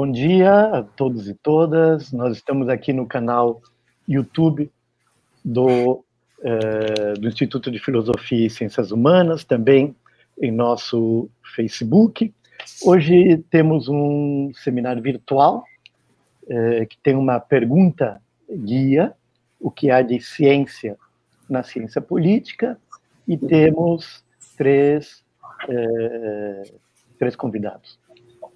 bom dia a todos e todas. Nós estamos aqui no canal YouTube do, eh, do Instituto de Filosofia e Ciências Humanas, também em nosso Facebook. Hoje temos um seminário virtual eh, que tem uma pergunta guia, o que há de ciência na ciência política, e temos três, eh, três convidados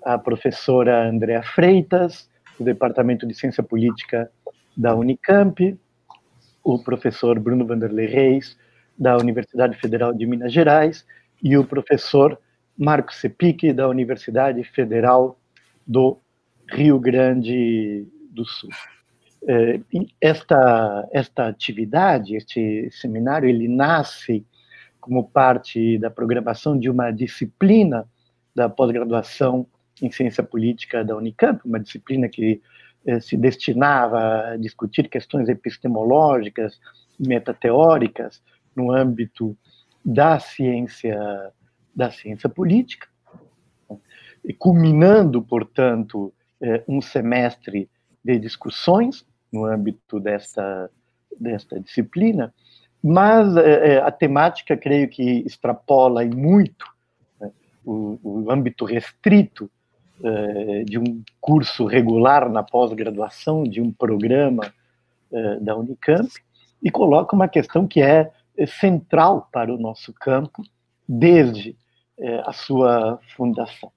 a professora Andréa Freitas, do Departamento de Ciência Política da Unicamp, o professor Bruno Vanderlei Reis, da Universidade Federal de Minas Gerais, e o professor Marco Sepic, da Universidade Federal do Rio Grande do Sul. É, esta, esta atividade, este seminário, ele nasce como parte da programação de uma disciplina da pós-graduação em ciência política da Unicamp, uma disciplina que eh, se destinava a discutir questões epistemológicas, metateóricas no âmbito da ciência da ciência política, e culminando, portanto, eh, um semestre de discussões no âmbito desta desta disciplina, mas eh, a temática creio que extrapola e muito né, o, o âmbito restrito eh, de um curso regular na pós-graduação, de um programa eh, da Unicamp, e coloca uma questão que é, é central para o nosso campo desde eh, a sua fundação.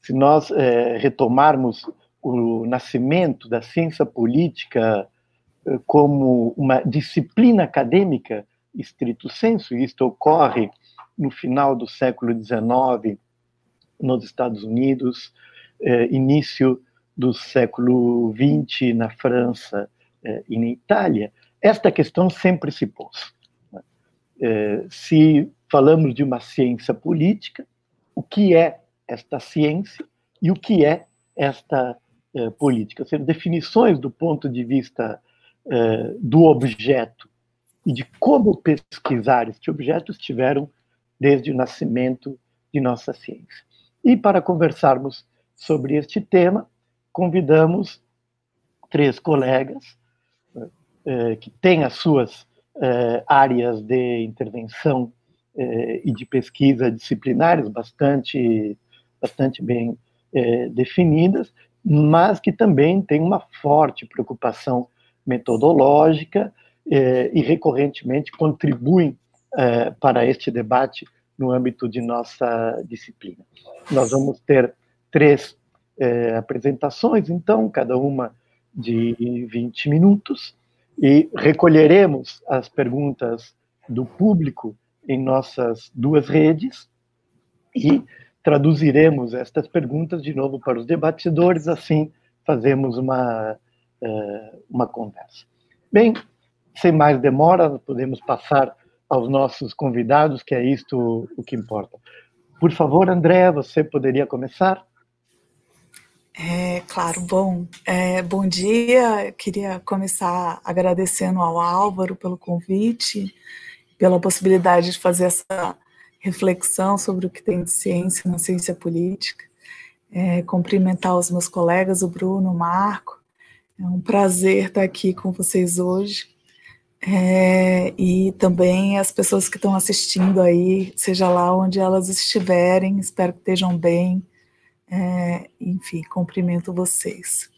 Se nós retomarmos o nascimento da ciência política como uma disciplina acadêmica estrito senso, e isto ocorre no final do século XIX, nos Estados Unidos, eh, início do século XX na França eh, e na Itália, esta questão sempre se pôs. Né? Eh, se falamos de uma ciência política, o que é esta ciência e o que é esta política? Ou seja, definições do ponto de vista do objeto e de como pesquisar este objeto estiveram desde o nascimento de nossa ciência. E para conversarmos sobre este tema, convidamos três colegas eh, que têm as suas eh, áreas de intervenção eh, e de pesquisa disciplinares bastante, bastante bem eh, definidas, mas que também têm uma forte preocupação metodológica eh, e recorrentemente contribuem eh, para este debate no âmbito de nossa disciplina. Nós vamos ter três é, apresentações, então, cada uma de 20 minutos, e recolheremos as perguntas do público em nossas duas redes e traduziremos estas perguntas de novo para os debatedores, assim fazemos uma, é, uma conversa. Bem, sem mais demora, podemos passar aos nossos convidados, que é isto o que importa. Por favor, André, você poderia começar? É, claro, bom, é, bom dia. queria começar agradecendo ao Álvaro pelo convite, pela possibilidade de fazer essa reflexão sobre o que tem de ciência na ciência política. É, cumprimentar os meus colegas, o Bruno, o Marco. É um prazer estar aqui com vocês hoje é, e também as pessoas que estão assistindo aí, seja lá onde elas estiverem, espero que estejam bem. É, enfim, cumprimento vocês.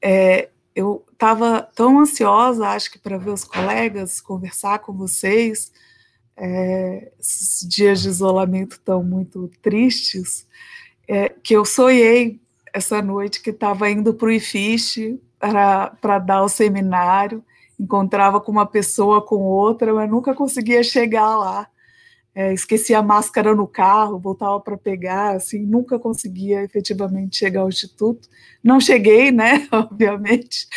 É, eu estava tão ansiosa, acho que para ver os colegas, conversar com vocês. É, esses dias de isolamento estão muito tristes, é, que eu sonhei essa noite que estava indo para o IFISH para dar o seminário encontrava com uma pessoa, com outra, mas nunca conseguia chegar lá. É, esquecia a máscara no carro, voltava para pegar, assim, nunca conseguia efetivamente chegar ao instituto. Não cheguei, né, obviamente,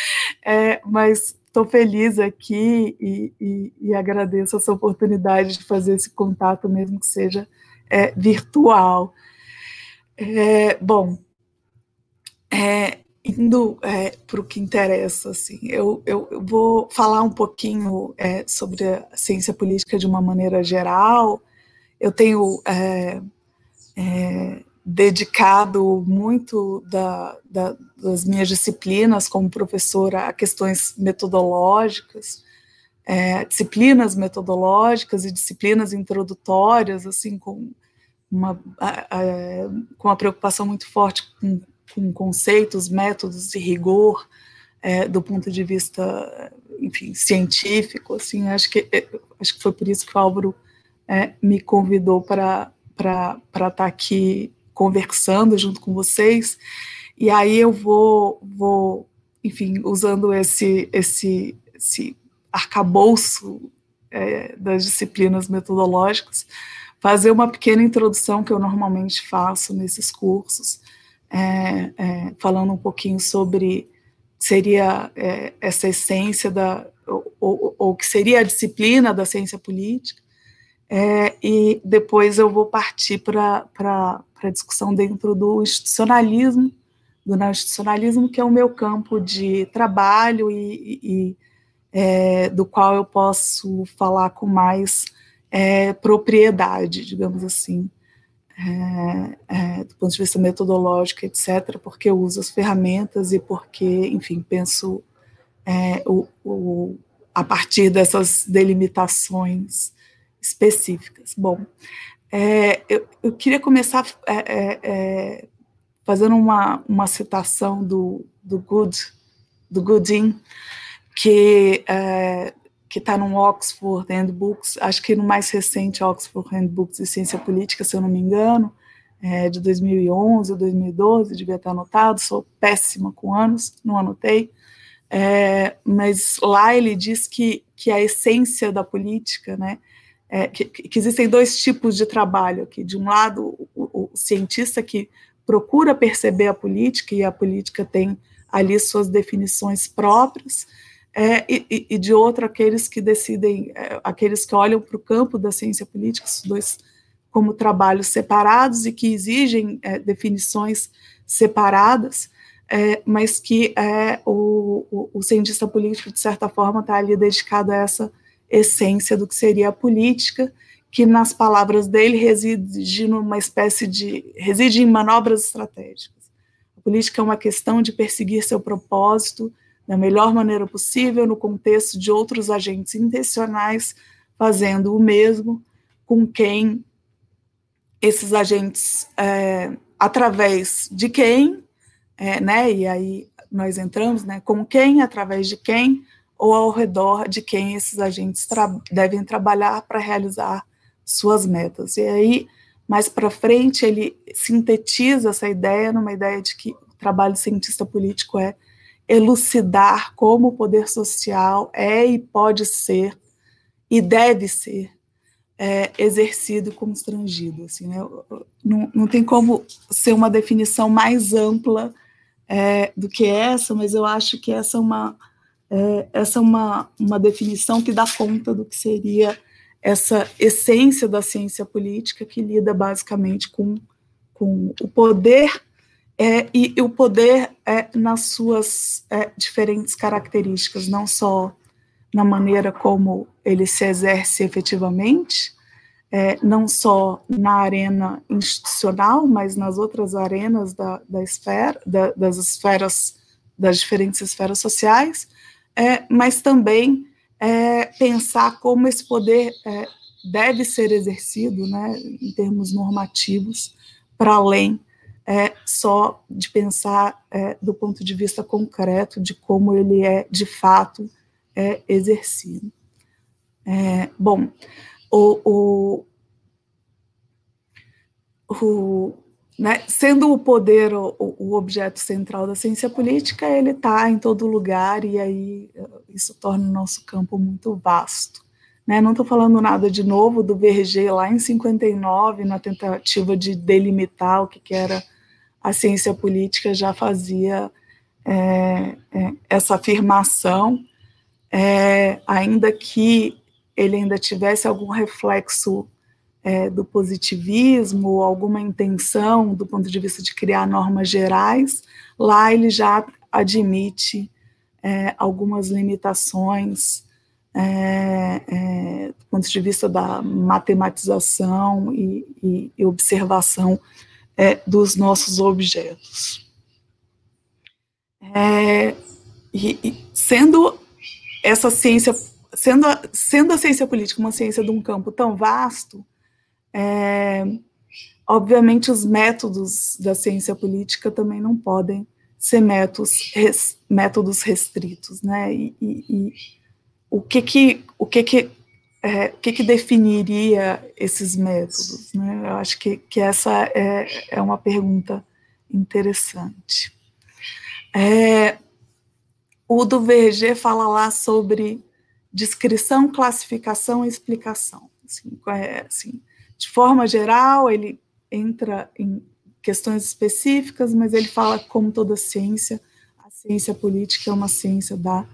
é, mas estou feliz aqui e, e, e, agradeço essa oportunidade de fazer esse contato, mesmo que seja é, virtual. É, bom, é, indo é, para o que interessa, assim, eu, eu, eu, vou falar um pouquinho é, sobre a ciência política de uma maneira geral. Eu tenho é, é dedicado muito da, da, das minhas disciplinas como professora a questões metodológicas, é, disciplinas metodológicas e disciplinas introdutórias, assim, com uma, a, a, com uma preocupação muito forte com, com conceitos, métodos e rigor é, do ponto de vista, enfim, científico, assim, acho que é, acho que foi por isso que o Álvaro é, me convidou para para estar tá aqui conversando junto com vocês. E aí eu vou, vou enfim, usando esse, esse, esse arcabouço é, das disciplinas metodológicas, fazer uma pequena introdução que eu normalmente faço nesses cursos, é, é, falando um pouquinho sobre seria é, essa essência da ou, que seria a disciplina da ciência política é, e depois eu vou partir para a discussão dentro do institucionalismo, do institucionalismo, que é o meu campo de trabalho e, e é, do qual eu posso falar com mais é, propriedade, digamos assim, é, é, do ponto de vista metodológico, etc., porque eu uso as ferramentas e porque, enfim, penso é, o, o, a partir dessas delimitações específicas. Bom, é, eu, eu, queria começar é, é, fazendo uma, uma citação do, do Good, do Goodin, que que está no Oxford Handbooks, acho que no mais recente Oxford Handbooks de Ciência Política, se eu não me engano, é, de 2011 ou 2012, devia estar anotado, sou péssima com anos, não anotei, é, mas lá ele diz que, que a essência da política, né, é, que, que, existem dois tipos de trabalho aqui. De um lado, o, o, cientista que procura perceber a política, e a política tem ali suas definições próprias, é, e, e, de outro, aqueles que decidem, é, aqueles que olham para o campo da ciência política, os dois como trabalhos separados e que exigem é, definições separadas, é, mas que é, o, o, o cientista político, de certa forma, está ali dedicado a essa essência do que seria a política, que nas palavras dele reside numa espécie de reside em manobras estratégicas. A política é uma questão de perseguir seu propósito da melhor maneira possível no contexto de outros agentes intencionais fazendo o mesmo com quem esses agentes é, através de quem, é, né? E aí nós entramos, né? Com quem, através de quem, ou ao redor de quem esses agentes tra devem trabalhar para realizar suas metas. E aí, mais para frente, ele sintetiza essa ideia numa ideia de que o trabalho cientista político é elucidar como o poder social é e pode ser e deve ser é, exercido como estrangido. Assim, né? não, não tem como ser uma definição mais ampla é, do que essa, mas eu acho que essa é uma é, essa é uma, uma definição que dá conta do que seria essa essência da ciência política que lida basicamente com, com o poder é, e, e, o poder é, nas suas é, diferentes características, não só na maneira como ele se exerce efetivamente, é, não só na arena institucional, mas nas outras arenas da, da esfera, da, das esferas, das diferentes esferas sociais, é, mas também é, pensar como esse poder é, deve ser exercido, né, em termos normativos, para além é, só de pensar é, do ponto de vista concreto de como ele é de fato é, exercido. bom, o, o, o né? Sendo o poder o, o, objeto central da ciência política, ele está em todo lugar e aí eh, isso torna o nosso campo muito vasto. Né? Não estou falando nada de novo do Verger lá em 59, na tentativa de delimitar o que, que era a ciência política, já fazia é, é, essa afirmação, é, ainda que ele ainda tivesse algum reflexo é, do positivismo, alguma intenção do ponto de vista de criar normas gerais, lá ele já admite é, algumas limitações é, é do ponto de vista da matematização e, e, e observação é, dos nossos objetos. É, e, e, sendo essa ciência, sendo a, sendo a ciência política uma ciência de um campo tão vasto, é, obviamente os métodos da ciência política também não podem ser métodos, res, métodos restritos, né? E, e, e, o que que o que que é, o que, que definiria esses métodos? Né? Eu acho que, que essa é, é uma pergunta interessante. É, o do VG fala lá sobre descrição, classificação e explicação. Assim, é, assim, de forma geral, ele entra em questões específicas, mas ele fala, como toda ciência, a ciência política é uma ciência da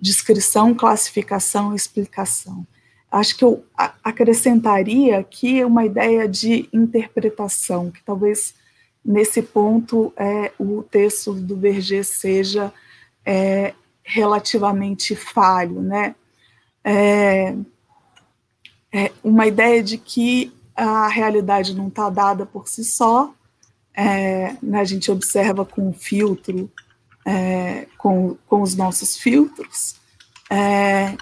descrição, classificação e explicação acho que eu acrescentaria aqui uma ideia de interpretação, que talvez nesse ponto é, o texto do Berger seja é, relativamente falho, né? É, é uma ideia de que a realidade não está dada por si só, é, né, a gente observa com filtro, é, com, com os nossos filtros, é,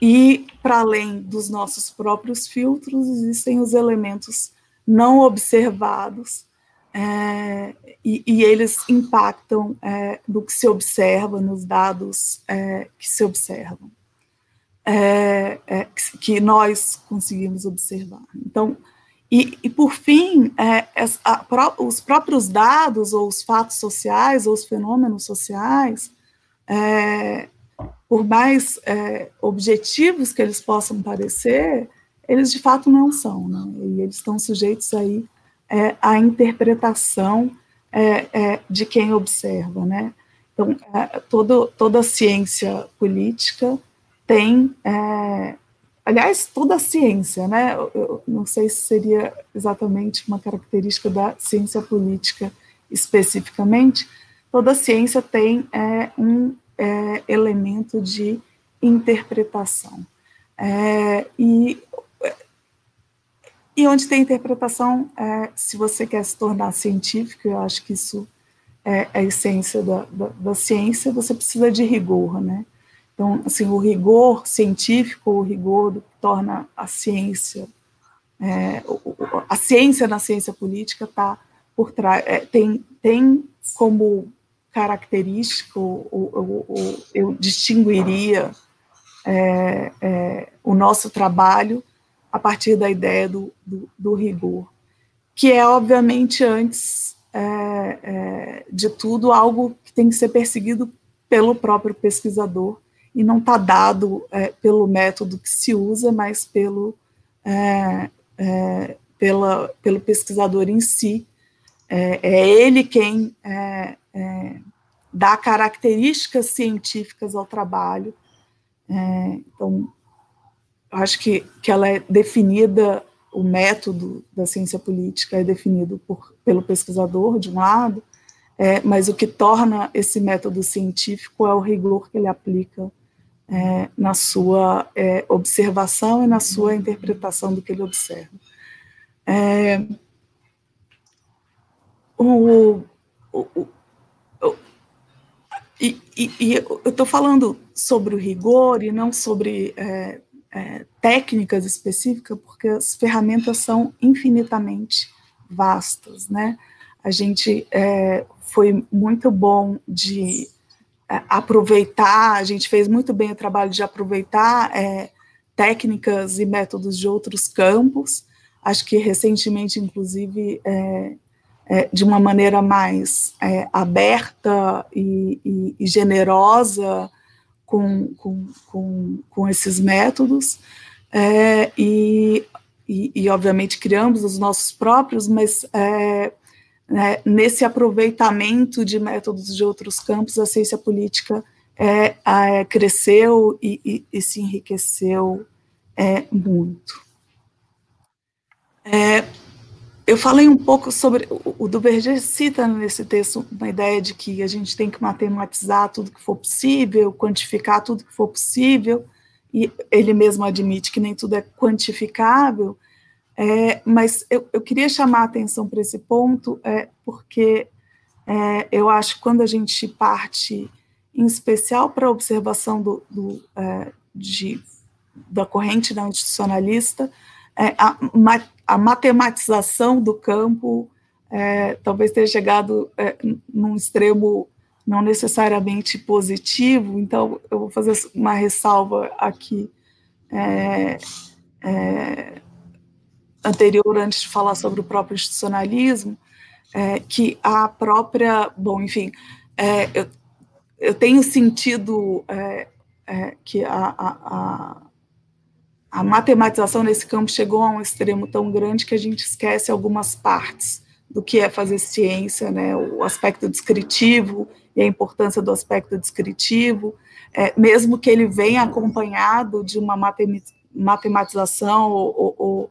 e, para além dos nossos próprios filtros, existem os elementos não observados, é, e, e, eles impactam é, que se observa, nos dados é, que se observam, é, é, que nós conseguimos observar. Então, e, e por fim, é, a, os próprios dados, ou os fatos sociais, ou os fenômenos sociais, por mais é, objetivos que eles possam parecer, eles de fato não são, né? e eles estão sujeitos aí é, à interpretação é, é de quem observa, né? Então, é, todo, toda ciência política tem, é, aliás, toda ciência, né? Eu, eu não sei se seria exatamente uma característica da ciência política especificamente, toda ciência tem um é, elemento de interpretação. É, e, e onde tem interpretação, é, se você quer se tornar científico, eu acho que isso é, é a essência da, da, da, ciência, você precisa de rigor, né? Então, assim, o rigor científico, o rigor que torna a ciência, é, a ciência na ciência política está por trás, é, tem, tem como característico, eu distinguiria é, é, o nosso trabalho a partir da ideia do, do, do rigor, que é, obviamente, antes é, é de tudo, algo que tem que ser perseguido pelo próprio pesquisador e não está dado é, pelo método que se usa, mas pelo, é, pela, pelo pesquisador em si. É, ele quem é, dá características científicas ao trabalho. É, então, acho que, que ela é definida, o método da ciência política é definido por, pelo pesquisador, de um lado, é, mas o que torna esse método científico é o rigor que ele aplica é, na sua é, observação e na sua interpretação do que ele observa. É, o, o, e, e, e eu estou falando sobre o rigor e não sobre é, é, técnicas específicas, porque as ferramentas são infinitamente vastas, né? A gente é, foi muito bom de é, aproveitar, a gente fez muito bem o trabalho de aproveitar é, técnicas e métodos de outros campos. Acho que recentemente, inclusive, é, é, de uma maneira mais é, aberta e, e, e generosa com, com, com, com, esses métodos, é, e, e, obviamente criamos os nossos próprios, mas é, né, nesse aproveitamento de métodos de outros campos, a ciência política é, é, cresceu e, e, se enriqueceu muito. É, eu falei um pouco sobre. O, Duverger cita nesse texto uma ideia de que a gente tem que matematizar tudo que for possível, quantificar tudo que for possível, e ele mesmo admite que nem tudo é quantificável. É, mas eu, eu, queria chamar a atenção para esse ponto, é, porque é, eu acho que quando a gente parte, em especial para a observação do, do é, de, da corrente não institucionalista, é, a, a, matematização do campo é, talvez tenha chegado é, num extremo não necessariamente positivo, então eu vou fazer uma ressalva aqui é, é, anterior, antes de falar sobre o próprio institucionalismo, é, que a própria, bom, enfim, é, eu, eu tenho sentido que a, a, a, a matematização nesse campo chegou a um extremo tão grande que a gente esquece algumas partes do que é fazer ciência, né, o aspecto descritivo e a importância do aspecto descritivo, é, mesmo que ele venha acompanhado de uma matematização ou, ou,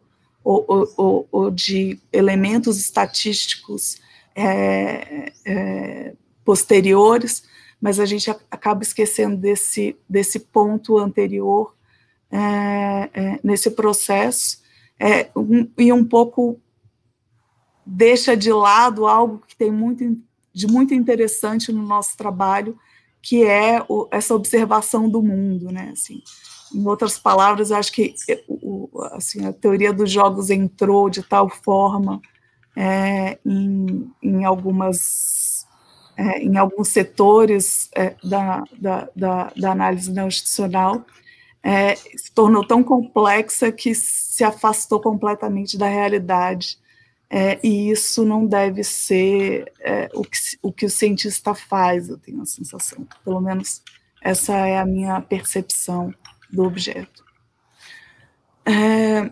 ou, ou de elementos estatísticos é, é, posteriores, mas a gente acaba esquecendo desse, desse ponto anterior é, é, nesse processo, é, um, e um pouco deixa de lado algo que tem muito de muito interessante no nosso trabalho, que é o, essa observação do mundo, né? Assim, em outras palavras, acho que o, assim, a teoria dos jogos entrou de tal forma é, em, em, algumas é, em alguns setores é, da, da, da, da, análise não institucional é, se tornou tão complexa que se afastou completamente da realidade é, e isso não deve ser é, o, que, o que o cientista faz, eu tenho a sensação. Pelo menos essa é a minha percepção do objeto. É,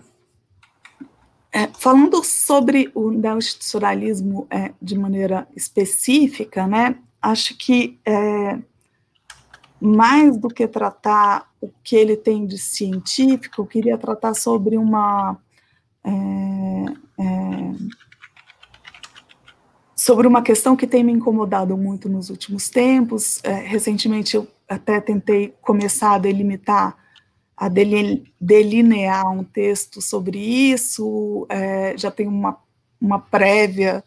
é, falando sobre o neoinstitucionalismo é, de maneira específica, né, acho que mais do que tratar o que ele tem de científico, eu queria tratar sobre uma é, é, sobre uma questão que tem me incomodado muito nos últimos tempos. É, recentemente eu até tentei começar a delimitar, a delinear um texto sobre isso, é, já tem uma, uma prévia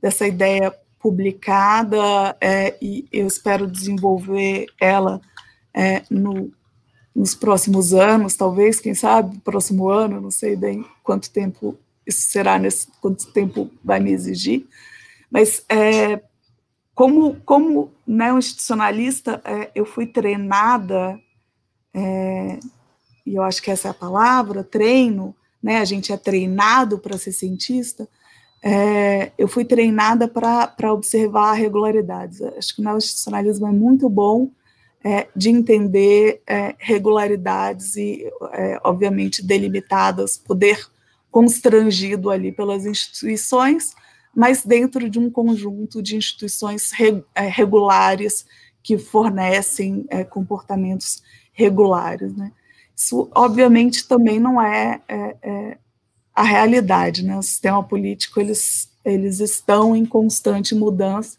dessa ideia publicada é, e eu espero desenvolver ela é, no nos próximos anos, talvez, quem sabe, próximo ano, não sei bem quanto tempo isso será, nesse, quanto tempo vai me exigir, mas é, como, como né, um institucionalista, é, eu fui treinada, é, e eu acho que essa é a palavra, treino, né, a gente é treinado para ser cientista, é, eu fui treinada para observar regularidades. Acho que o institucionalismo é muito bom é, de entender é, regularidades e, é, obviamente, delimitadas, poder constrangido ali pelas instituições, mas dentro de um conjunto de instituições é, regulares que fornecem é, comportamentos regulares. Né? Isso, obviamente, também não é, é, a realidade. Né? O sistema político, eles, eles estão em constante mudança,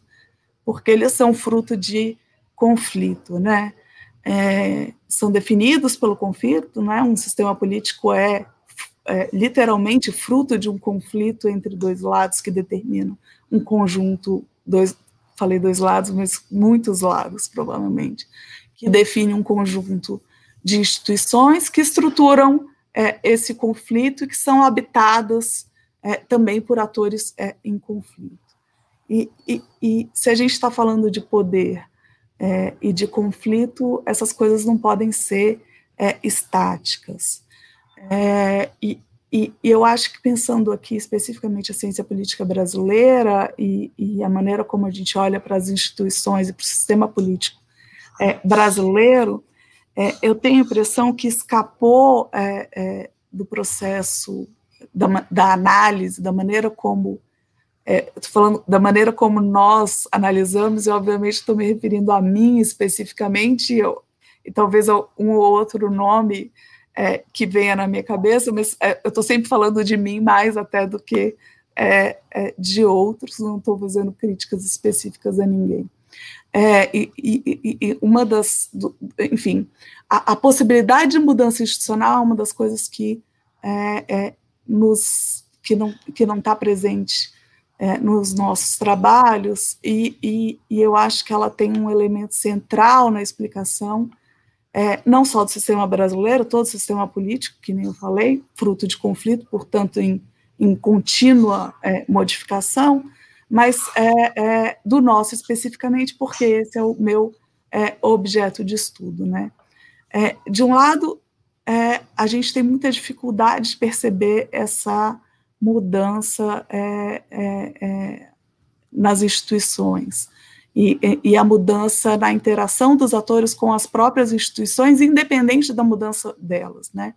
porque eles são fruto de conflito, né? É, são definidos pelo conflito, né? Um sistema político é, é, literalmente fruto de um conflito entre dois lados que determinam um conjunto, dois, falei dois lados, mas muitos lados, provavelmente, que define um conjunto de instituições que estruturam é, esse conflito e que são habitadas é, também por atores é, em conflito. E, e, e se a gente está falando de poder é, e de conflito, essas coisas não podem ser é, estáticas. É, e, e, eu acho que pensando aqui especificamente a ciência política brasileira e, a maneira como a gente olha para as instituições e para o sistema político brasileiro, é, eu tenho a impressão que escapou é, do processo da, da análise, da maneira como é, estou falando da maneira como nós analisamos, e obviamente estou me referindo a mim especificamente, eu, e talvez um ou outro nome é, que venha na minha cabeça, mas é, eu estou sempre falando de mim mais até do que é, é, de outros, não estou fazendo críticas específicas a ninguém. É, e, e, e, uma das, do, enfim, a, a, possibilidade de mudança institucional é uma das coisas que nos, que não que não está presente é, nos nossos trabalhos, e, e, e, eu acho que ela tem um elemento central na explicação, é, não só do sistema brasileiro, todo o sistema político, que nem eu falei, fruto de conflito, portanto, em, em contínua é, modificação, mas é, é, do nosso especificamente, porque esse é o meu é, objeto de estudo. Né? de um lado, a gente tem muita dificuldade de perceber essa mudança é, é, é, nas instituições e, e, a mudança na interação dos atores com as próprias instituições, independente da mudança delas, né?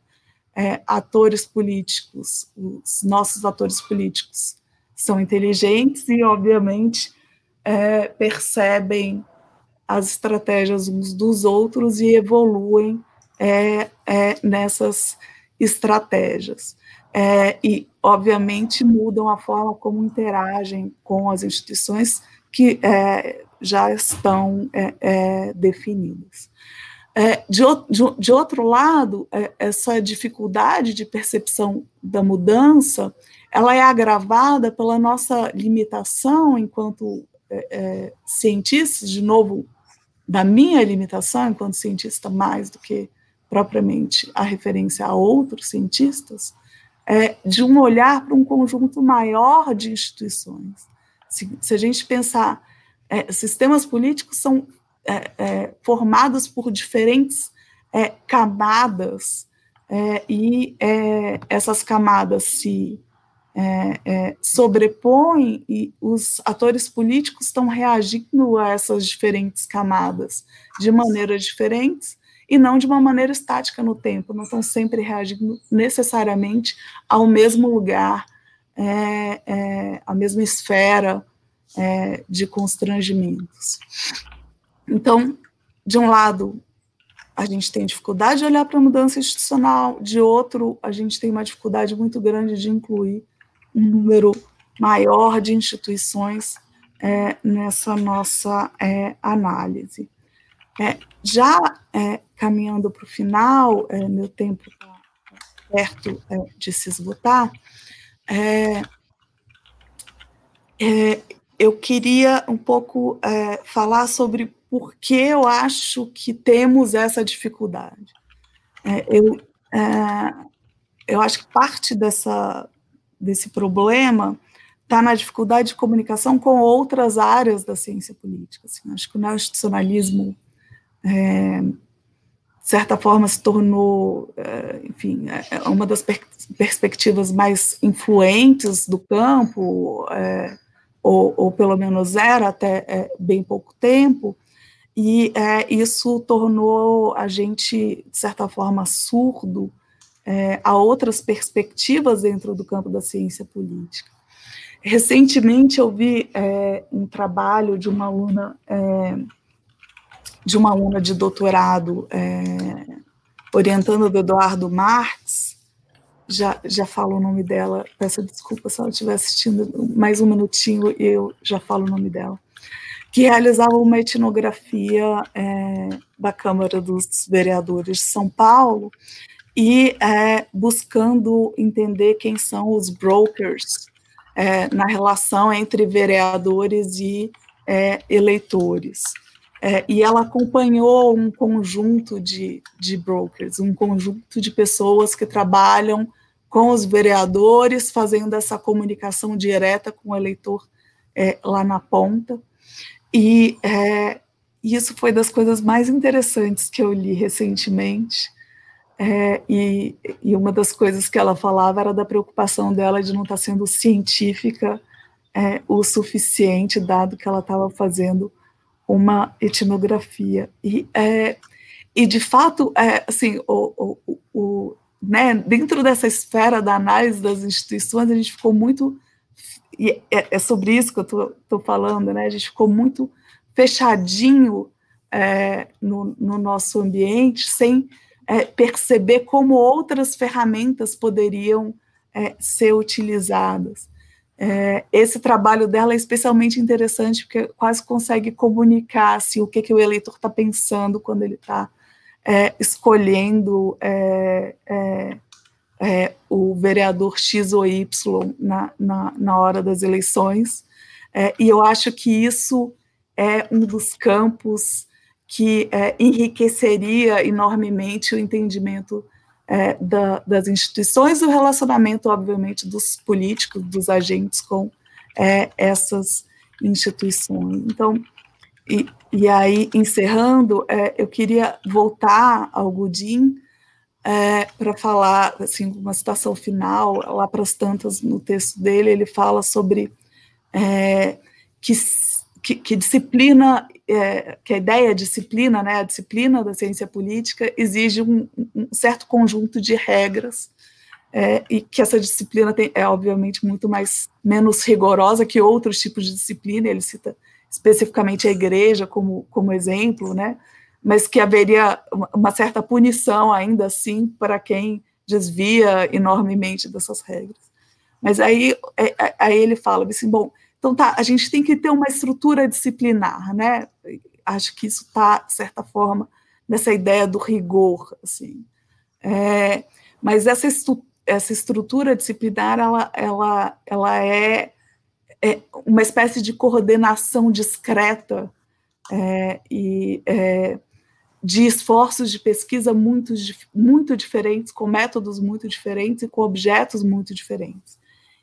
É, atores políticos, os nossos atores políticos são inteligentes e, obviamente, é, percebem as estratégias uns dos outros e evoluem é, nessas estratégias é, e, obviamente, mudam a forma como interagem com as instituições que é, já estão é, é definidas. É, de, de, de, outro lado, é, essa dificuldade de percepção da mudança, ela é agravada pela nossa limitação enquanto cientistas, de novo, da minha limitação enquanto cientista mais do que propriamente a referência a outros cientistas, é, de um olhar para um conjunto maior de instituições. Se, se a gente pensar, é, sistemas políticos são é, é formados por diferentes é, camadas, é, e essas camadas se sobrepõem e os atores políticos estão reagindo a essas diferentes camadas de maneiras diferentes, e não de uma maneira estática no tempo, não estão sempre reagindo necessariamente ao mesmo lugar, é, é, à mesma esfera é, de constrangimentos. Então, de um lado, a gente tem dificuldade de olhar para a mudança institucional, de outro, a gente tem uma dificuldade muito grande de incluir um número maior de instituições é, nessa nossa é, análise. É, já é, caminhando para o final, é, meu tempo está perto é, de se esgotar, eu queria um pouco falar sobre por que eu acho que temos essa dificuldade. eu, eu acho que parte dessa, desse problema está na dificuldade de comunicação com outras áreas da ciência política. Assim, acho que o neoinstitucionalismo é, de certa forma se tornou, é, enfim, é, é uma das per perspectivas mais influentes do campo, é, ou, ou, pelo menos era até é, bem pouco tempo, e isso tornou a gente, de certa forma, surdo a outras perspectivas dentro do campo da ciência política. Recentemente eu vi um trabalho de uma aluna de uma aluna de doutorado é, orientando do Eduardo Marx, já, já falo o nome dela, peço desculpa se ela estiver assistindo mais um minutinho e eu já falo o nome dela, que realizava uma etnografia é, da Câmara dos Vereadores de São Paulo e é, buscando entender quem são os brokers é, na relação entre vereadores e é, eleitores. É, e ela acompanhou um conjunto de, de brokers, um conjunto de pessoas que trabalham com os vereadores, fazendo essa comunicação direta com o eleitor é, lá na ponta. E é, isso foi das coisas mais interessantes que eu li recentemente. É, e, e, uma das coisas que ela falava era da preocupação dela de não estar sendo científica é, o suficiente, dado que ela estava fazendo uma etnografia. E, é, e de fato, é, assim, o, o, o, né, dentro dessa esfera da análise das instituições, a gente ficou muito. E é, é sobre isso que eu estou falando, né? A gente ficou muito fechadinho é, no, no, nosso ambiente, sem é, perceber como outras ferramentas poderiam é, ser utilizadas. É, esse trabalho dela é especialmente interessante porque quase consegue comunicar assim, o que, que o eleitor está pensando quando ele está é, escolhendo é, é, o vereador X ou Y na, na, na hora das eleições, e eu acho que isso é um dos campos que é, enriqueceria enormemente o entendimento é, da, das instituições e o relacionamento, obviamente, dos políticos, dos agentes com é, essas instituições. Então, e, e aí, encerrando, é, eu queria voltar ao Godin é, para falar, assim, uma citação final, lá para as tantas no texto dele, ele fala sobre é, que, que, que, disciplina, é, que a ideia de disciplina, né, a disciplina da ciência política exige um, um certo conjunto de regras é, e que essa disciplina tem, é obviamente muito mais menos rigorosa que outros tipos de disciplina. Ele cita especificamente a igreja como, como exemplo, né? mas que haveria uma certa punição ainda assim para quem desvia enormemente dessas regras. Mas aí, é, é, aí ele fala assim, bom, então tá, a gente tem que ter uma estrutura disciplinar, né? Acho que isso está, de certa forma, nessa ideia do rigor, assim. É, mas essa, estu essa estrutura disciplinar, ela, ela, ela é é, uma espécie de coordenação discreta é, e é, de esforços de pesquisa muito, muito diferentes, com métodos muito diferentes e com objetos muito diferentes.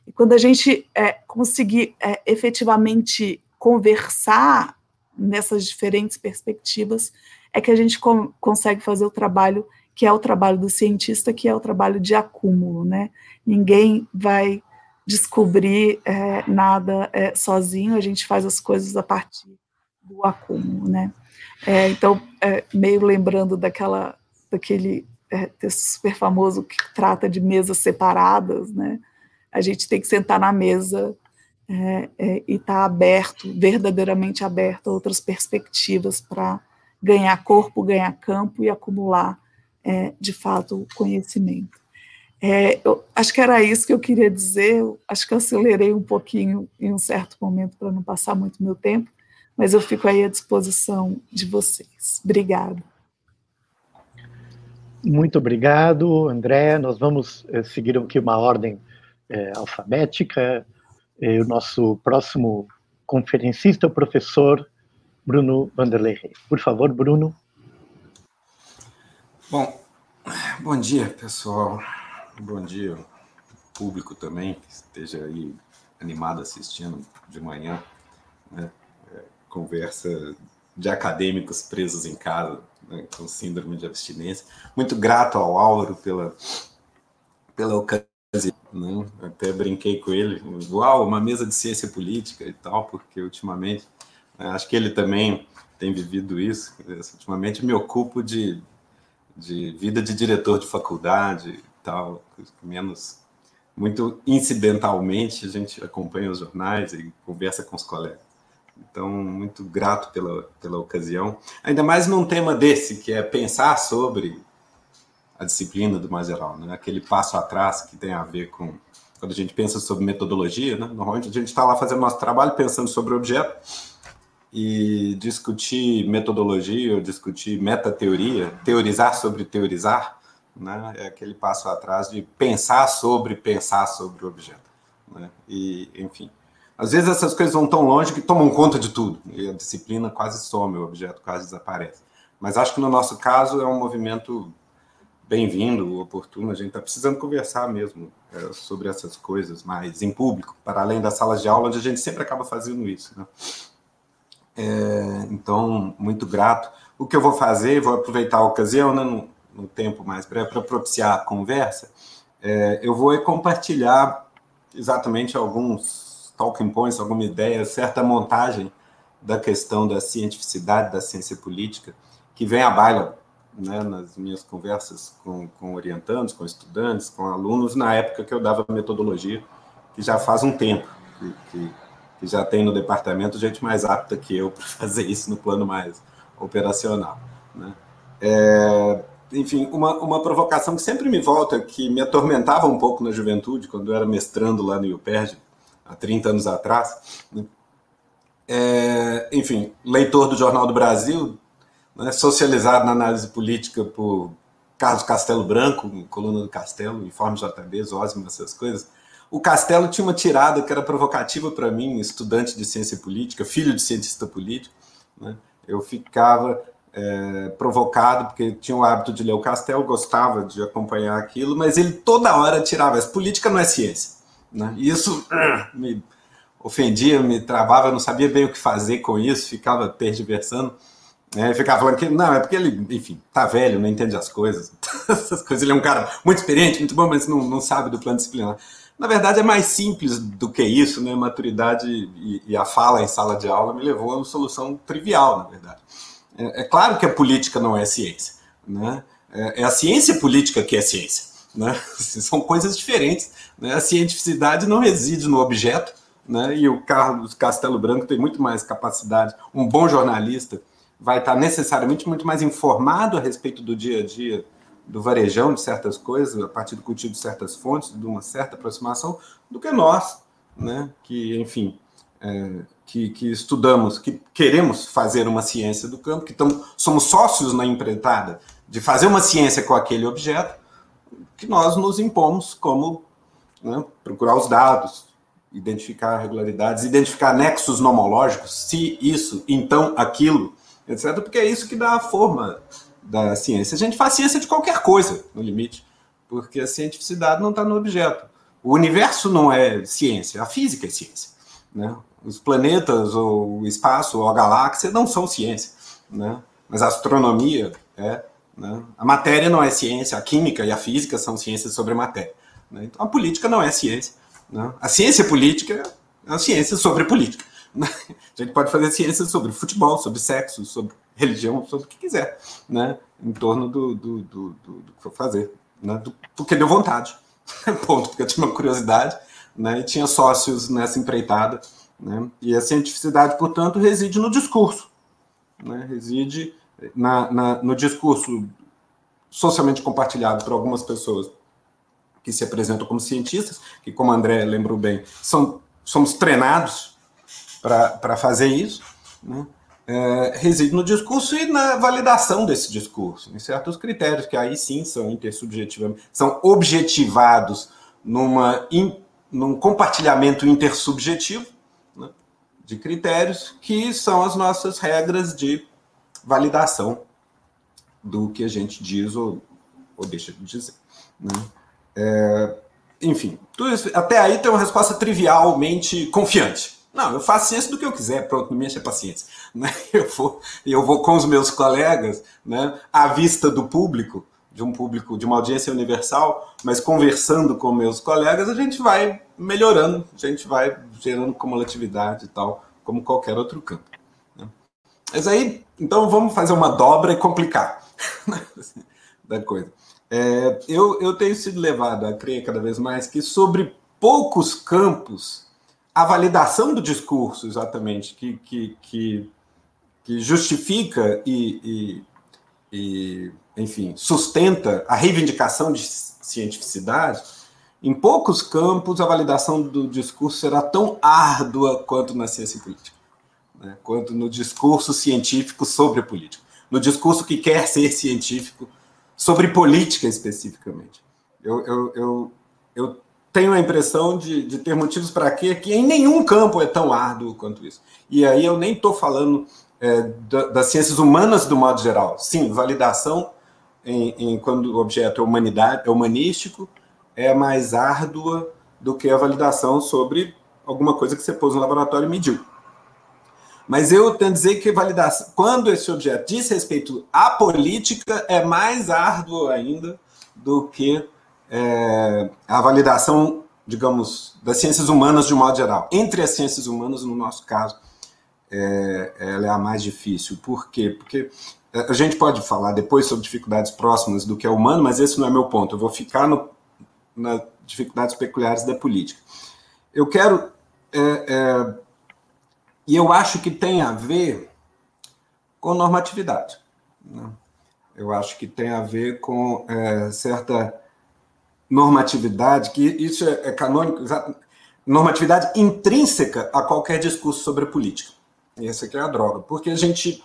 E quando a gente é, conseguir é, efetivamente conversar nessas diferentes perspectivas, é que a gente consegue fazer o trabalho que é o trabalho do cientista, que é o trabalho de acúmulo, né? Ninguém vai descobrir é, nada é, sozinho, a gente faz as coisas a partir do acúmulo, né? É, então, é, meio lembrando daquela, daquele é, texto super famoso que trata de mesas separadas, né? A gente tem que sentar na mesa é, e estar tá aberto, verdadeiramente aberto a outras perspectivas para ganhar corpo, ganhar campo e acumular, de fato, conhecimento. É, eu, acho que era isso que eu queria dizer. Eu, acho que eu acelerei um pouquinho em um certo momento para não passar muito meu tempo, mas eu fico aí à disposição de vocês. Obrigada. Muito obrigado, André. Nós vamos eh, seguir aqui uma ordem eh, alfabética. Eh, o nosso próximo conferencista é o professor Bruno Vanderlei. Por favor, Bruno. Bom, bom dia, pessoal. Bom dia, público também, que esteja aí animado assistindo de manhã, né? É, conversa de acadêmicos presos em casa, né? com síndrome de abstinência. Muito grato ao Álvaro pela, pela ocasião, né? até brinquei com ele, uau, uma mesa de ciência política e tal, porque ultimamente, né? acho que ele também tem vivido isso, ultimamente me ocupo de, de vida de diretor de faculdade, tal, menos muito incidentalmente a gente acompanha os jornais e conversa com os colegas. Então, muito grato pela, pela ocasião. Ainda mais num tema desse, que é pensar sobre a disciplina do mais geral, né? aquele passo atrás que tem a ver com. Quando a gente pensa sobre metodologia, né? normalmente a gente está lá fazendo nosso trabalho pensando sobre o objeto e discutir metodologia ou discutir metateoria, teorizar sobre teorizar, né? É aquele passo atrás de pensar sobre pensar sobre o objeto, né? E enfim, às vezes essas coisas vão tão longe que tomam conta de tudo e a disciplina quase some, o objeto quase desaparece. Mas acho que no nosso caso é um movimento bem-vindo, oportuno. A gente está precisando conversar mesmo é, sobre essas coisas mais em público, para além das salas de aula, onde a gente sempre acaba fazendo isso. Né? É, então, muito grato. O que eu vou fazer, vou aproveitar a ocasião, né, no tempo mais breve, para propiciar a conversa, é, eu vou compartilhar exatamente alguns talking points, alguma ideia, certa montagem da questão da cientificidade da ciência política, que vem à baila né, nas minhas conversas com, com orientandos, com estudantes, com alunos, na época que eu dava metodologia, que já faz um tempo, que, que, que já tem no departamento gente mais apta que eu para fazer isso no plano mais operacional. Né? É, enfim, uma, uma provocação que sempre me volta, que me atormentava um pouco na juventude, quando eu era mestrando lá no IUPERJ, há 30 anos atrás. Né? É, enfim, leitor do Jornal do Brasil, né, socializado na análise política por Carlos Castelo Branco, coluna do Castelo, Informe JB, Zosmo, essas coisas. O Castelo tinha uma tirada que era provocativa para mim, estudante de ciência política, filho de cientista político. Né? Eu ficava é, provocado, porque tinha o hábito de ler o Castelo, gostava de acompanhar aquilo, mas ele toda hora tirava. Essa política não é ciência. Né? E isso me ofendia, me travava, eu não sabia bem o que fazer com isso, ficava tergiversando. É, ficava falando que não, é porque ele, enfim, tá velho, não entende as coisas. Essas coisas. Ele é um cara muito experiente, muito bom, mas não, não sabe do plano disciplinar. Na verdade, é mais simples do que isso, né? Maturidade e, e a fala em sala de aula me levou a uma solução trivial, na verdade. É, é claro que a política não é ciência, né? É, é a ciência política que é ciência, né? São coisas diferentes. Né? A cientificidade não reside no objeto, né? E o Carlos Castelo Branco tem muito mais capacidade. Um bom jornalista vai estar necessariamente muito mais informado a respeito do dia a dia do varejão de certas coisas, a partir do cultivo de certas fontes, de uma certa aproximação, do que nós, né? Que, enfim, é, que, que, estudamos, que queremos fazer uma ciência do campo, que tamo, somos sócios na empreitada de fazer uma ciência com aquele objeto, que nós nos impomos como né, procurar os dados, identificar regularidades, identificar nexos nomológicos, se isso, então aquilo, etc. Porque é isso que dá a forma da ciência. A gente faz ciência de qualquer coisa, no limite, porque a cientificidade não está no objeto. O universo não é ciência, a física é ciência. Né? Os planetas, ou o espaço, ou a galáxia não são ciência. Né? Mas a astronomia é. Né? A matéria não é ciência, a química e a física são ciências sobre matéria. Né? Então a política não é ciência. Né? A ciência política é uma ciência sobre política. A gente pode fazer ciência sobre futebol, sobre sexo, sobre religião, sobre o que quiser, né? em torno do, do, do, do, do que for fazer, né? do, porque deu vontade. Ponto, porque eu tinha uma curiosidade né? e tinha sócios nessa empreitada. Né? E a cientificidade, portanto, reside no discurso, né? reside na, na, no discurso socialmente compartilhado por algumas pessoas que se apresentam como cientistas, que, como André lembrou bem, são, somos treinados para fazer isso, né? é, reside no discurso e na validação desse discurso, em certos critérios, que aí sim são intersubjetivamente, são objetivados numa, in, num compartilhamento intersubjetivo né? de critérios, que são as nossas regras de validação do que a gente diz ou, ou deixa de dizer. Né? É, enfim, isso, até aí tem uma resposta trivialmente confiante. Não, eu faço ciência do que eu quiser, pronto, não me enche a paciência. Né? Eu, vou, eu vou com os meus colegas, né, à vista do público, de um público, de uma audiência universal, mas conversando com meus colegas, a gente vai melhorando, a gente vai gerando cumulatividade e tal, como qualquer outro campo. Né? Mas aí, então vamos fazer uma dobra e complicar da coisa. É, eu, eu tenho sido levado a crer cada vez mais que sobre poucos campos a validação do discurso, exatamente, que, que, que, que justifica e, e, e, enfim, sustenta a reivindicação de cientificidade, em poucos campos a validação do discurso será tão árdua quanto na ciência política, né? quanto no discurso científico sobre a política. No discurso que quer ser científico sobre política especificamente. Eu, eu, eu, eu tenho a impressão de, de ter motivos para quê, que em nenhum campo é tão árduo quanto isso. E aí eu nem estou falando é, da, das ciências humanas do modo geral. Sim, validação em, em, quando o objeto é, humanidade, é humanístico é mais árdua do que a validação sobre alguma coisa que você pôs no laboratório e mediu. Mas eu tenho a dizer que validação, quando esse objeto diz respeito à política, é mais árduo ainda do que é, a validação, digamos, das ciências humanas de um modo geral. Entre as ciências humanas, no nosso caso, é, ela é a mais difícil. Por quê? Porque a gente pode falar depois sobre dificuldades próximas do que é humano, mas esse não é meu ponto. Eu vou ficar no, nas dificuldades peculiares da política. Eu quero é, é e eu acho que tem a ver com normatividade. Né? Eu acho que tem a ver com é, certa normatividade, que isso é, é canônico, normatividade intrínseca a qualquer discurso sobre política. Essa aqui é a droga, porque a gente,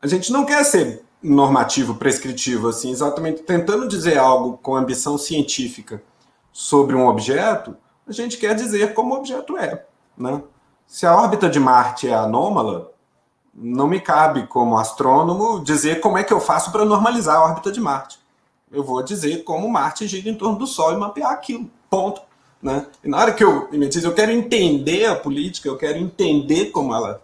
a gente não quer ser normativo, prescritivo, assim, exatamente tentando dizer algo com ambição científica sobre um objeto, a gente quer dizer como o objeto é. Né? Se a órbita de Marte é anômala, não me cabe, como astrônomo, dizer como é que eu faço para normalizar a órbita de Marte. Eu vou dizer como Marte gira em torno do Sol e mapear aquilo. Ponto. Né? E na hora que eu me diz, eu quero entender a política, eu quero entender como ela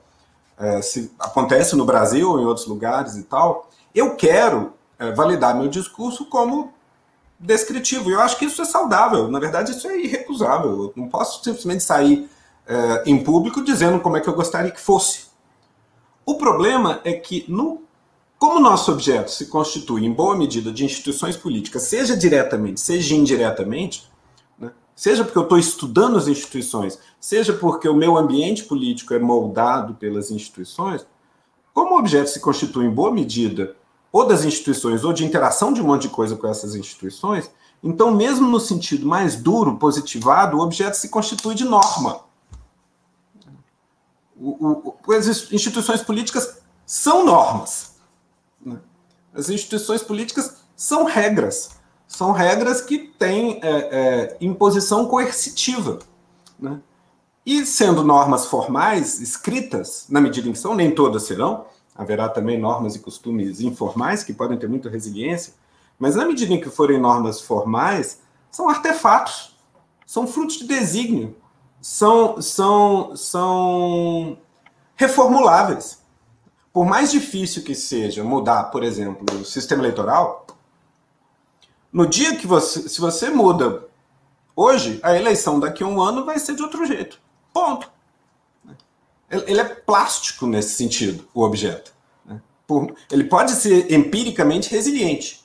é, se acontece no Brasil ou em outros lugares e tal, eu quero é, validar meu discurso como descritivo. Eu acho que isso é saudável. Na verdade, isso é irrecusável. Eu não posso simplesmente sair é, em público dizendo como é que eu gostaria que fosse. O problema é que, no, como nosso objeto se constitui, em boa medida, de instituições políticas, seja diretamente, seja indiretamente, né, seja porque eu estou estudando as instituições, seja porque o meu ambiente político é moldado pelas instituições, como o objeto se constitui em boa medida ou das instituições ou de interação de um monte de coisa com essas instituições, então, mesmo no sentido mais duro, positivado, o objeto se constitui de norma. O, o, as instituições políticas são normas. As instituições políticas são regras. São regras que têm é, é, imposição coercitiva. Né? E sendo normas formais, escritas, na medida em que são, nem todas serão, haverá também normas e costumes informais que podem ter muita resiliência, mas na medida em que forem normas formais, são artefatos, são frutos de desígnio, são, são, são reformuláveis. Por mais difícil que seja mudar, por exemplo, o sistema eleitoral, no dia que você, se você muda hoje, a eleição daqui a um ano vai ser de outro jeito. Ponto. Ele é plástico nesse sentido, o objeto. Né? Ele pode ser empiricamente resiliente,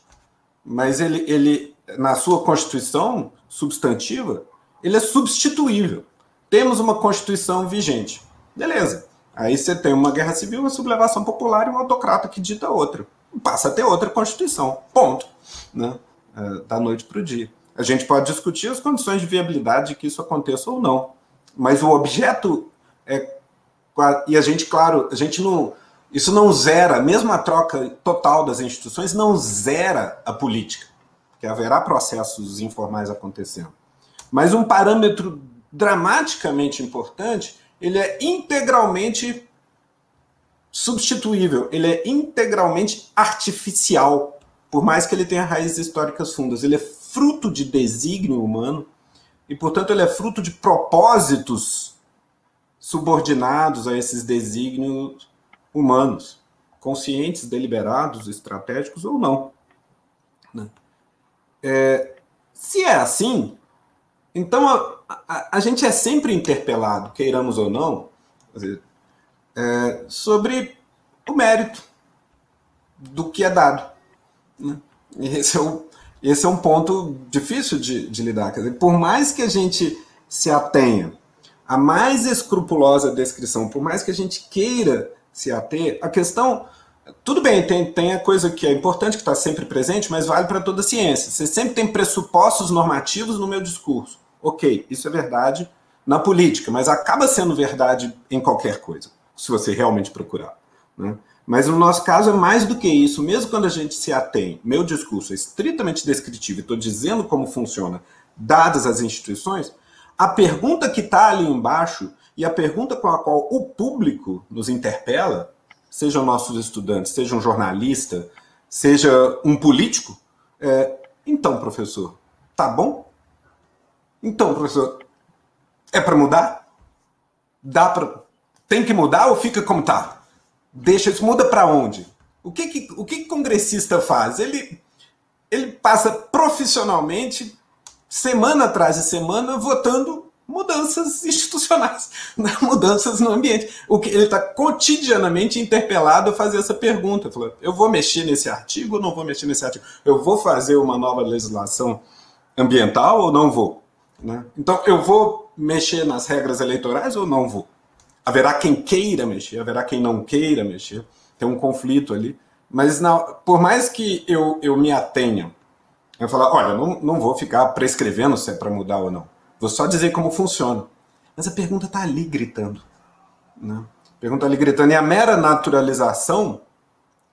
mas ele, ele, na sua constituição substantiva, ele é substituível. Temos uma constituição vigente. Beleza. Aí você tem uma guerra civil, uma sublevação popular e um autocrata que dita outra. Passa a ter outra constituição. Ponto. Né? É, da noite para o dia. A gente pode discutir as condições de viabilidade de que isso aconteça ou não mas o objeto é e a gente, claro, a gente não isso não zera, mesmo a troca total das instituições não zera a política, porque haverá processos informais acontecendo. Mas um parâmetro dramaticamente importante, ele é integralmente substituível, ele é integralmente artificial, por mais que ele tenha raízes históricas fundas. Ele é fruto de desígnio humano, e, portanto, ele é fruto de propósitos subordinados a esses desígnios humanos, conscientes, deliberados, estratégicos ou não. Né? É, se é assim, então a, a, gente é sempre interpelado, queiramos ou não, é, sobre o mérito do que é dado. Né? Esse é o esse é um ponto difícil de, de lidar. Dizer, por mais que a gente se atenha à mais escrupulosa descrição, por mais que a gente queira se ater, a questão. Tudo bem, tem, tem a coisa que é importante, que está sempre presente, mas vale para toda a ciência. Você sempre tem pressupostos normativos no meu discurso. Ok, isso é verdade na política, mas acaba sendo verdade em qualquer coisa, se você realmente procurar. Né? Mas no nosso caso é mais do que isso, mesmo quando a gente se atém, meu discurso é estritamente descritivo, estou dizendo como funciona, dadas as instituições, a pergunta que está ali embaixo e a pergunta com a qual o público nos interpela, sejam nossos estudantes, seja um jornalista, seja um político, é, então, professor, tá bom? Então, professor, é para mudar? Dá para tem que mudar ou fica como tá? deixa isso, muda para onde? O que que, o que que congressista faz? Ele, ele passa profissionalmente, semana atrás de semana, votando mudanças institucionais, né? mudanças no ambiente. O que ele está cotidianamente interpelado a fazer essa pergunta. Eu vou mexer nesse artigo ou não vou mexer nesse artigo? Eu vou fazer uma nova legislação ambiental ou não vou? Né? Então, eu vou mexer nas regras eleitorais ou não vou? haverá quem queira mexer, haverá quem não queira mexer, tem um conflito ali. Mas por mais que eu, eu me atenha, eu falar, olha, não, não vou ficar prescrevendo se é para mudar ou não. Vou só dizer como funciona. Mas a pergunta está ali gritando. Né? A pergunta ali gritando. E a mera naturalização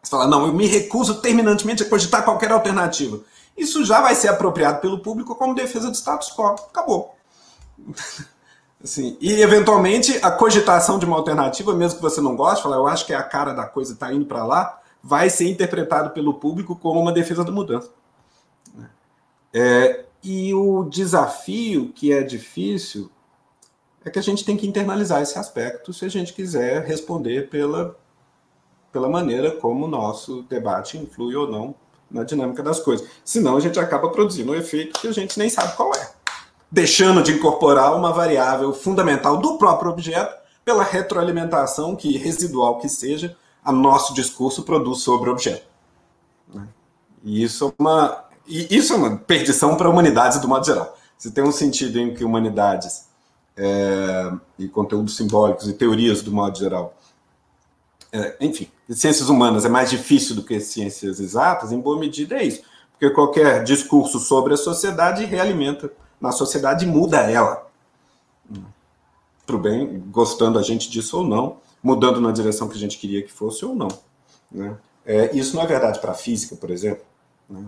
Você fala, não, eu me recuso terminantemente a cogitar qualquer alternativa. Isso já vai ser apropriado pelo público como defesa do status quo. Acabou. Assim, e, eventualmente, a cogitação de uma alternativa, mesmo que você não goste, falar, eu acho que é a cara da coisa está indo para lá, vai ser interpretado pelo público como uma defesa da mudança. É, e o desafio que é difícil é que a gente tem que internalizar esse aspecto se a gente quiser responder pela, pela maneira como o nosso debate influi ou não na dinâmica das coisas. Senão a gente acaba produzindo um efeito que a gente nem sabe qual é deixando de incorporar uma variável fundamental do próprio objeto pela retroalimentação que residual que seja a nosso discurso produz sobre o objeto. Né? E isso é uma isso é uma perdição para humanidades do modo geral. Se tem um sentido em que humanidades é, e conteúdos simbólicos e teorias do modo geral, enfim, ciências humanas é mais difícil do que ciências exatas, em boa medida é isso, porque qualquer discurso sobre a sociedade realimenta na sociedade muda ela. Para o bem, gostando a gente disso ou não, mudando na direção que a gente queria que fosse ou não. Né? É, isso não é verdade para a física, por exemplo. Né?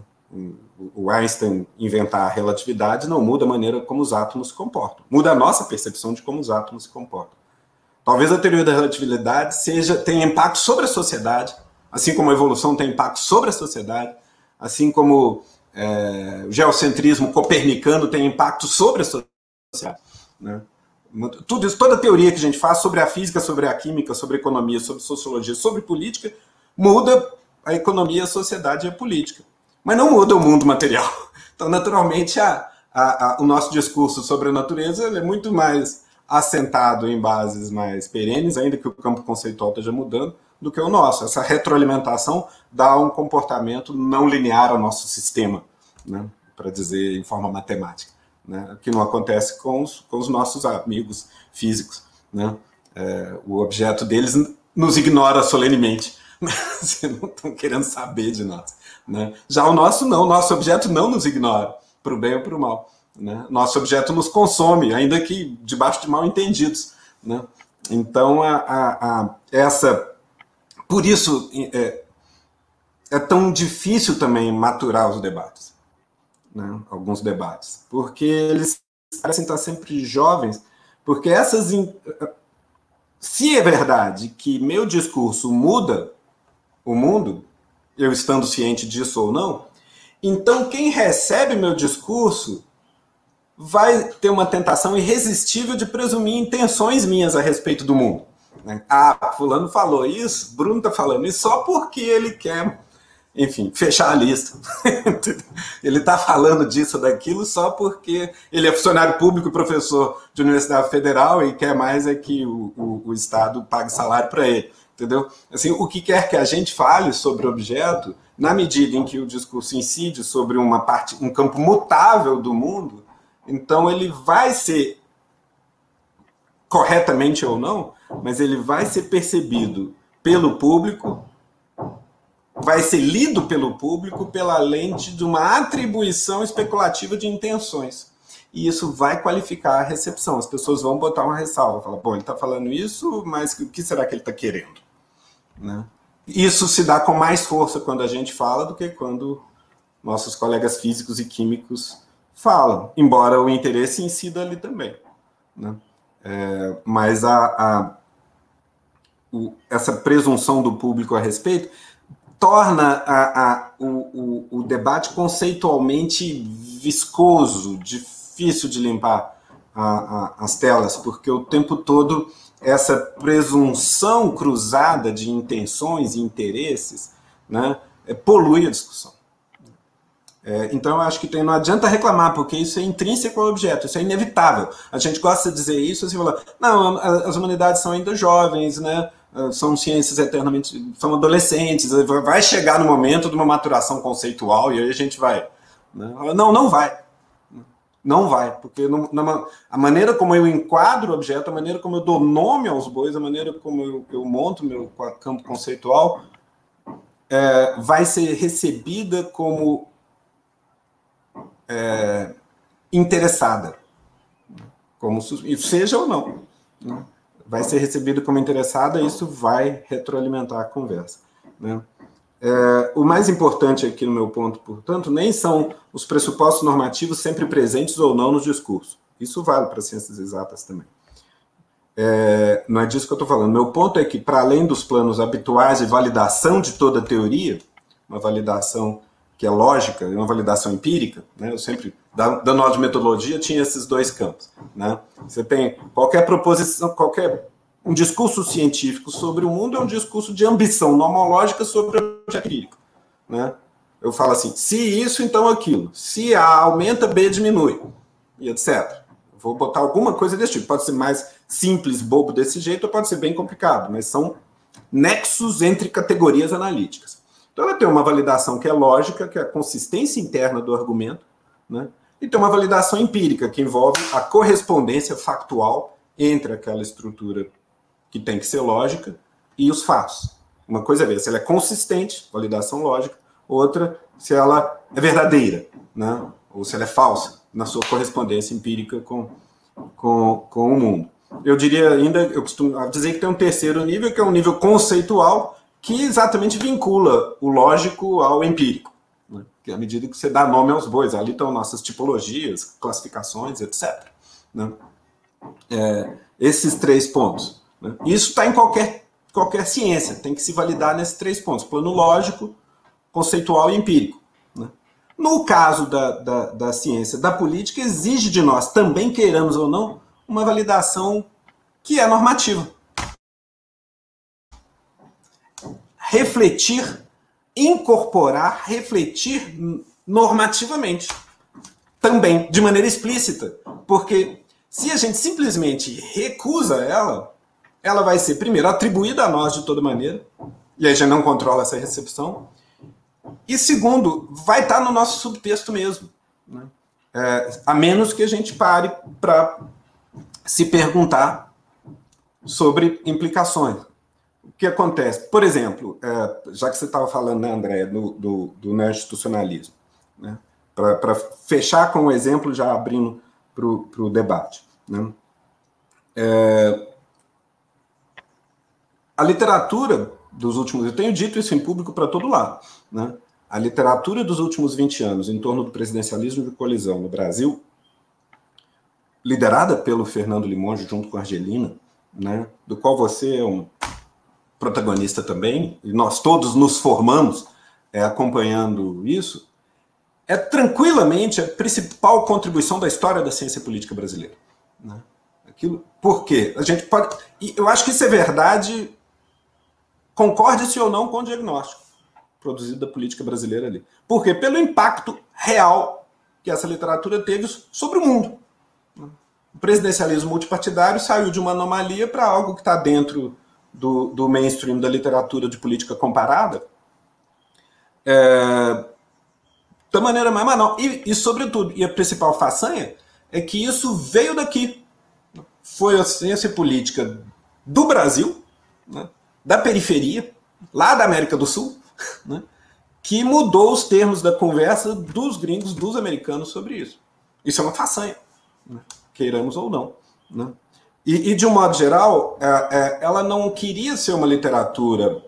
O Einstein inventar a relatividade não muda a maneira como os átomos se comportam. Muda a nossa percepção de como os átomos se comportam. Talvez a teoria da relatividade seja tenha impacto sobre a sociedade, assim como a evolução tem impacto sobre a sociedade, assim como é, o geocentrismo copernicano tem impacto sobre a sociedade. Né? Tudo isso, toda teoria que a gente faz sobre a física, sobre a química, sobre a economia, sobre sociologia, sobre política, muda a economia, a sociedade e a política. Mas não muda o mundo material. Então, naturalmente, a, a, a, o nosso discurso sobre a natureza é muito mais assentado em bases mais perenes, ainda que o campo conceitual esteja mudando, do que o nosso. Essa retroalimentação dá um comportamento não linear ao nosso sistema, né? para dizer em forma matemática, né? que não acontece com os, com os nossos amigos físicos. Né? É, o objeto deles nos ignora solenemente. Não estão querendo saber de nós. Né? Já o nosso não, o nosso objeto não nos ignora, para o bem ou para o mal. Né? Nosso objeto nos consome, ainda que debaixo de mal entendidos. Né? Então, a, a, a, essa por isso é, é tão difícil também maturar os debates, né? alguns debates, porque eles parecem estar sempre jovens, porque essas. Se é verdade que meu discurso muda o mundo, eu estando ciente disso ou não, então quem recebe meu discurso vai ter uma tentação irresistível de presumir intenções minhas a respeito do mundo. Ah, fulano falou isso, Bruno está falando isso só porque ele quer, enfim, fechar a lista. ele está falando disso, daquilo, só porque ele é funcionário público, professor de universidade federal e quer mais é que o, o, o Estado pague salário para ele. Entendeu? Assim, o que quer que a gente fale sobre o objeto, na medida em que o discurso incide sobre uma parte, um campo mutável do mundo, então ele vai ser corretamente ou não, mas ele vai ser percebido pelo público, vai ser lido pelo público pela lente de uma atribuição especulativa de intenções. E isso vai qualificar a recepção. As pessoas vão botar uma ressalva, falar, bom, ele está falando isso, mas o que será que ele está querendo? Né? Isso se dá com mais força quando a gente fala do que quando nossos colegas físicos e químicos falam, embora o interesse incida ali também. Né? É, mas a, a o, essa presunção do público a respeito torna a, a, o, o, o, debate conceitualmente viscoso, difícil de limpar as telas, porque o tempo todo essa presunção cruzada de intenções e interesses né, é, polui a discussão. É, então, eu acho que tem, não adianta reclamar, porque isso é intrínseco ao objeto, isso é inevitável. A gente gosta de dizer isso, assim, falar, não, as humanidades são ainda jovens, né? são ciências eternamente, são adolescentes, vai chegar no momento de uma maturação conceitual e aí a gente vai. Né? Não, não vai. Não vai, porque não, a maneira como eu enquadro o objeto, a maneira como eu dou nome aos bois, a maneira como eu, eu monto meu campo conceitual, é, vai ser recebida como é, interessada, como seja ou não, né? vai ser recebido como interessada, isso vai retroalimentar a conversa. Né? É, o mais importante aqui no meu ponto, portanto, nem são os pressupostos normativos sempre presentes ou não no discurso. Isso vale para ciências exatas também. É, não é disso que eu estou falando. Meu ponto é que, para além dos planos habituais de validação de toda a teoria, uma validação que é lógica e uma validação empírica, né? eu sempre, dando aula de metodologia, tinha esses dois campos. Né? Você tem qualquer proposição, qualquer um discurso científico sobre o mundo é um discurso de ambição nomológica sobre o empírico. Né? Eu falo assim, se isso, então aquilo. Se A aumenta, B diminui, e etc. Vou botar alguma coisa desse tipo. Pode ser mais simples, bobo desse jeito, ou pode ser bem complicado, mas são nexos entre categorias analíticas. Então ela tem uma validação que é lógica, que é a consistência interna do argumento, né? e tem uma validação empírica, que envolve a correspondência factual entre aquela estrutura que tem que ser lógica, e os fatos. Uma coisa é ver se ela é consistente, validação lógica, outra se ela é verdadeira, né? ou se ela é falsa, na sua correspondência empírica com, com, com o mundo. Eu diria ainda, eu costumo dizer que tem um terceiro nível, que é um nível conceitual, que exatamente vincula o lógico ao empírico. Né? Que à medida que você dá nome aos bois, ali estão nossas tipologias, classificações, etc. Né? É, esses três pontos. Né? Isso está em qualquer, qualquer ciência, tem que se validar nesses três pontos: plano lógico, conceitual e empírico. Né? No caso da, da, da ciência da política, exige de nós, também queiramos ou não, uma validação que é normativa. Refletir, incorporar, refletir normativamente. Também, de maneira explícita. Porque se a gente simplesmente recusa ela, ela vai ser, primeiro, atribuída a nós de toda maneira, e aí já não controla essa recepção, e segundo, vai estar no nosso subtexto mesmo. Né? É, a menos que a gente pare para se perguntar sobre implicações. O que acontece? Por exemplo, é, já que você estava falando, né, André, do, do, do institucionalismo né? para fechar com o um exemplo, já abrindo para o debate. Né? É, a literatura dos últimos, eu tenho dito isso em público para todo lado, né? A literatura dos últimos 20 anos em torno do presidencialismo de colisão no Brasil, liderada pelo Fernando Limonge junto com a Argelina, né, do qual você é um protagonista também, e nós todos nos formamos é, acompanhando isso, é tranquilamente a principal contribuição da história da ciência política brasileira. Né? Aquilo, por quê? A gente pode. Eu acho que isso é verdade concorde-se ou não com o diagnóstico produzido da política brasileira ali. Por quê? Pelo impacto real que essa literatura teve sobre o mundo. O presidencialismo multipartidário saiu de uma anomalia para algo que está dentro do, do, mainstream da literatura de política comparada é, da maneira mais banal. E, e, sobretudo, e a principal façanha é que isso veio daqui. Foi a ciência política do Brasil, né, da periferia, lá da América do Sul, né, que mudou os termos da conversa dos gringos, dos americanos sobre isso. Isso é uma façanha, né, queiramos ou não. E, e, de um modo geral, é, é, ela não queria ser uma literatura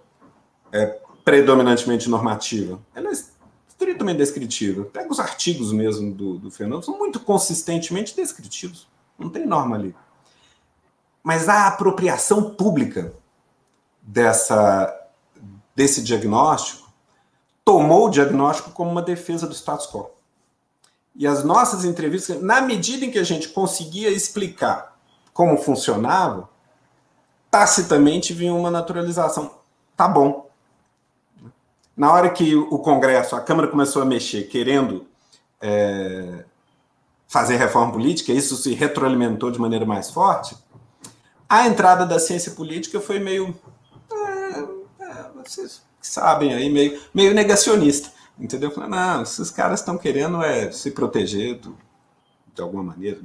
é, predominantemente normativa. Ela é estritamente descritiva. Pega os artigos mesmo do, do Fernando, são muito consistentemente descritivos. Não tem norma ali. Mas a apropriação pública dessa, desse diagnóstico tomou o diagnóstico como uma defesa do status quo. E as nossas entrevistas, na medida em que a gente conseguia explicar como funcionava, tacitamente vinha uma naturalização. Tá bom. Na hora que o Congresso, a Câmara começou a mexer, querendo é, fazer reforma política, isso se retroalimentou de maneira mais forte, a entrada da ciência política foi meio vocês sabem aí, meio, meio negacionista. Entendeu? Falando, não, esses caras estão querendo é, se proteger do, de alguma maneira.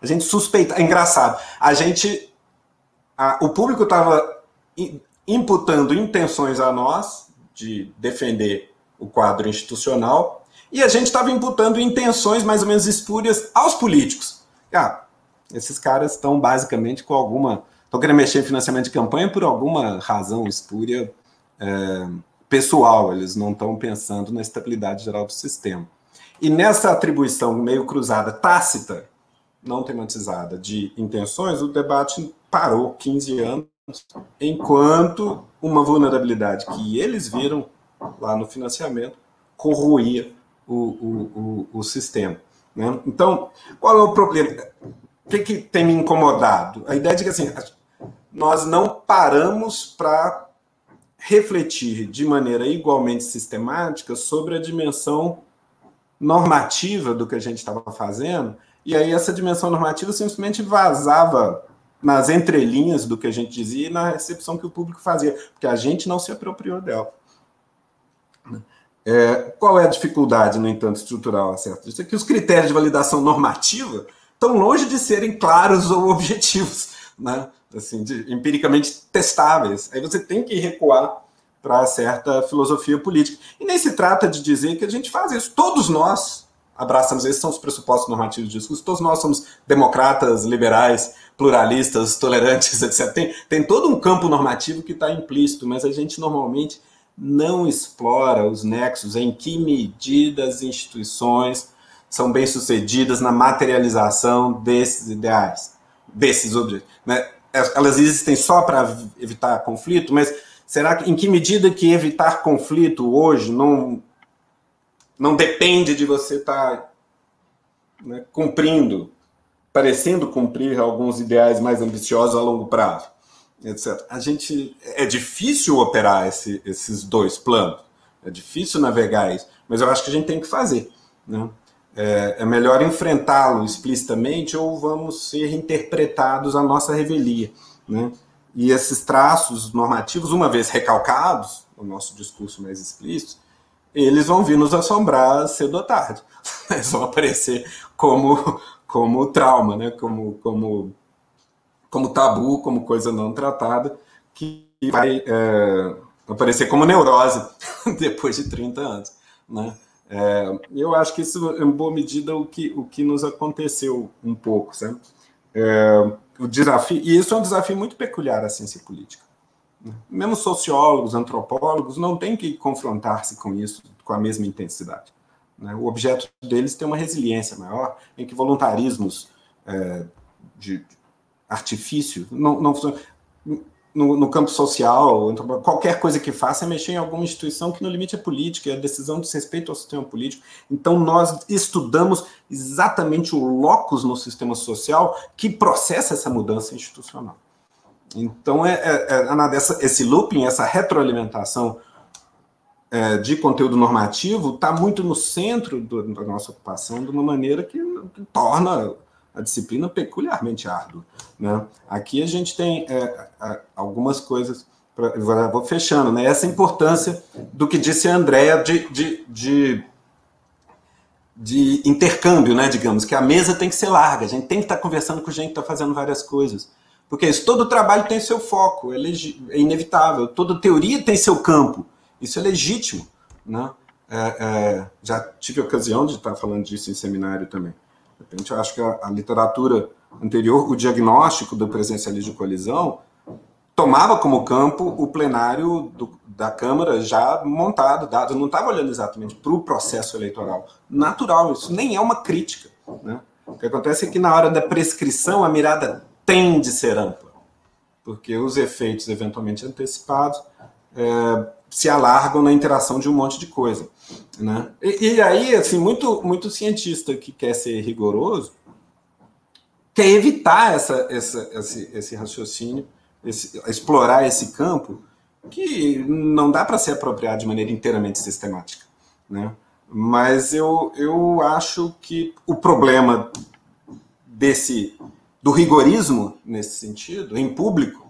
A gente suspeita. É engraçado. A gente. A, o público estava imputando intenções a nós de defender o quadro institucional e a gente estava imputando intenções mais ou menos espúrias aos políticos. Ah, esses caras estão basicamente com alguma. Estão querendo mexer em financiamento de campanha por alguma razão espúria é, pessoal, eles não estão pensando na estabilidade geral do sistema. E nessa atribuição meio cruzada, tácita, não tematizada, de intenções, o debate parou 15 anos, enquanto uma vulnerabilidade que eles viram lá no financiamento corroía o, o, o, o sistema. Né? Então, qual é o problema? O que, que tem me incomodado? A ideia de que assim, nós não paramos para refletir de maneira igualmente sistemática sobre a dimensão normativa do que a gente estava fazendo, e aí essa dimensão normativa simplesmente vazava nas entrelinhas do que a gente dizia e na recepção que o público fazia, porque a gente não se apropriou dela. É, qual é a dificuldade, no entanto, estrutural certo? Isso é que os critérios de validação normativa estão longe de serem claros ou objetivos, né? assim, de, empiricamente testáveis. Aí você tem que recuar para certa filosofia política. E nem se trata de dizer que a gente faz isso. Todos nós abraçamos, esses são os pressupostos normativos do discurso, todos nós somos democratas, liberais, pluralistas, tolerantes, etc. Tem, tem todo um campo normativo que está implícito, mas a gente normalmente não explora os nexos em que medida as instituições são bem-sucedidas na materialização desses ideais, desses objetivos. Né? Elas existem só para evitar conflito, mas será que em que medida que evitar conflito hoje não, não depende de você estar tá, né, cumprindo, parecendo cumprir alguns ideais mais ambiciosos a longo prazo? etc. A gente é difícil operar esse, esses dois planos, é difícil navegar isso, mas eu acho que a gente tem que fazer. Né? É, é melhor enfrentá-lo explicitamente ou vamos ser interpretados à nossa revelia. Né? E esses traços normativos, uma vez recalcados, o nosso discurso mais explícito, eles vão vir nos assombrar cedo ou tarde. Eles vão aparecer como, como trauma, né? como, como como tabu, como coisa não tratada, que vai é, aparecer como neurose depois de 30 anos. Né? É, eu acho que isso é, em boa medida, o que, o que nos aconteceu um pouco. Sabe? É, o desafio, e isso é um desafio muito peculiar à ciência política. Né? Mesmo sociólogos, antropólogos, não têm que confrontar-se com isso com a mesma intensidade. Né? O objeto deles tem uma resiliência maior, em que voluntarismos é, de, artifício, não, não no, no, campo social, qualquer coisa que faça é mexer em alguma instituição que no limite é política, é decisão diz respeito ao sistema político. Então nós estudamos exatamente o locus no sistema social que processa essa mudança institucional. Então é, é, é esse looping, essa retroalimentação é, de conteúdo normativo está muito no centro do, da nossa ocupação de uma maneira que, que torna a disciplina peculiarmente árdua. Né? Aqui a gente tem é, algumas coisas, pra, vou fechando, né? essa importância do que disse a Andrea de, de, de, de, intercâmbio, né? digamos, que a mesa tem que ser larga, a gente tem que estar conversando com gente que está fazendo várias coisas. Porque isso, todo trabalho tem seu foco, é, é, inevitável, toda teoria tem seu campo, isso é legítimo. Né? É, é, já tive a ocasião de estar falando disso em seminário também. De repente, acho que a, a literatura anterior, o diagnóstico do presencialismo de colisão, tomava como campo o plenário do, da Câmara já montado, dado, não estava olhando exatamente para o processo eleitoral. Natural, isso nem é uma crítica. Né? O que acontece é que na hora da prescrição a mirada tem de ser ampla, porque os efeitos eventualmente antecipados é, se alargam na interação de um monte de coisa. Né? E, e, aí, assim, muito, muito cientista que quer ser rigoroso quer evitar essa, essa, esse, esse raciocínio, esse, explorar esse campo que não dá para ser apropriado de maneira inteiramente sistemática. Né? Mas eu, eu acho que o problema desse do rigorismo nesse sentido, em público,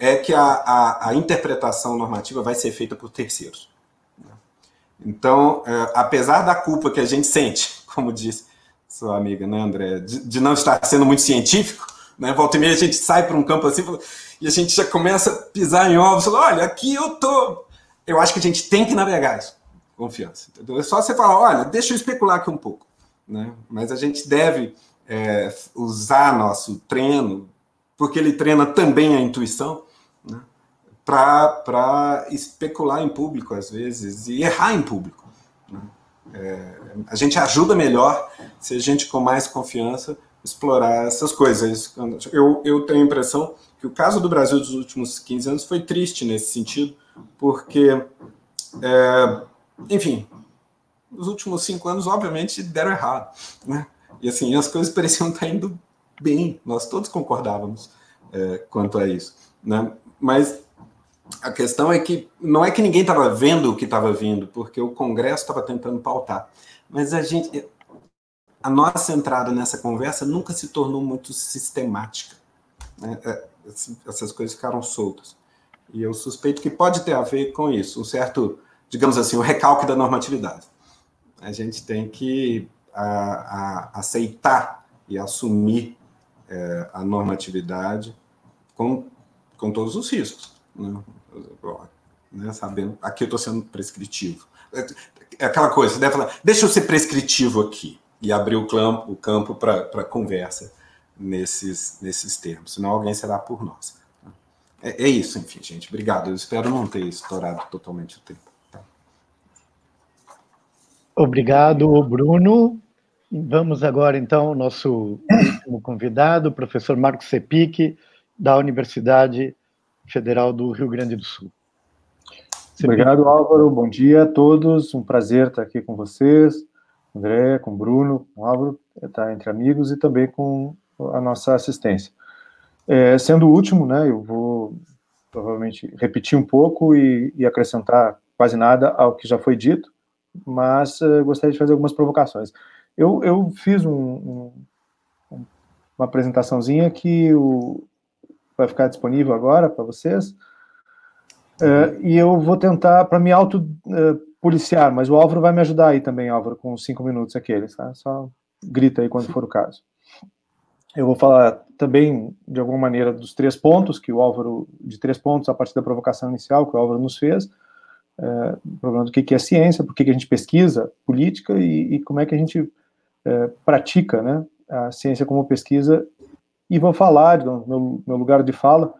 é que a, a, a interpretação normativa vai ser feita por terceiros. Então, é, apesar da culpa que a gente sente, como disse sua amiga, né, André, de, de não estar sendo muito científico, né, volta e meia a gente sai para um campo assim e a gente já começa a pisar em ovos, fala, olha, aqui eu tô. Eu acho que a gente tem que navegar isso, confiança. Entendeu? É só você falar, olha, deixa eu especular aqui um pouco, né? Mas a gente deve é, usar nosso treino, porque ele treina também a intuição, para especular em público, às vezes, e errar em público. Né? É, a gente ajuda melhor se a gente, com mais confiança, explorar essas coisas. Eu, eu tenho a impressão que o caso do Brasil dos últimos 15 anos foi triste nesse sentido, porque, é, enfim, os últimos cinco anos, obviamente, deram errado. Né? E assim, as coisas pareciam estar indo bem, nós todos concordávamos é, quanto a isso. Né? Mas a questão é que não é que ninguém estava vendo o que estava vindo, porque o Congresso estava tentando pautar. Mas a gente, a nossa entrada nessa conversa nunca se tornou muito sistemática. Né? É, essas coisas ficaram soltas. E eu suspeito que pode ter a ver com isso, um certo, digamos assim, o um recalque da normatividade. A gente tem que a, a, aceitar e assumir é, a normatividade com, com todos os riscos. Né? Né? Sabendo, aqui eu estou sendo prescritivo. É aquela coisa, você deve falar, deixa eu ser prescritivo aqui e abrir o campo, o campo para conversa nesses, nesses termos, senão alguém será por nós. É, é, isso, enfim, gente. Obrigado. Eu espero não ter estourado totalmente o tempo. Tá? Obrigado, Bruno. Vamos agora, então, ao nosso último convidado, o professor Marcos Sepic, da Universidade Federal do Rio Grande do Sul. Obrigado, Álvaro. Bom dia a todos. Um prazer estar aqui com vocês, André, com Bruno, com Álvaro, estar entre amigos e também com a nossa assistência. É, sendo o último, né, eu vou provavelmente repetir um pouco e, e acrescentar quase nada ao que já foi dito, mas uh, gostaria de fazer algumas provocações. Eu, eu fiz um, um, uma apresentaçãozinha que o, vai ficar disponível agora para vocês, uh, e eu vou tentar, para me auto-policiar, uh, mas o Álvaro vai me ajudar aí também, Álvaro, com cinco minutos aqueles, tá? Só grita aí quando for o caso. Eu vou falar também, de alguma maneira, dos três pontos que o Álvaro, de três pontos a partir da provocação inicial que o Álvaro nos fez, é, problema do que, que é ciência, por que, que a gente pesquisa política e, e como é que a gente é, pratica né, a ciência como pesquisa. E vou falar, meu, meu lugar de fala,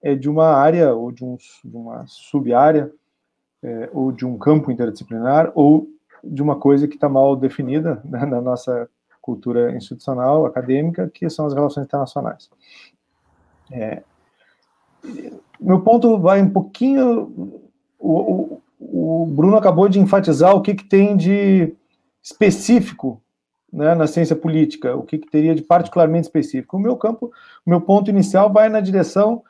é de uma área ou de, um, de uma sub-área é, ou de um campo interdisciplinar ou de uma coisa que está mal definida né, na nossa cultura institucional, acadêmica, que são as relações internacionais. É, meu ponto vai um pouquinho. O, o, o, Bruno acabou de enfatizar o que, que tem de específico né, na ciência política, o que, que, teria de particularmente específico. O meu campo, o meu ponto inicial vai na direção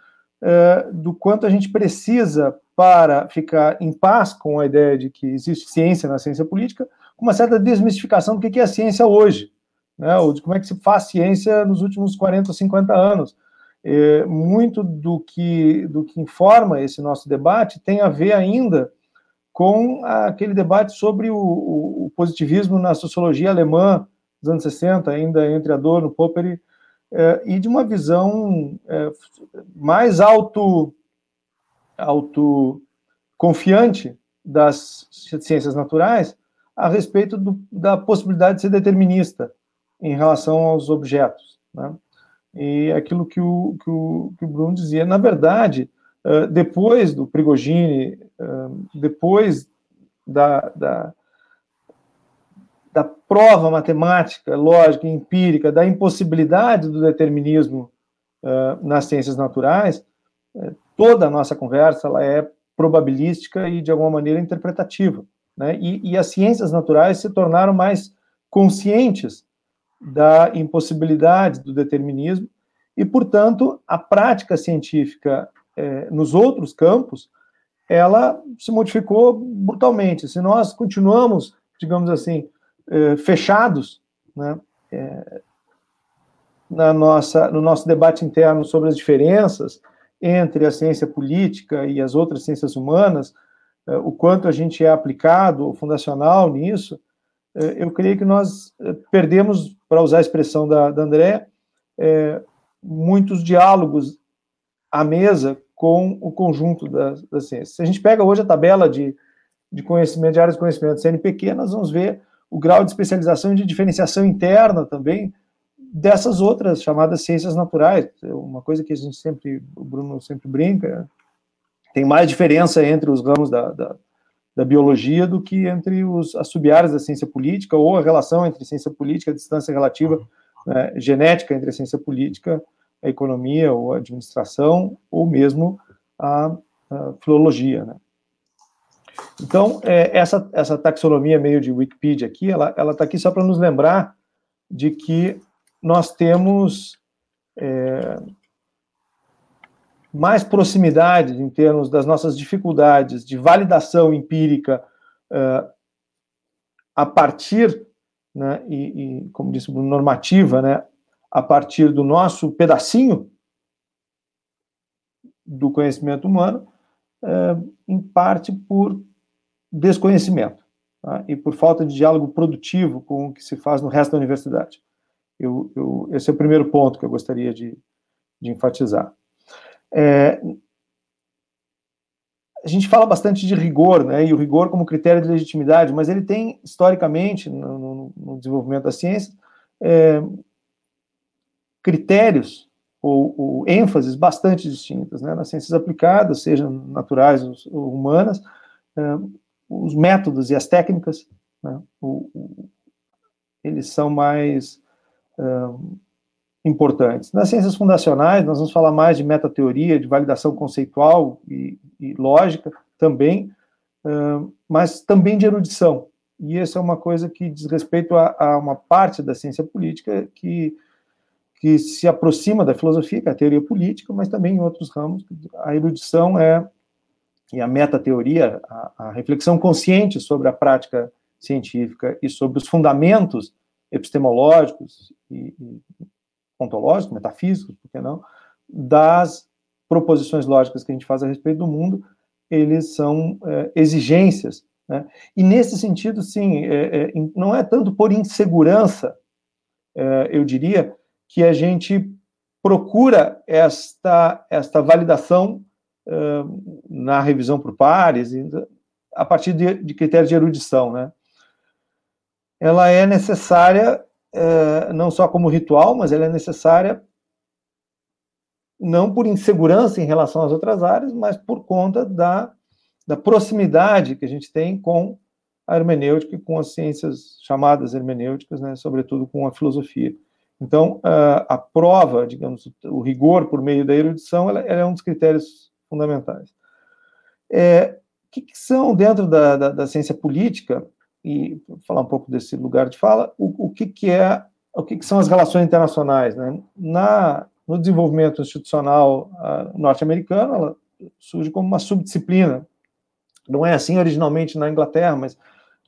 é, do quanto a gente precisa para ficar em paz com a ideia de que existe ciência na ciência política, uma certa desmistificação do que é a ciência hoje né, ou de como é que se faz ciência nos últimos 40 ou 50 anos. É, muito do que, do que informa esse nosso debate tem a ver ainda com aquele debate sobre o, o, positivismo na sociologia alemã dos anos 60, ainda entre Adorno, Popper, é, e de uma visão é, mais auto, auto confiante das ciências naturais a respeito do, da possibilidade de ser determinista em relação aos objetos. Né? E aquilo que o, que o, que o Bruno dizia, na verdade, depois do Prigogine, depois da, da, da prova matemática, lógica empírica da impossibilidade do determinismo nas ciências naturais, toda a nossa conversa ela é probabilística e, de alguma maneira, interpretativa. Né? E, e as ciências naturais se tornaram mais conscientes da impossibilidade do determinismo e, portanto, a prática científica é, nos outros campos ela se modificou brutalmente. Se nós continuamos, digamos assim, é, fechados, né, é, na nossa, no nosso debate interno sobre as diferenças entre a ciência política e as outras ciências humanas, é, o quanto a gente é aplicado, fundacional nisso, eu creio que nós perdemos, para usar a expressão da, da André, muitos diálogos à mesa com o conjunto das, das ciências. Se a gente pega hoje a tabela de, de conhecimento, de áreas de conhecimento CNPq, nós vamos ver o grau de especialização e de diferenciação interna também dessas outras chamadas ciências naturais. Uma coisa que a gente sempre, o Bruno sempre brinca, tem mais diferença entre os ramos da, da, da biologia do que entre os, as sub-áreas da ciência política ou a relação entre ciência política, a distância relativa né, genética entre a ciência política, a economia ou a administração, ou mesmo a, a filologia. Né? Então, é, essa, essa taxonomia meio de Wikipedia aqui, ela está aqui só para nos lembrar de que nós temos é, mais proximidade em termos das nossas dificuldades de validação empírica uh, a partir, né, e, e, como disse normativa, né, a partir do nosso pedacinho do conhecimento humano, uh, em parte por desconhecimento tá, e por falta de diálogo produtivo com o que se faz no resto da universidade. Eu, eu, esse é o primeiro ponto que eu gostaria de, de enfatizar. É, a gente fala bastante de rigor, né, e o rigor como critério de legitimidade, mas ele tem, historicamente, no, no, no desenvolvimento da ciência, é, critérios ou, ou, ênfases bastante distintas. Né, nas ciências aplicadas, sejam naturais ou humanas, é, os métodos e as técnicas, né, o, o, eles são mais é, importantes. Nas ciências fundacionais, nós vamos falar mais de metateoria, de validação conceitual e, e lógica também, uh, mas também de erudição. E essa é uma coisa que diz respeito a, a, uma parte da ciência política que, que se aproxima da filosofia, que é a teoria política, mas também em outros ramos. A erudição é, e a metateoria, a, a reflexão consciente sobre a prática científica e sobre os fundamentos epistemológicos e, e ontológicos, metafísicos, por que não, das proposições lógicas que a gente faz a respeito do mundo, eles são é, exigências. Né? E nesse sentido, sim, é, é, não é tanto por insegurança, é, eu diria, que a gente procura esta, esta validação é, na revisão por pares, a partir de, de critérios de erudição. Né? Ela é necessária é, não só como ritual, mas ela é necessária não por insegurança em relação às outras áreas, mas por conta da, da proximidade que a gente tem com a hermenêutica e com as ciências chamadas hermenêuticas, né, sobretudo com a filosofia. Então, a, prova, digamos, o rigor por meio da erudição, ela, é um dos critérios fundamentais. É, que, que são, dentro da, da, da ciência política, e falar um pouco desse lugar de fala, o, o que, que é, o que, que são as relações internacionais, né? Na no desenvolvimento institucional uh, norte-americano, ela surge como uma subdisciplina. Não é assim originalmente na Inglaterra, mas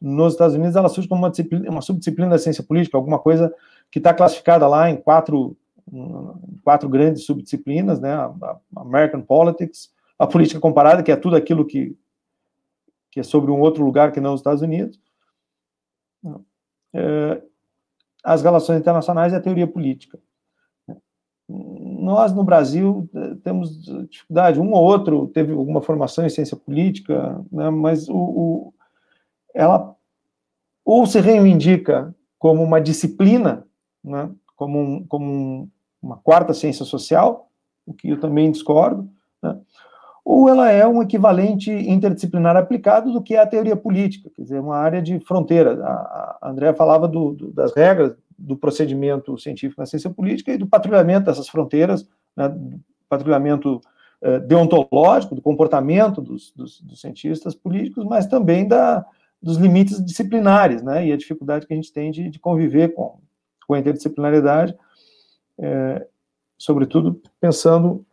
nos Estados Unidos ela surge como uma, uma subdisciplina da ciência política, alguma coisa que está classificada lá em quatro, quatro grandes subdisciplinas, né? American Politics, a política comparada, que é tudo aquilo que, que é sobre um outro lugar que não os Estados Unidos, é, as relações internacionais e a teoria política. Nós, no Brasil, temos dificuldade, um ou outro teve alguma formação em ciência política, né, mas o, o, ela ou se reivindica como uma disciplina, né, como, um, como um, uma quarta ciência social, o que eu também discordo, né, ou ela é um equivalente interdisciplinar aplicado do que é a teoria política, quer dizer, uma área de fronteira. A, a Andrea falava do, do, das regras do procedimento científico na ciência política e do patrulhamento dessas fronteiras, né, do patrulhamento eh, deontológico, do comportamento dos, dos, dos, cientistas políticos, mas também da, dos limites disciplinares, né, e a dificuldade que a gente tem de, de conviver com, com a interdisciplinaridade, eh, sobretudo pensando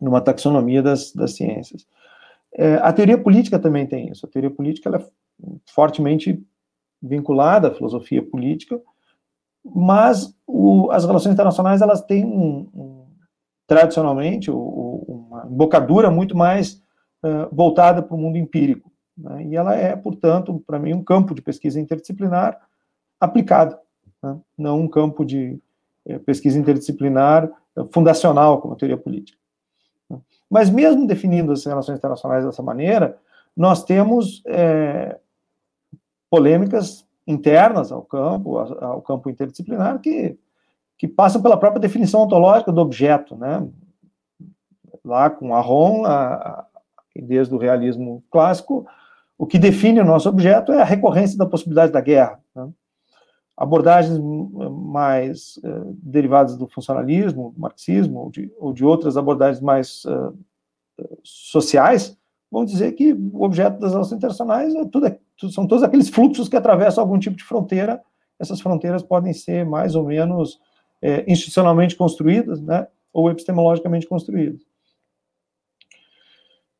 numa taxonomia das, das ciências. É, a teoria política também tem isso. A teoria política é fortemente vinculada à filosofia política, mas o, as relações internacionais elas têm um, um, tradicionalmente uma embocadura muito mais uh, voltada para o mundo empírico. Né? E ela é, portanto, para mim, um campo de pesquisa interdisciplinar aplicado, né? não um campo de eh, pesquisa interdisciplinar uh, fundacional, como a teoria política. Mas mesmo definindo as relações internacionais dessa maneira, nós temos é, polêmicas internas ao campo, ao campo interdisciplinar, que, que passam pela própria definição ontológica do objeto, né? Lá com Aron, a, desde o realismo clássico, o que define o nosso objeto é a recorrência da possibilidade da guerra. Né? Abordagens mais uh, derivadas do funcionalismo, marxismo, ou de, ou de outras abordagens mais uh, sociais, vão dizer que o objeto das relações internacionais é tudo, é, são todos aqueles fluxos que atravessam algum tipo de fronteira. Essas fronteiras podem ser mais ou menos é, institucionalmente construídas, né, ou epistemologicamente construídas.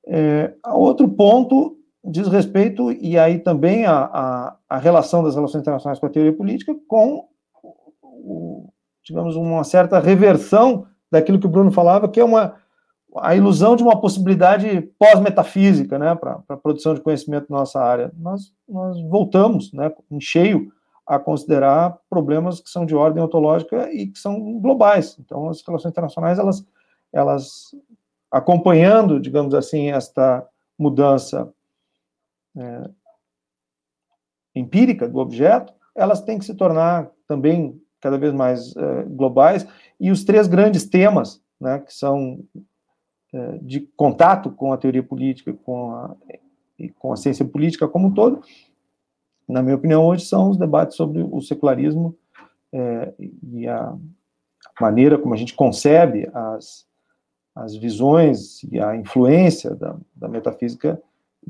É, outro ponto diz respeito, e aí também a, a, a, relação das relações internacionais com a teoria política, com, o, digamos, uma certa reversão daquilo que o Bruno falava, que é uma a ilusão de uma possibilidade pós-metafísica, né, para a produção de conhecimento na nossa área. Nós, nós voltamos, né, em cheio, a considerar problemas que são de ordem ontológica e que são globais. Então, as relações internacionais, elas, elas acompanhando, digamos assim, esta mudança é, empírica do objeto, elas têm que se tornar também cada vez mais é, globais. E os três grandes temas, né, que são é, de contato com a teoria política, com a, e com a ciência política como um todo, na minha opinião, hoje são os debates sobre o secularismo é, e a maneira como a gente concebe as, as visões e a influência da, da metafísica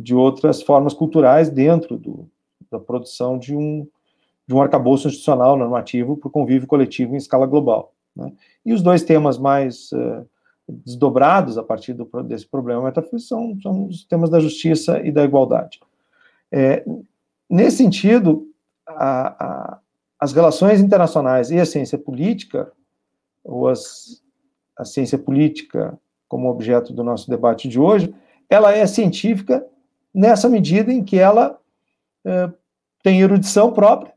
de outras formas culturais dentro do, da produção de um, de um arcabouço institucional normativo para o convívio coletivo em escala global. Né? E os dois temas mais uh, desdobrados a partir do, desse problema metafísico são, são os temas da justiça e da igualdade. É, Nesse sentido, a, a, as relações internacionais e a ciência política, ou as, a ciência política como objeto do nosso debate de hoje, ela é científica nessa medida em que ela é, tem erudição própria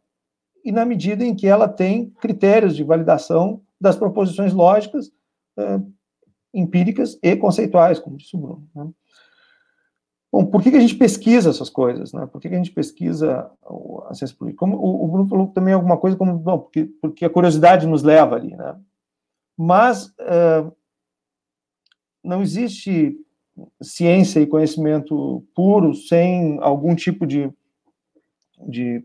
e na medida em que ela tem critérios de validação das proposições lógicas, é, empíricas e conceituais, como disse o Bruno. Né? Bom, por que, que a gente pesquisa essas coisas? Né? Por que, que a gente pesquisa a ciência política? Como o, o Bruno falou também alguma coisa como, bom, porque, porque a curiosidade nos leva ali, né? Mas uh, não existe ciência e conhecimento puro sem algum tipo de, de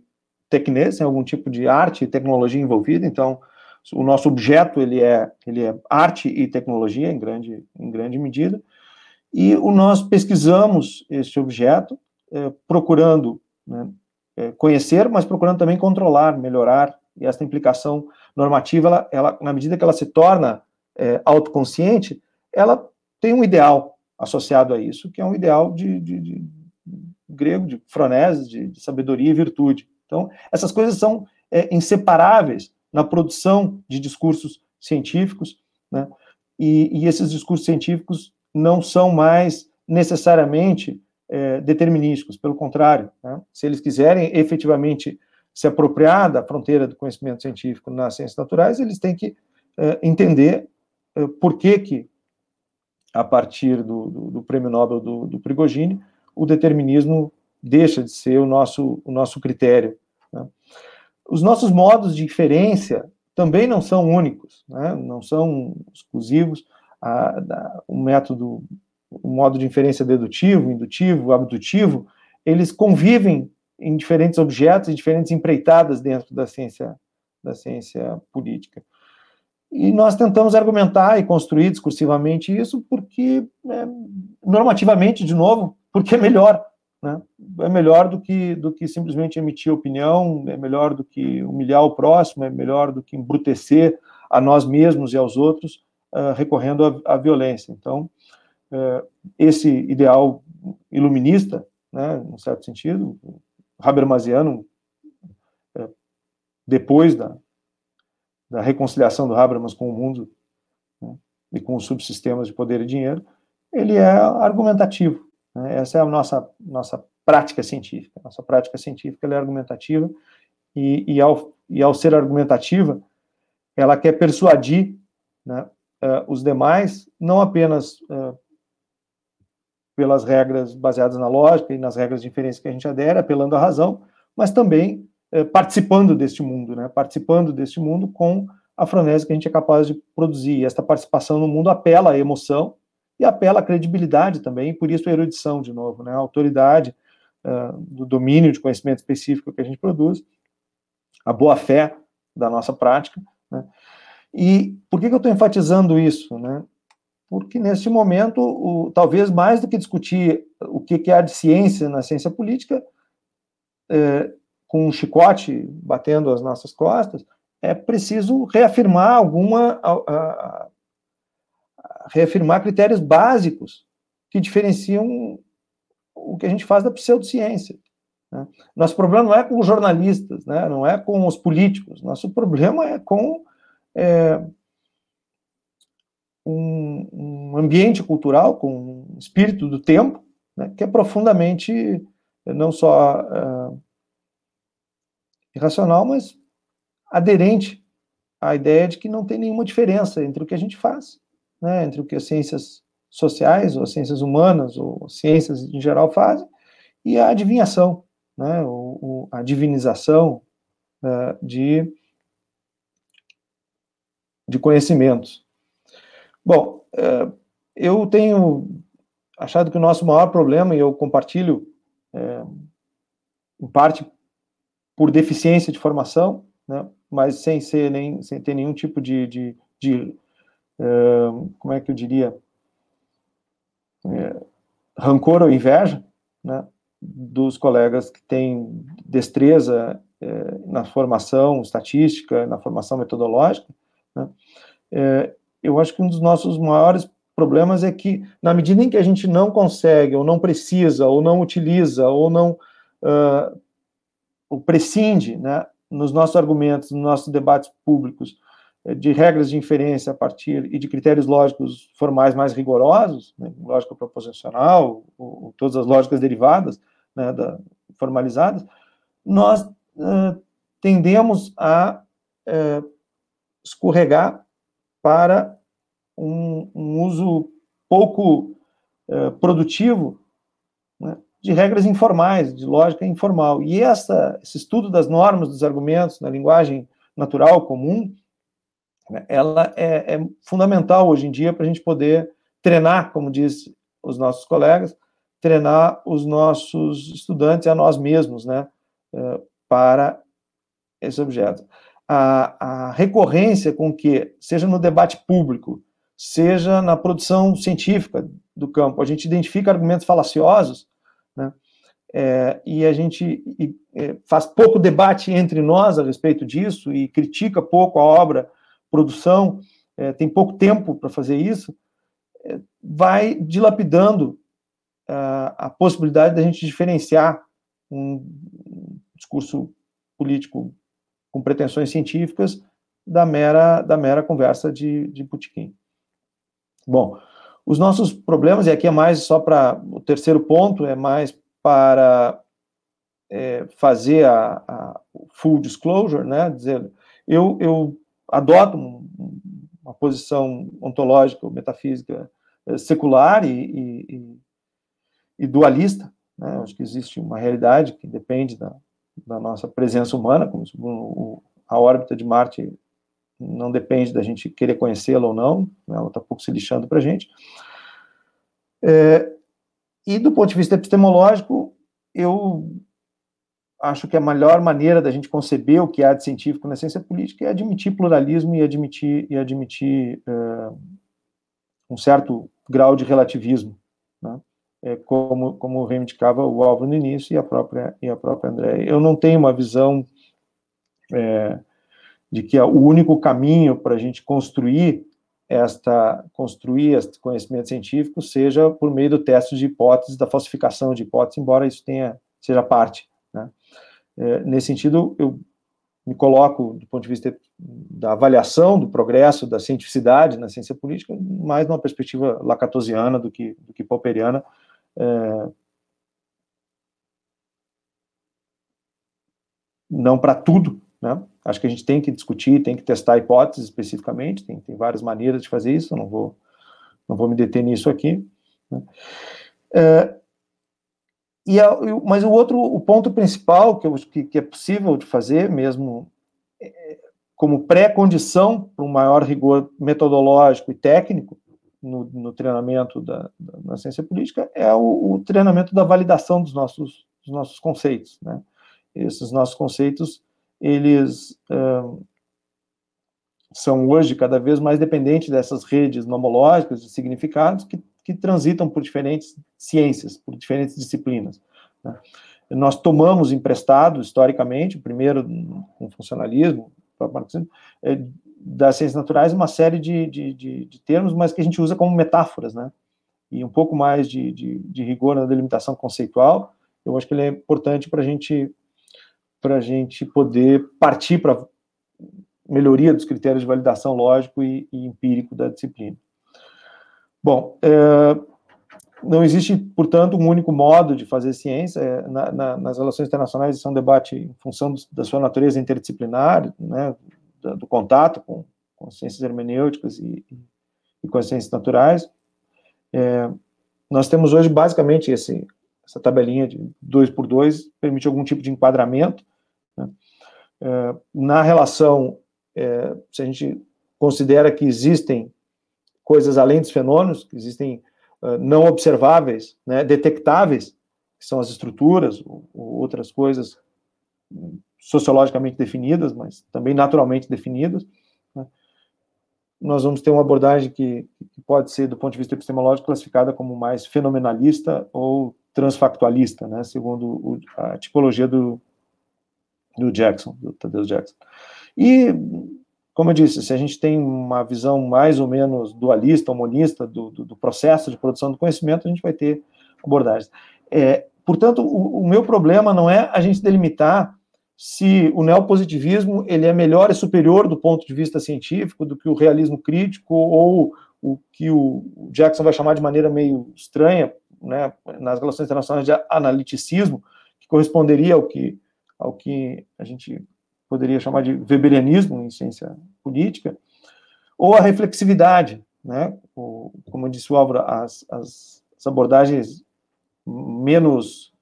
tecnia, sem algum tipo de arte e tecnologia envolvida. Então, o nosso objeto ele é, ele é arte e tecnologia em grande, em grande medida. E o, nós pesquisamos este objeto, é, procurando né, é, conhecer, mas procurando também controlar, melhorar, e essa implicação normativa, ela, ela na medida que ela se torna é, autoconsciente, ela tem um ideal associado a isso, que é um ideal de, de, de grego, de fronese, de, sabedoria e virtude. Então, essas coisas são é, inseparáveis na produção de discursos científicos, né? E, e, esses discursos científicos não são mais necessariamente é, determinísticos, pelo contrário, né? se eles quiserem efetivamente se apropriar da fronteira do conhecimento científico nas ciências naturais, eles têm que é, entender é, por que que, a partir do, do, do prêmio Nobel do, do Prigogine, o determinismo deixa de ser o nosso, o nosso critério. Né? Os nossos modos de inferência também não são únicos, né? não são exclusivos a, a, o método, o modo de inferência dedutivo, indutivo, abdutivo, eles convivem em diferentes objetos e diferentes empreitadas dentro da ciência, da ciência política. E nós tentamos argumentar e construir discursivamente isso porque, é, normativamente, de novo, porque é melhor. Né? É melhor do que, do que simplesmente emitir opinião, é melhor do que humilhar o próximo, é melhor do que embrutecer a nós mesmos e aos outros uh, recorrendo à, à, violência. Então, uh, esse ideal iluminista, né, num certo sentido, Habermasiano, uh, depois da, da reconciliação do Habermas com o mundo né, e com os subsistemas de poder e dinheiro, ele é argumentativo. Né, essa é a nossa, nossa prática científica. Nossa prática científica é argumentativa e, e, ao, e ao ser argumentativa, ela quer persuadir né, uh, os demais, não apenas uh, pelas regras baseadas na lógica e nas regras de inferência que a gente adere, apelando à razão, mas também participando deste mundo, né? participando deste mundo com a fronese que a gente é capaz de produzir. E esta participação no mundo apela à emoção e apela à credibilidade também, por isso a erudição, de novo, né, a autoridade uh, do domínio de conhecimento específico que a gente produz, a boa-fé da nossa prática. Né? E por que, que eu estou enfatizando isso? Né? Porque nesse momento, o, talvez mais do que discutir o que, que há de ciência na ciência política, é, com um chicote batendo as nossas costas, é preciso reafirmar alguma. A, a, reafirmar critérios básicos que diferenciam o que a gente faz da pseudociência. Né? Nosso problema não é com os jornalistas, né? não é com os políticos, nosso problema é com é, um, um, ambiente cultural, com um espírito do tempo, né? que é profundamente não só uh, irracional, mas aderente à ideia de que não tem nenhuma diferença entre o que a gente faz, né, entre o que as ciências sociais, ou as ciências humanas, ou ciências em geral fazem, e a adivinhação, né, o, a divinização uh, de, de conhecimentos. Bom, uh, eu tenho achado que o nosso maior problema, e eu compartilho, uh, em parte por deficiência de formação, né, mas sem ser nem sem ter nenhum tipo de, de, de uh, como é que eu diria? Uh, rancor ou inveja, né, dos colegas que têm destreza uh, na formação estatística, na formação metodológica, né, eu acho que um dos nossos maiores problemas é que na medida em que a gente não consegue ou não precisa ou não utiliza ou não ou prescinde, né, nos nossos argumentos, nos nossos debates públicos, eh, de regras de inferência a partir e de critérios lógicos formais mais rigorosos, né, lógica proposicional, ou, ou, todas as lógicas derivadas, né, da, formalizadas, nós uh, tendemos a uh, escorregar para um, um uso pouco uh, produtivo de regras informais, de lógica informal. E essa, esse estudo das normas, dos argumentos na linguagem natural, comum, né, ela é, é, fundamental hoje em dia para a gente poder treinar, como diz os nossos colegas, treinar os nossos estudantes a nós mesmos, né, eh, para esse objeto. A, a recorrência com que, seja no debate público, seja na produção científica do campo, a gente identifica argumentos falaciosos, né? É, e a gente e, é, faz pouco debate entre nós a respeito disso e critica pouco a obra, produção, é, tem pouco tempo para fazer isso, é, vai dilapidando a, possibilidade da gente diferenciar um discurso político com pretensões científicas da mera, da mera conversa de, de. Bom, os nossos problemas, e aqui é mais só para o terceiro ponto, é mais para é, fazer a, a, full disclosure, né? Dizer, eu, eu adoto uma posição ontológica ou metafísica é, secular e, e, e dualista. Né? Acho que existe uma realidade que depende da, da nossa presença humana, como a órbita de Marte não depende da gente querer conhecê-la ou não, né? ela está pouco se lixando para a gente. É, e do ponto de vista epistemológico, eu acho que a melhor maneira da gente conceber o que há de científico na ciência política é admitir pluralismo e admitir, e admitir uh, um certo grau de relativismo, né? é, como, como reivindicava o Álvaro no início e a própria, e a própria André. Eu não tenho uma visão é, de que o único caminho para a gente construir esta construir este conhecimento científico seja por meio do teste de hipóteses, da falsificação de hipóteses, embora isso tenha seja parte. Né? É, nesse sentido, eu me coloco do ponto de vista da avaliação do progresso da cientificidade na ciência política mais numa perspectiva lacatosiana do que do que popperiana. É, não para tudo, né? Acho que a gente tem que discutir, tem que testar hipóteses especificamente, tem, tem várias maneiras de fazer isso, não vou, não vou me deter nisso aqui. Né? É, e a, mas o outro, o ponto principal que, eu, que, que é possível de fazer, mesmo é, como pré-condição para um maior rigor metodológico e técnico, no, no treinamento da, da, na ciência política é o, o, treinamento da validação dos nossos, dos nossos conceitos. Né? Esses nossos conceitos, eles são hoje cada vez mais dependentes dessas redes nomológicas de significados que, que transitam por diferentes ciências, por diferentes disciplinas. Né? Nós tomamos emprestado, historicamente, primeiro com funcionalismo, marxismo, é, das ciências naturais, uma série de, de, de, de, termos, mas que a gente usa como metáforas, né? E um pouco mais de, rigor na delimitação conceitual, eu acho que ele é importante para gente, a gente poder partir para melhoria dos critérios de validação lógico e, e empírico da disciplina. Bom, é, não existe, portanto, um único modo de fazer ciência. É, na, na, nas relações internacionais, isso é um debate em função do, da sua natureza interdisciplinar, né, do, do contato com, com ciências hermenêuticas e, e, com as ciências naturais. É, nós temos hoje, basicamente, esse, essa tabelinha de dois por dois, permite algum tipo de enquadramento. Né, é, na relação, é, se a gente considera que existem coisas além dos fenômenos, que existem uh, não observáveis, né, detectáveis, que são as estruturas, ou, ou outras coisas sociologicamente definidas, mas também naturalmente definidas. Né, nós vamos ter uma abordagem que, que, pode ser, do ponto de vista epistemológico, classificada como mais fenomenalista ou transfactualista, né, segundo o, a tipologia do, do Jackson, do Tadeu Jackson. E como eu disse, se a gente tem uma visão mais ou menos dualista, homonista do, do, do processo de produção do conhecimento, a gente vai ter abordagens. É, portanto, o, o, meu problema não é a gente delimitar se o neopositivismo ele é melhor e superior do ponto de vista científico do que o realismo crítico ou o que o Jackson vai chamar de maneira meio estranha, né, nas relações internacionais de analiticismo, que corresponderia ao que, ao que a gente poderia chamar de weberianismo em ciência política, ou a reflexividade, né? O, como disse o Álvaro, as, as, abordagens menos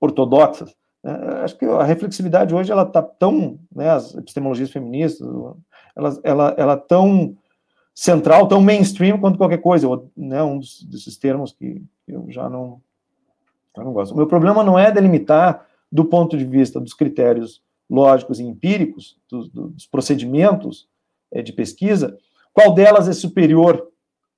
ortodoxas. Né? Acho que a reflexividade hoje ela está tão, né, as epistemologias feministas, ela, ela, ela tão central, tão mainstream quanto qualquer coisa, né, um dos, desses termos que eu já não, não gosto. O meu problema não é delimitar do ponto de vista dos critérios lógicos e empíricos, dos, dos procedimentos é, de pesquisa, qual delas é superior,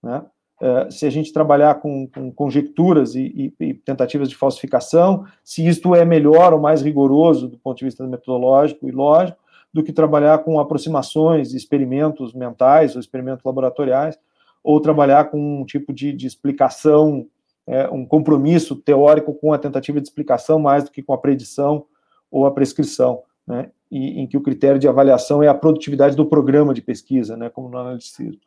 né? É, se a gente trabalhar com, com conjecturas e, e, e, tentativas de falsificação, se isto é melhor ou mais rigoroso do ponto de vista metodológico e lógico, do que trabalhar com aproximações, experimentos mentais ou experimentos laboratoriais, ou trabalhar com um tipo de, de explicação, é, um compromisso teórico com a tentativa de explicação mais do que com a predição ou a prescrição né, e, em que o critério de avaliação é a produtividade do programa de pesquisa, né, como no analicismo.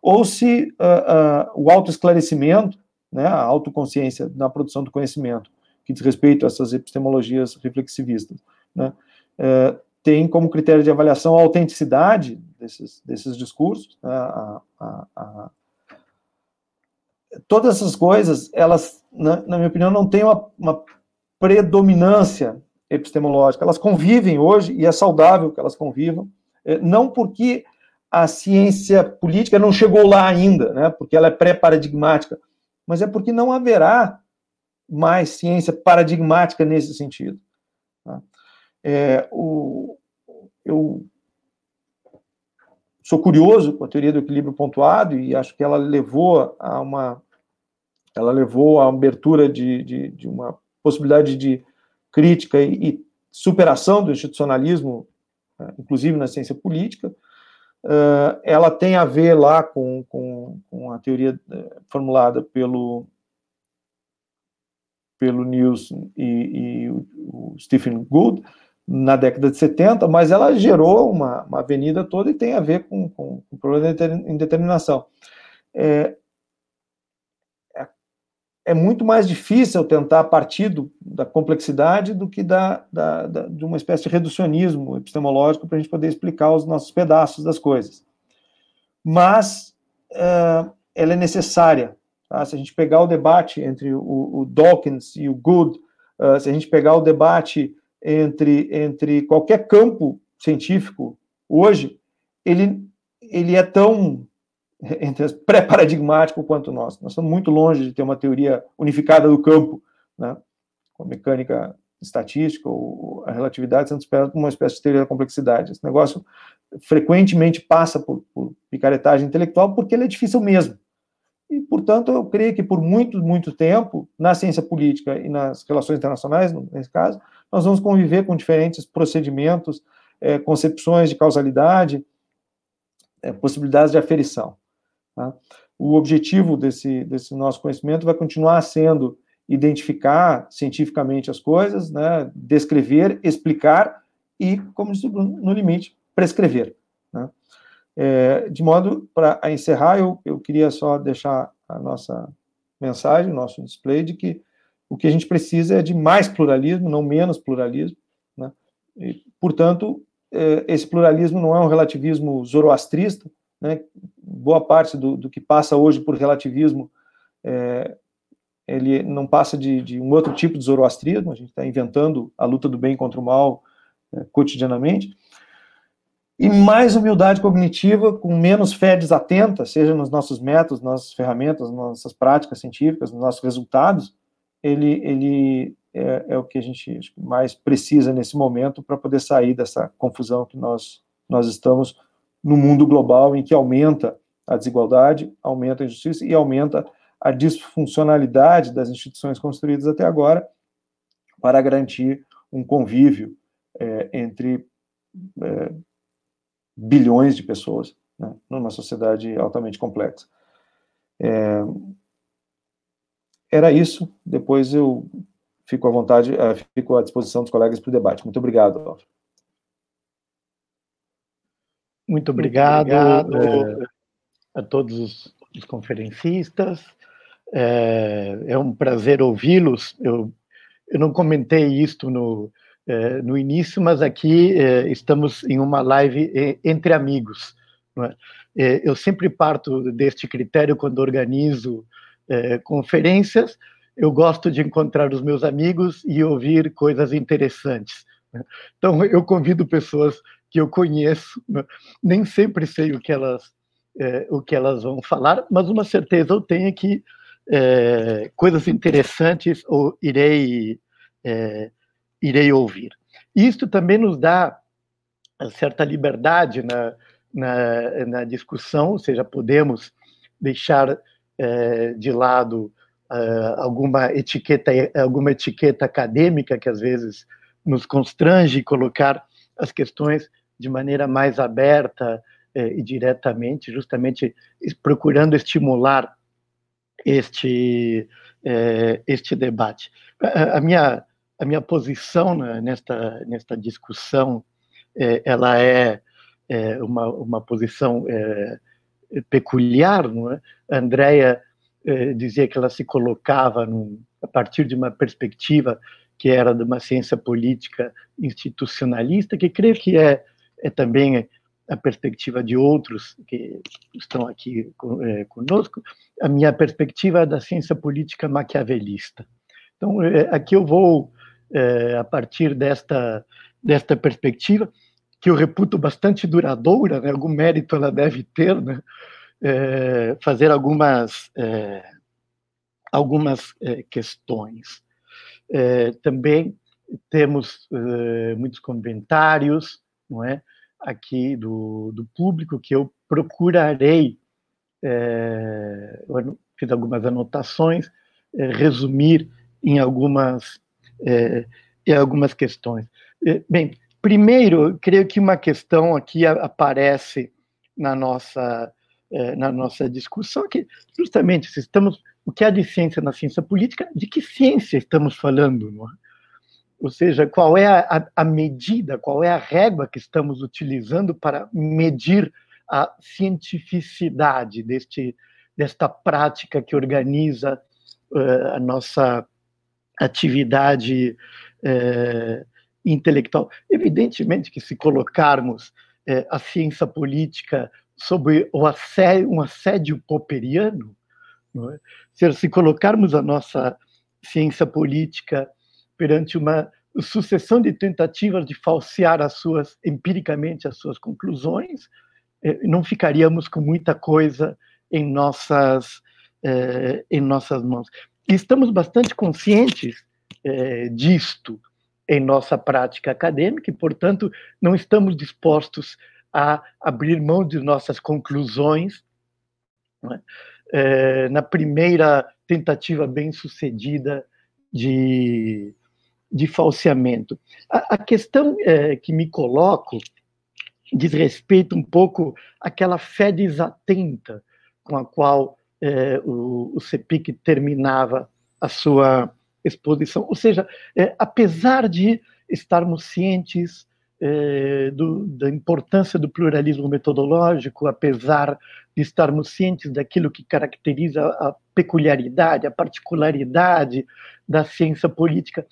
Ou se uh, uh, o autoesclarecimento, né, a autoconsciência na produção do conhecimento, que diz respeito a essas epistemologias reflexivistas, né, uh, tem como critério de avaliação a autenticidade desses, desses discursos, né, a, a, a, todas essas coisas, elas, na, na minha opinião, não têm uma, uma predominância epistemológica. Elas convivem hoje e é saudável que elas convivam, é, não porque a ciência política não chegou lá ainda, né, porque ela é pré-paradigmática, mas é porque não haverá mais ciência paradigmática nesse sentido. Tá? É, o, eu sou curioso com a teoria do equilíbrio pontuado e acho que ela levou a uma ela levou a abertura de, de, de uma possibilidade de crítica e, e superação do institucionalismo, né, inclusive na ciência política, uh, ela tem a ver lá com, com, com a teoria uh, formulada pelo pelo Niels e, e o, Stephen Gould na década de 70, mas ela gerou uma, uma avenida toda e tem a ver com, com, com o problema da indeterminação. É, é muito mais difícil tentar partir do, da complexidade do que da, da, da, de uma espécie de reducionismo epistemológico para a gente poder explicar os nossos pedaços das coisas. Mas uh, ela é necessária. Tá? Se a gente pegar o debate entre o, o Dawkins e o Good, uh, se a gente pegar o debate entre, entre qualquer campo científico hoje, ele, ele é tão pré-paradigmático quanto nós. Nós estamos muito longe de ter uma teoria unificada do campo, né, com a mecânica estatística ou a relatividade sendo uma espécie de teoria da complexidade. Esse negócio frequentemente passa por, por picaretagem intelectual porque ele é difícil mesmo. E, portanto, eu creio que por muito, muito tempo, na ciência política e nas relações internacionais, nesse caso, nós vamos conviver com diferentes procedimentos, é, concepções de causalidade, é, possibilidades de aferição. Tá? O objetivo desse, desse nosso conhecimento vai continuar sendo identificar cientificamente as coisas, né, descrever, explicar e, como disse no limite, prescrever. Né? É, de modo, para encerrar, eu, eu queria só deixar a nossa mensagem, o nosso display, de que o que a gente precisa é de mais pluralismo, não menos pluralismo. Né? E, portanto, é, esse pluralismo não é um relativismo zoroastrista, né? boa parte do, do que passa hoje por relativismo é, ele não passa de, de, um outro tipo de zoroastrismo, a gente está inventando a luta do bem contra o mal é, cotidianamente, e mais humildade cognitiva, com menos fé desatenta, seja nos nossos métodos, nossas ferramentas, nossas práticas científicas, nos nossos resultados, ele, ele é, é o que a gente mais precisa nesse momento para poder sair dessa confusão que nós, nós estamos no mundo global, em que aumenta a desigualdade, aumenta a injustiça e aumenta a disfuncionalidade das instituições construídas até agora para garantir um convívio é, entre é, bilhões de pessoas né, numa sociedade altamente complexa. É, era isso. Depois eu fico à vontade, é, fico à disposição dos colegas para o debate. Muito obrigado. Muito obrigado, Muito obrigado. É, a todos os, os conferencistas. É, é um prazer ouvi-los. Eu, eu não comentei isto no, é, no início, mas aqui é, estamos em uma live entre amigos. É? É, eu sempre parto deste critério quando organizo conferências. Eu gosto de encontrar os meus amigos e ouvir coisas interessantes. Né? Então, eu convido pessoas que eu conheço, né? nem sempre sei o que elas o que elas vão falar, mas uma certeza eu tenho é que é, coisas interessantes ou irei, é, irei ouvir. Isto também nos dá certa liberdade na, na, na discussão, ou seja, podemos deixar é, de lado alguma etiqueta alguma etiqueta acadêmica que às vezes nos constrange colocar as questões de maneira mais aberta e diretamente, justamente procurando estimular este, este debate. A, a, minha, a minha posição né, nesta, nesta discussão, ela é, uma, uma posição peculiar, não é? A Andrea é, dizia que ela se colocava num, a partir de uma perspectiva que era de uma ciência política institucionalista, que creio que é, é também a perspectiva de outros que estão aqui é, conosco, a minha perspectiva é da ciência política maquiavelista. Então, é, aqui eu vou, é, a partir desta, desta perspectiva, que eu reputo bastante duradoura, né, algum mérito ela deve ter, né, é, fazer algumas, é, algumas é, questões. também temos muitos comentários, não é? aqui do, do público que eu procurarei, é, eu fiz algumas anotações, é, resumir em algumas, é, em algumas questões. É, bem, primeiro, creio que uma questão aqui aparece na nossa, é, na nossa discussão, que justamente se estamos, o que há de ciência na ciência política, de que ciência estamos falando? Não é? Ou seja, qual é a, a, medida, qual é a régua que estamos utilizando para medir a cientificidade deste, desta prática que organiza uh, a nossa atividade uh, intelectual. Evidentemente que se colocarmos uh, a ciência política sob o assédio, um assédio popperiano, é? se, se colocarmos a nossa ciência política perante uma sucessão de tentativas de falsear as suas empiricamente as suas conclusões, eh, não ficaríamos com muita coisa em nossas, eh, em nossas mãos. E estamos bastante conscientes eh, disto em nossa prática acadêmica e, portanto, não estamos dispostos a abrir mão de nossas conclusões é, na primeira tentativa bem sucedida de, de falseamento. A, a questão é, que me coloco diz respeito um pouco àquela fé desatenta com a qual é, o, o CEPIC terminava a sua exposição. Ou seja, é, apesar de estarmos cientes é, do, da importância do pluralismo metodológico, apesar de estarmos cientes daquilo que caracteriza a peculiaridade, a particularidade da ciência política,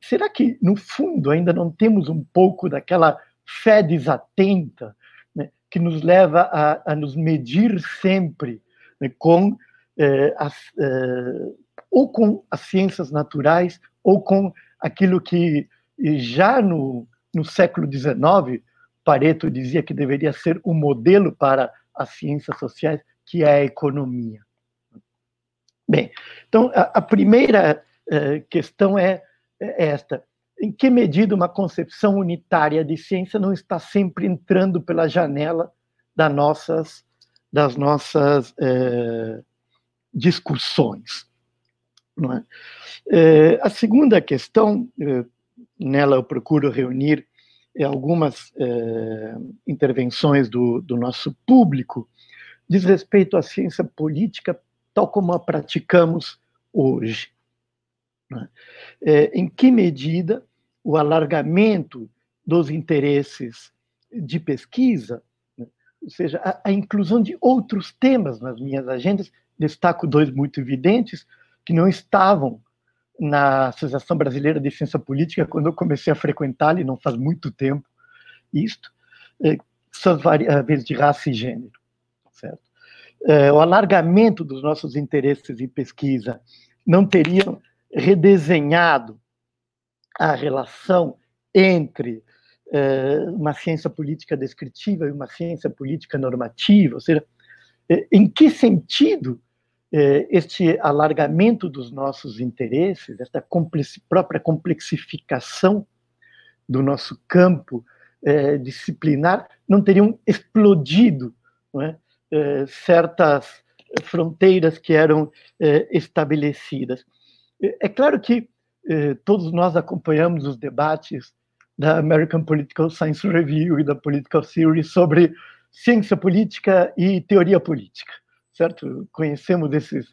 será que, no fundo, ainda não temos um pouco daquela fé desatenta né, que nos leva a, a, nos medir sempre né, com eh, as, eh, ou com as ciências naturais ou com aquilo que já no, no século XIX Pareto dizia que deveria ser o um modelo para as ciências sociais, que é a economia. Bem, então a, a primeira eh, questão é, é esta: em que medida uma concepção unitária de ciência não está sempre entrando pela janela das nossas, das nossas eh, discussões? É? Eh, a segunda questão, eh, nela eu procuro reunir eh, algumas intervenções do, do nosso público, diz respeito à ciência política tal como a praticamos hoje. É, em que medida o alargamento dos interesses de pesquisa, né? ou seja, a, a, inclusão de outros temas nas minhas agendas, destaco dois muito evidentes, que não estavam na Associação Brasileira de Ciência Política quando eu comecei a frequentá-la, e não faz muito tempo isto, é, são as variáveis de raça e gênero, certo? É, o alargamento dos nossos interesses em pesquisa não teriam redesenhado a relação entre é, uma ciência política descritiva e uma ciência política normativa, ou seja, em que sentido este alargamento dos nossos interesses, esta própria complexificação do nosso campo é, disciplinar, não teriam explodido não é? É, certas fronteiras que eram estabelecidas. É claro que todos nós acompanhamos os debates da American Political Science Review e da Political Theory sobre ciência política e teoria política certo? Conhecemos esses,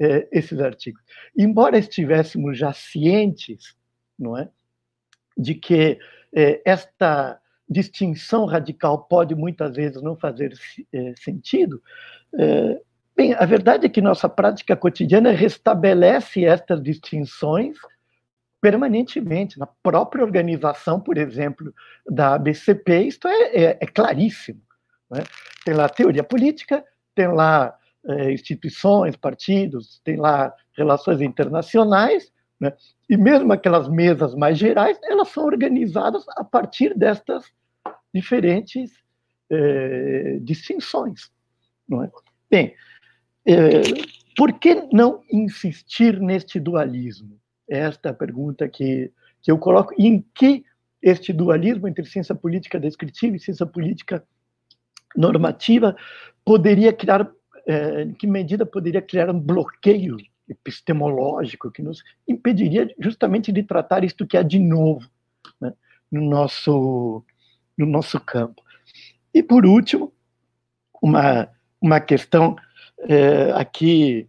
é, esses artigos. Embora estivéssemos já cientes, não é, de que é, esta distinção radical pode muitas vezes não fazer é, sentido, é, bem, a verdade é que nossa prática cotidiana restabelece estas distinções permanentemente. Na própria organização, por exemplo, da ABCP, isto é, é, é claríssimo. É? Tem lá teoria política, tem lá é, instituições, partidos, tem lá relações internacionais, né? e mesmo aquelas mesas mais gerais, elas são organizadas a partir destas diferentes é, distinções. Não é? Bem, é, por que não insistir neste dualismo? Esta é a pergunta que, que eu coloco. E em que este dualismo entre ciência política descritiva e ciência política normativa poderia criar é, em que medida poderia criar um bloqueio epistemológico que nos impediria justamente de tratar isto que é de novo né, no, nosso, no nosso campo. E, por último, uma, uma questão é, aqui,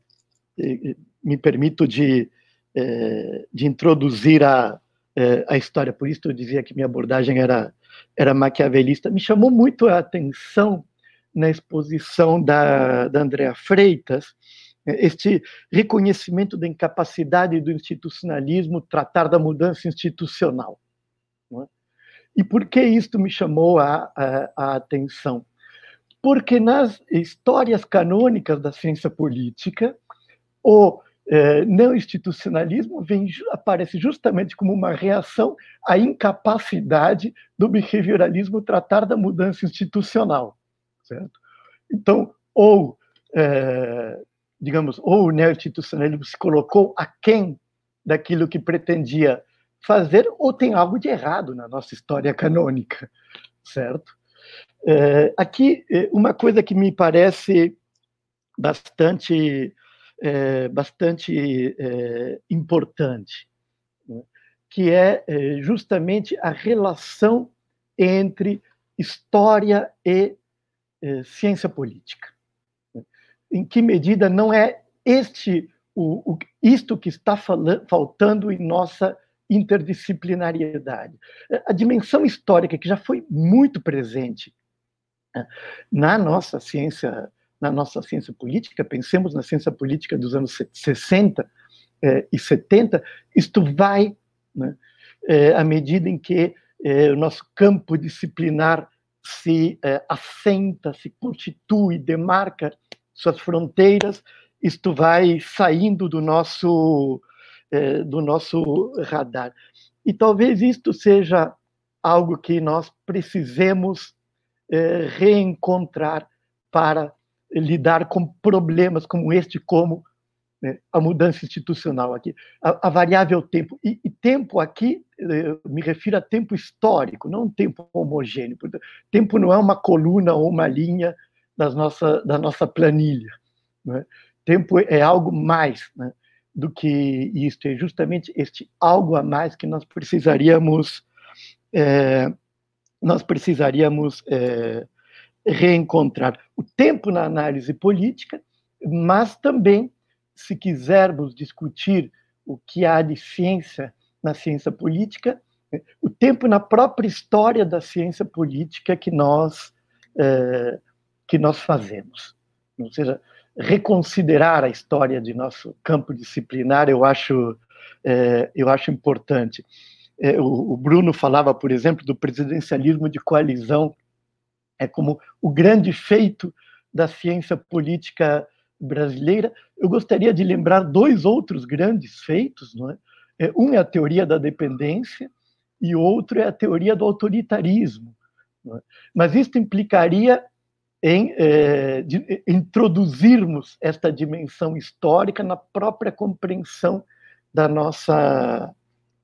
é, me permito de, é, de introduzir a, é, a história, por isso eu dizia que minha abordagem era, era maquiavelista, me chamou muito a atenção na exposição da, da Andrea Freitas, este reconhecimento da incapacidade do institucionalismo tratar da mudança institucional. É? E por que isto me chamou a, a, a, atenção? Porque nas histórias canônicas da ciência política, o eh, não institucionalismo vem, aparece justamente como uma reação à incapacidade do behavioralismo tratar da mudança institucional certo? Então, ou é, digamos, ou o neo-institucionalismo se colocou aquém daquilo que pretendia fazer, ou tem algo de errado na nossa história canônica, certo? É, aqui, é, uma coisa que me parece bastante, é, bastante é, importante, né? que é, é justamente a relação entre história e é, ciência política. Né? Em que medida não é este o, o isto que está falando, faltando em nossa interdisciplinariedade. A dimensão histórica que já foi muito presente né, na nossa ciência, na nossa ciência política, pensemos na ciência política dos anos 60 eh, e 70, isto vai, né, eh, à medida em que eh, o nosso campo disciplinar se eh, assenta, se constitui, demarca suas fronteiras, isto vai saindo do nosso é, do nosso radar. E talvez isto seja algo que nós precisemos é, reencontrar para lidar com problemas como este, como né, a mudança institucional aqui, a, a variável tempo. E, e, tempo aqui, me refiro a tempo histórico, não tempo homogêneo. Tempo não é uma coluna ou uma linha das nossa, da nossa planilha. Né? Tempo é algo mais. Né? do que isto, é justamente este algo a mais que nós precisaríamos é, nós precisaríamos é, reencontrar o tempo na análise política, mas também, se quisermos discutir o que há de ciência na ciência política, o tempo na própria história da ciência política que nós é, que nós fazemos, ou seja, reconsiderar a história de nosso campo disciplinar, eu acho, é, eu acho importante. É, o, o, Bruno falava, por exemplo, do presidencialismo de coalizão, é como o grande feito da ciência política brasileira. Eu gostaria de lembrar dois outros grandes feitos. Não é? É, um é a teoria da dependência e outro é a teoria do autoritarismo. É? Mas isso implicaria em eh, de, introduzirmos esta dimensão histórica na própria compreensão da nossa,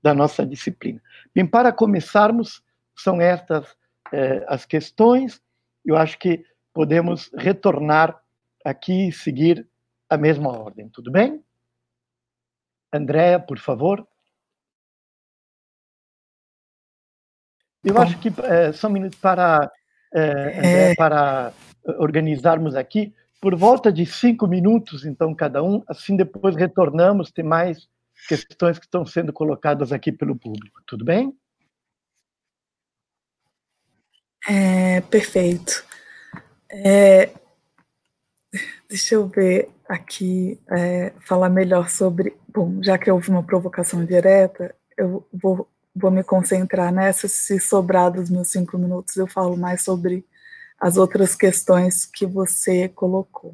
da nossa disciplina. Bem, para começarmos, são estas eh, as questões. Eu acho que podemos retornar aqui e seguir a mesma ordem. Tudo bem? Andréa, por favor. Eu acho que é, só um minuto para, é, é... para organizarmos aqui por volta de cinco minutos, então, cada um, assim depois retornamos, tem mais questões que estão sendo colocadas aqui pelo público. Tudo bem? É, perfeito. É, deixa eu ver aqui, é, falar melhor sobre. Bom, já que houve uma provocação direta, eu vou, vou me concentrar nessa. Se sobrar dos meus cinco minutos, eu falo mais sobre as outras questões que você colocou.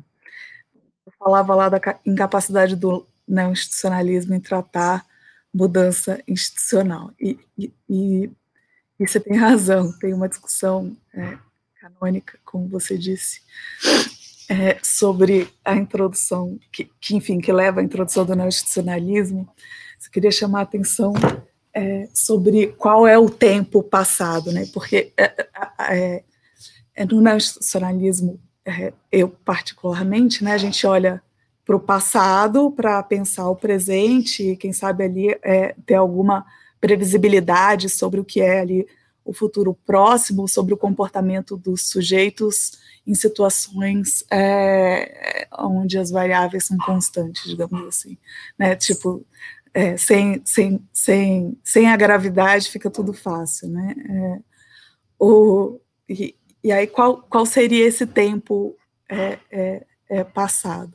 Eu falava lá da incapacidade do não-institucionalismo em tratar mudança institucional. E, e, e, e, você tem razão, tem uma discussão é, canônica, como você disse, é, sobre a introdução, que, que, enfim, que leva à introdução do não-institucionalismo. Eu queria chamar a atenção é, sobre qual é o tempo passado, né? porque é, é, é, no nacionalismo, é, eu particularmente, né, a gente olha para o passado para pensar o presente e, quem sabe, ali é, ter alguma previsibilidade sobre o que é ali o futuro próximo, sobre o comportamento dos sujeitos em situações é, onde as variáveis são constantes, digamos assim, né? Tipo, é, sem, sem, sem, sem a gravidade fica tudo fácil, né? É, o, e, e aí, qual, qual seria esse tempo é, é, é, passado?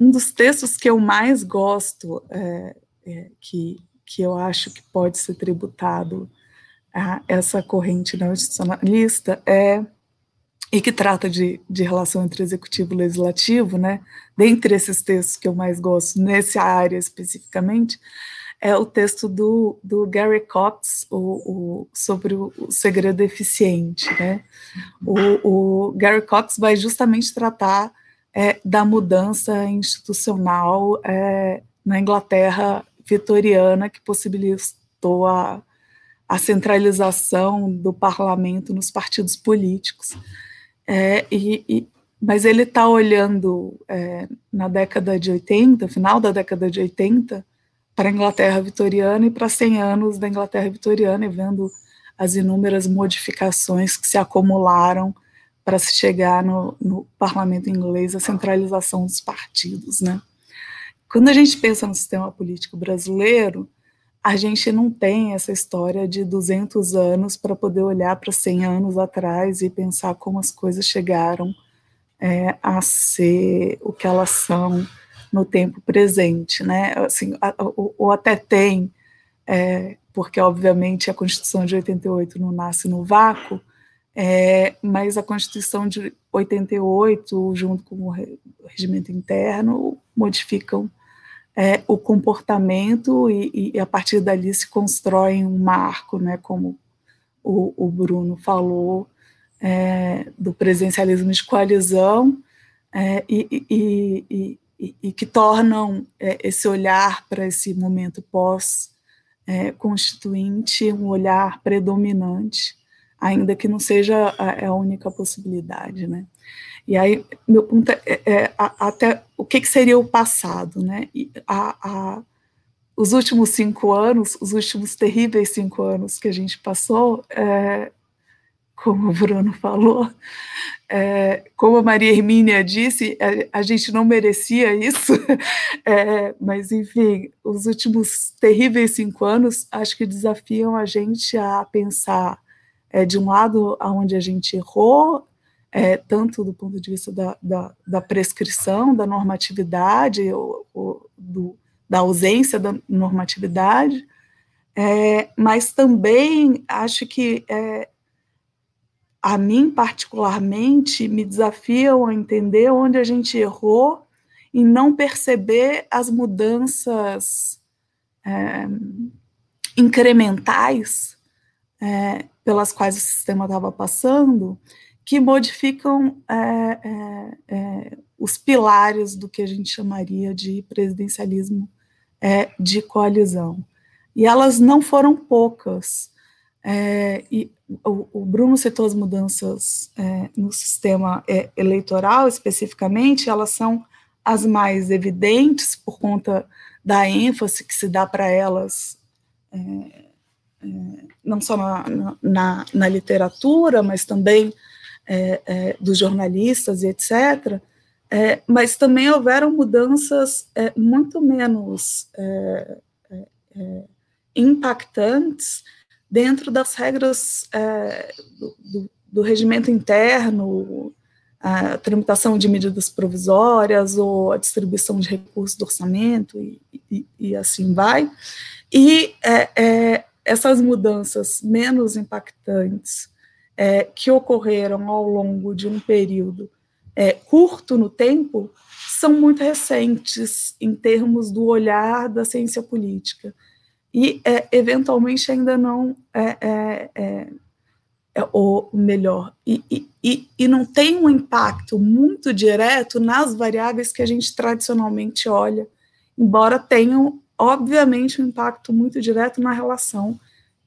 Um dos textos que eu mais gosto, que, que eu acho que pode ser tributado a essa corrente institucionalista, é e que trata de, de relação entre executivo e legislativo, né? Dentre esses textos que eu mais gosto, nessa área especificamente, é o texto do, do Gary Cox o, o, sobre o, segredo eficiente. Né? O, o, Gary Cox vai justamente tratar é, da mudança institucional é, na Inglaterra vitoriana que possibilitou a, a centralização do parlamento nos partidos políticos. É, e, e, mas ele está olhando é, na década de 80, final da década de 80, para a Inglaterra vitoriana e para 100 anos da Inglaterra vitoriana e vendo as inúmeras modificações que se acumularam para se chegar no, no, parlamento inglês, a centralização dos partidos, né? Quando a gente pensa no sistema político brasileiro, a gente não tem essa história de 200 anos para poder olhar para 100 anos atrás e pensar como as coisas chegaram é, a ser o que elas são no tempo presente, né? Assim, ou, até tem, é, porque obviamente a Constituição de 88 não nasce no vácuo, é, mas a Constituição de 88, junto com o regimento interno, modificam é, o comportamento e, e, a partir dali se constrói um marco, né, como o, o Bruno falou, é, do presencialismo de coalizão é, e, e, e, que tornam é, esse olhar para esse momento pós-constituinte um olhar predominante, ainda que não seja a, a única possibilidade, né? E aí, meu ponto é, é, é até o que, que, seria o passado, né? E a, os últimos cinco anos, os últimos terríveis cinco anos que a gente passou, é, como o Bruno falou, é, como a Maria Hermínia disse, a, é, a gente não merecia isso, é, mas enfim, os últimos terríveis cinco anos acho que desafiam a gente a pensar, é, de um lado, aonde a gente errou, é, tanto do ponto de vista da, da, da prescrição, da normatividade, ou, ou do, da ausência da normatividade, é, mas também acho que é, a mim, particularmente, me desafiam a entender onde a gente errou e não perceber as mudanças é, incrementais é, pelas quais o sistema estava passando, que modificam é, é, é, os pilares do que a gente chamaria de presidencialismo é, de coalizão. E elas não foram poucas. É, e o, o, Bruno citou as mudanças no sistema eleitoral, especificamente, elas são as mais evidentes por conta da ênfase que se dá para elas, é, não só na, na, na, literatura, mas também é, dos jornalistas e etc. mas também houveram mudanças muito menos impactantes dentro das regras é, do, do, do, regimento interno, a tramitação de medidas provisórias ou a distribuição de recursos do orçamento e, e, e assim vai. E é, é, essas mudanças menos impactantes é, que ocorreram ao longo de um período é, curto no tempo são muito recentes em termos do olhar da ciência política e é, eventualmente ainda não é, é, é, é o melhor. E, e, e não tem um impacto muito direto nas variáveis que a gente tradicionalmente olha, embora tenham, obviamente, um impacto muito direto na relação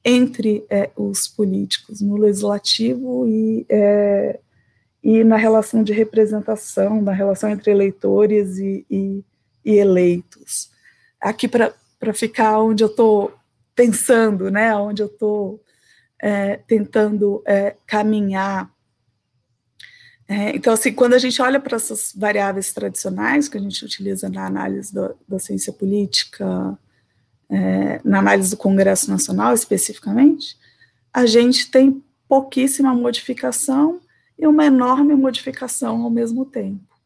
entre é, os políticos, no legislativo e, é, e na relação de representação, na relação entre eleitores e, e, e eleitos. Aqui, para ficar onde eu estou pensando, né, onde eu estou é, tentando é, caminhar. É, então, assim, quando a gente olha para essas variáveis tradicionais que a gente utiliza na análise da, da ciência política, é, na análise do Congresso Nacional especificamente, a gente tem pouquíssima modificação e uma enorme modificação ao mesmo tempo,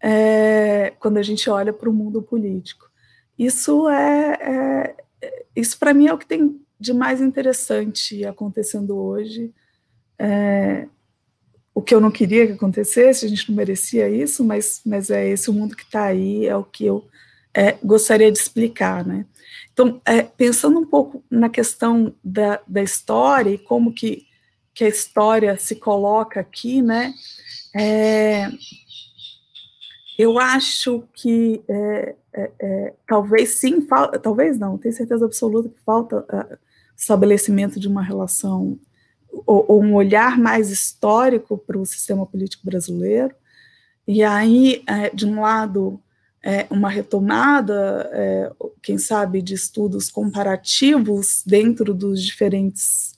é, quando a gente olha para o mundo político. Isso é, é isso para mim é o que tem de mais interessante acontecendo hoje. É, o que eu não queria que acontecesse, a gente não merecia isso, mas, mas é esse o mundo que está aí, é o que eu é, gostaria de explicar, né? Então, é, pensando um pouco na questão da, da história e como que, que a história se coloca aqui, né? É, eu acho que é, é, é, talvez sim, talvez não, tenho certeza absoluta que falta estabelecimento de uma relação ou, ou um olhar mais histórico para o sistema político brasileiro. E aí, é, de um lado, é, uma retomada, é, quem sabe, de estudos comparativos dentro dos diferentes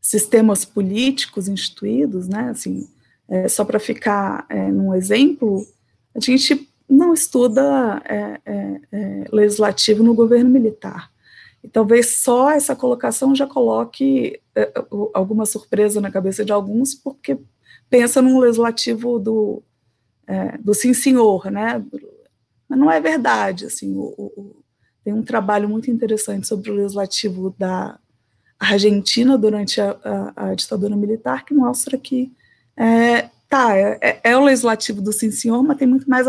sistemas políticos instituídos, né? Assim, é, só para ficar é, num exemplo, a gente não estuda é, legislativo no governo militar. E talvez só essa colocação já coloque é, alguma surpresa na cabeça de alguns, porque pensa num legislativo do, do sim senhor, né? Mas não é verdade, assim, o, o, tem um trabalho muito interessante sobre o legislativo da Argentina durante a, a, a ditadura militar que mostra que é, tá, é, é, é, o legislativo do sim senhor, mas tem muito mais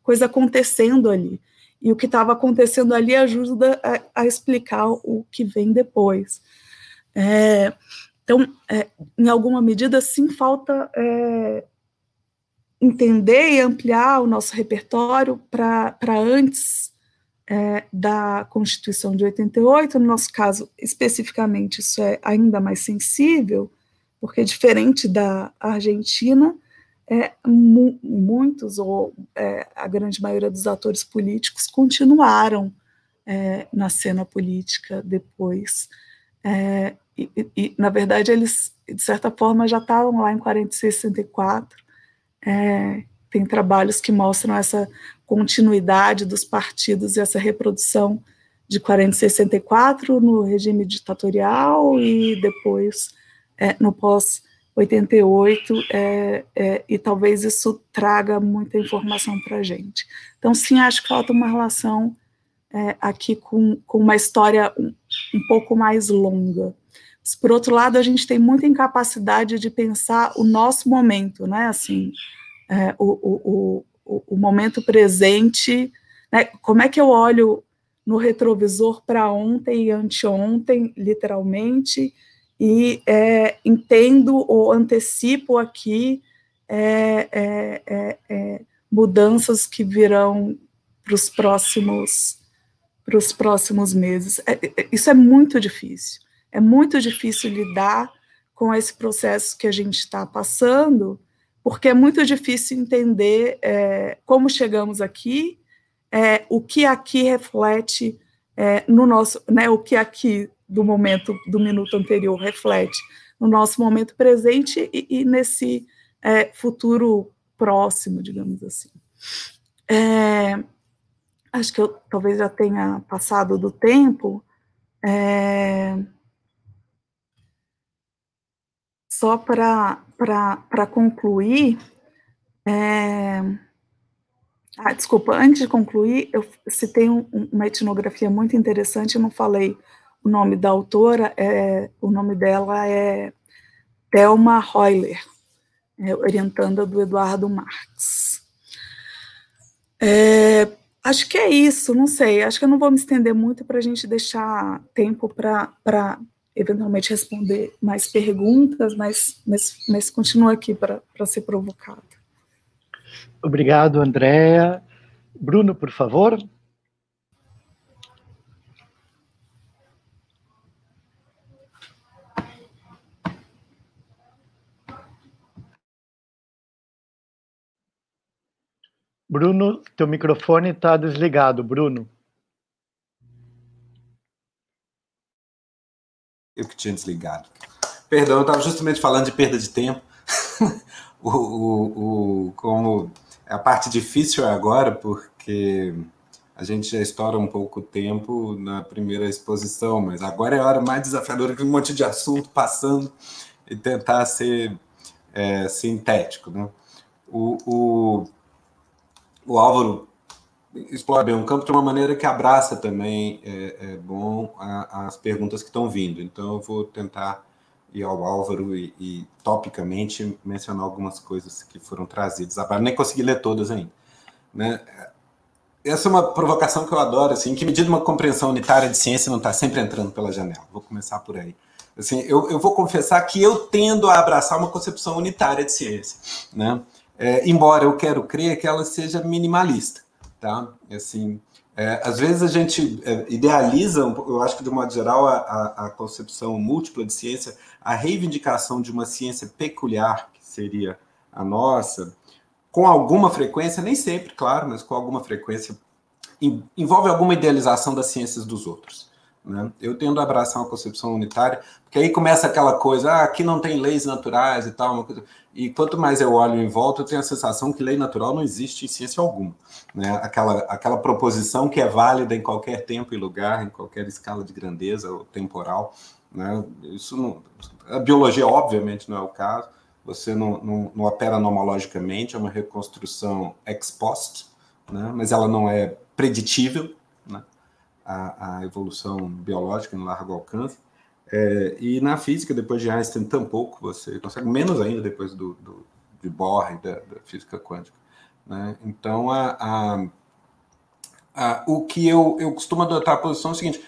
coisa acontecendo ali. E o que estava acontecendo ali ajuda a, a, explicar o que vem depois. É, então, é, em alguma medida, sim, falta é, entender e ampliar o nosso repertório para antes é, da Constituição de 88, no nosso caso, especificamente, isso é ainda mais sensível, porque diferente da Argentina, é, mu muitos, ou é, a grande maioria dos atores políticos, continuaram é, na cena política depois. É, e, e, na verdade, eles, de certa forma, já estavam lá em 46, 64. É, tem trabalhos que mostram essa continuidade dos partidos e essa reprodução de 46, 64 no regime ditatorial e depois é, no pós 88, é, é, e talvez isso traga muita informação para a gente. Então, sim, acho que falta uma relação é, aqui com, com uma história um, um, pouco mais longa. Mas, por outro lado, a gente tem muita incapacidade de pensar o nosso momento, né? Assim, é, o, o, o, o, momento presente, né? como é que eu olho no retrovisor para ontem e anteontem, literalmente, e é, entendo ou antecipo aqui é, é, é, é mudanças que virão para os próximos para os próximos meses. É, isso é muito difícil. É muito difícil lidar com esse processo que a gente está passando, porque é muito difícil entender como chegamos aqui, o que aqui reflete no nosso, né, o que aqui do momento do minuto anterior reflete no nosso momento presente e, e nesse é, futuro próximo, digamos assim. É, acho que eu talvez já tenha passado do tempo. É, só para concluir, é, ah, desculpa, antes de concluir, eu citei um, uma etnografia muito interessante, eu não falei o nome da autora é, o nome dela é Thelma Heuler, é, orientanda do Eduardo Marx. É, acho que é isso, não sei, acho que eu não vou me estender muito para a gente deixar tempo para eventualmente responder mais perguntas, mas, mas, mas continua aqui para ser provocado. Obrigado, Andréa. Bruno, por favor. Bruno, teu microfone está desligado, Bruno. Eu que tinha desligado. Perdão, eu estava justamente falando de perda de tempo. o, o, o, como a parte difícil é agora, porque a gente já estoura um pouco o tempo na primeira exposição, mas agora é a hora mais desafiadora que um monte de assunto passando e tentar ser é, sintético. Né? O, o, o Álvaro explora bem um campo de uma maneira que abraça também, é, é bom, a, as perguntas que estão vindo. Então, eu vou tentar ir ao Álvaro e, e topicamente mencionar algumas coisas que foram trazidas. Agora, nem consegui ler todas ainda. Né? Essa é uma provocação que eu adoro, assim, em que medida uma compreensão unitária de ciência não está sempre entrando pela janela. Vou começar por aí. Assim, eu, eu vou confessar que eu tendo a abraçar uma concepção unitária de ciência, né? É, embora eu quero crer que ela seja minimalista, tá? Assim, é, às vezes a gente é, idealiza, eu acho que de modo geral, a, a, a, concepção múltipla de ciência, a reivindicação de uma ciência peculiar, que seria a nossa, com alguma frequência, nem sempre, claro, mas com alguma frequência, envolve alguma idealização das ciências dos outros. Né? Eu tendo a abraçar uma concepção unitária, porque aí começa aquela coisa, ah, aqui não tem leis naturais e tal, coisa... e quanto mais eu olho em volta, eu tenho a sensação que lei natural não existe em ciência alguma. Né? Aquela, aquela proposição que é válida em qualquer tempo e lugar, em qualquer escala de grandeza ou temporal. Né? Isso não, a biologia, obviamente, não é o caso, você não, não, não opera nomologicamente, é uma reconstrução ex post, né? mas ela não é preditível, né? a, a evolução biológica no largo alcance. É, e na física, depois de Einstein, tampouco você consegue, menos ainda depois do, do de Bohr e da, da, física quântica. Né? Então, a, a, a, o que eu, eu costumo adotar a posição é o seguinte: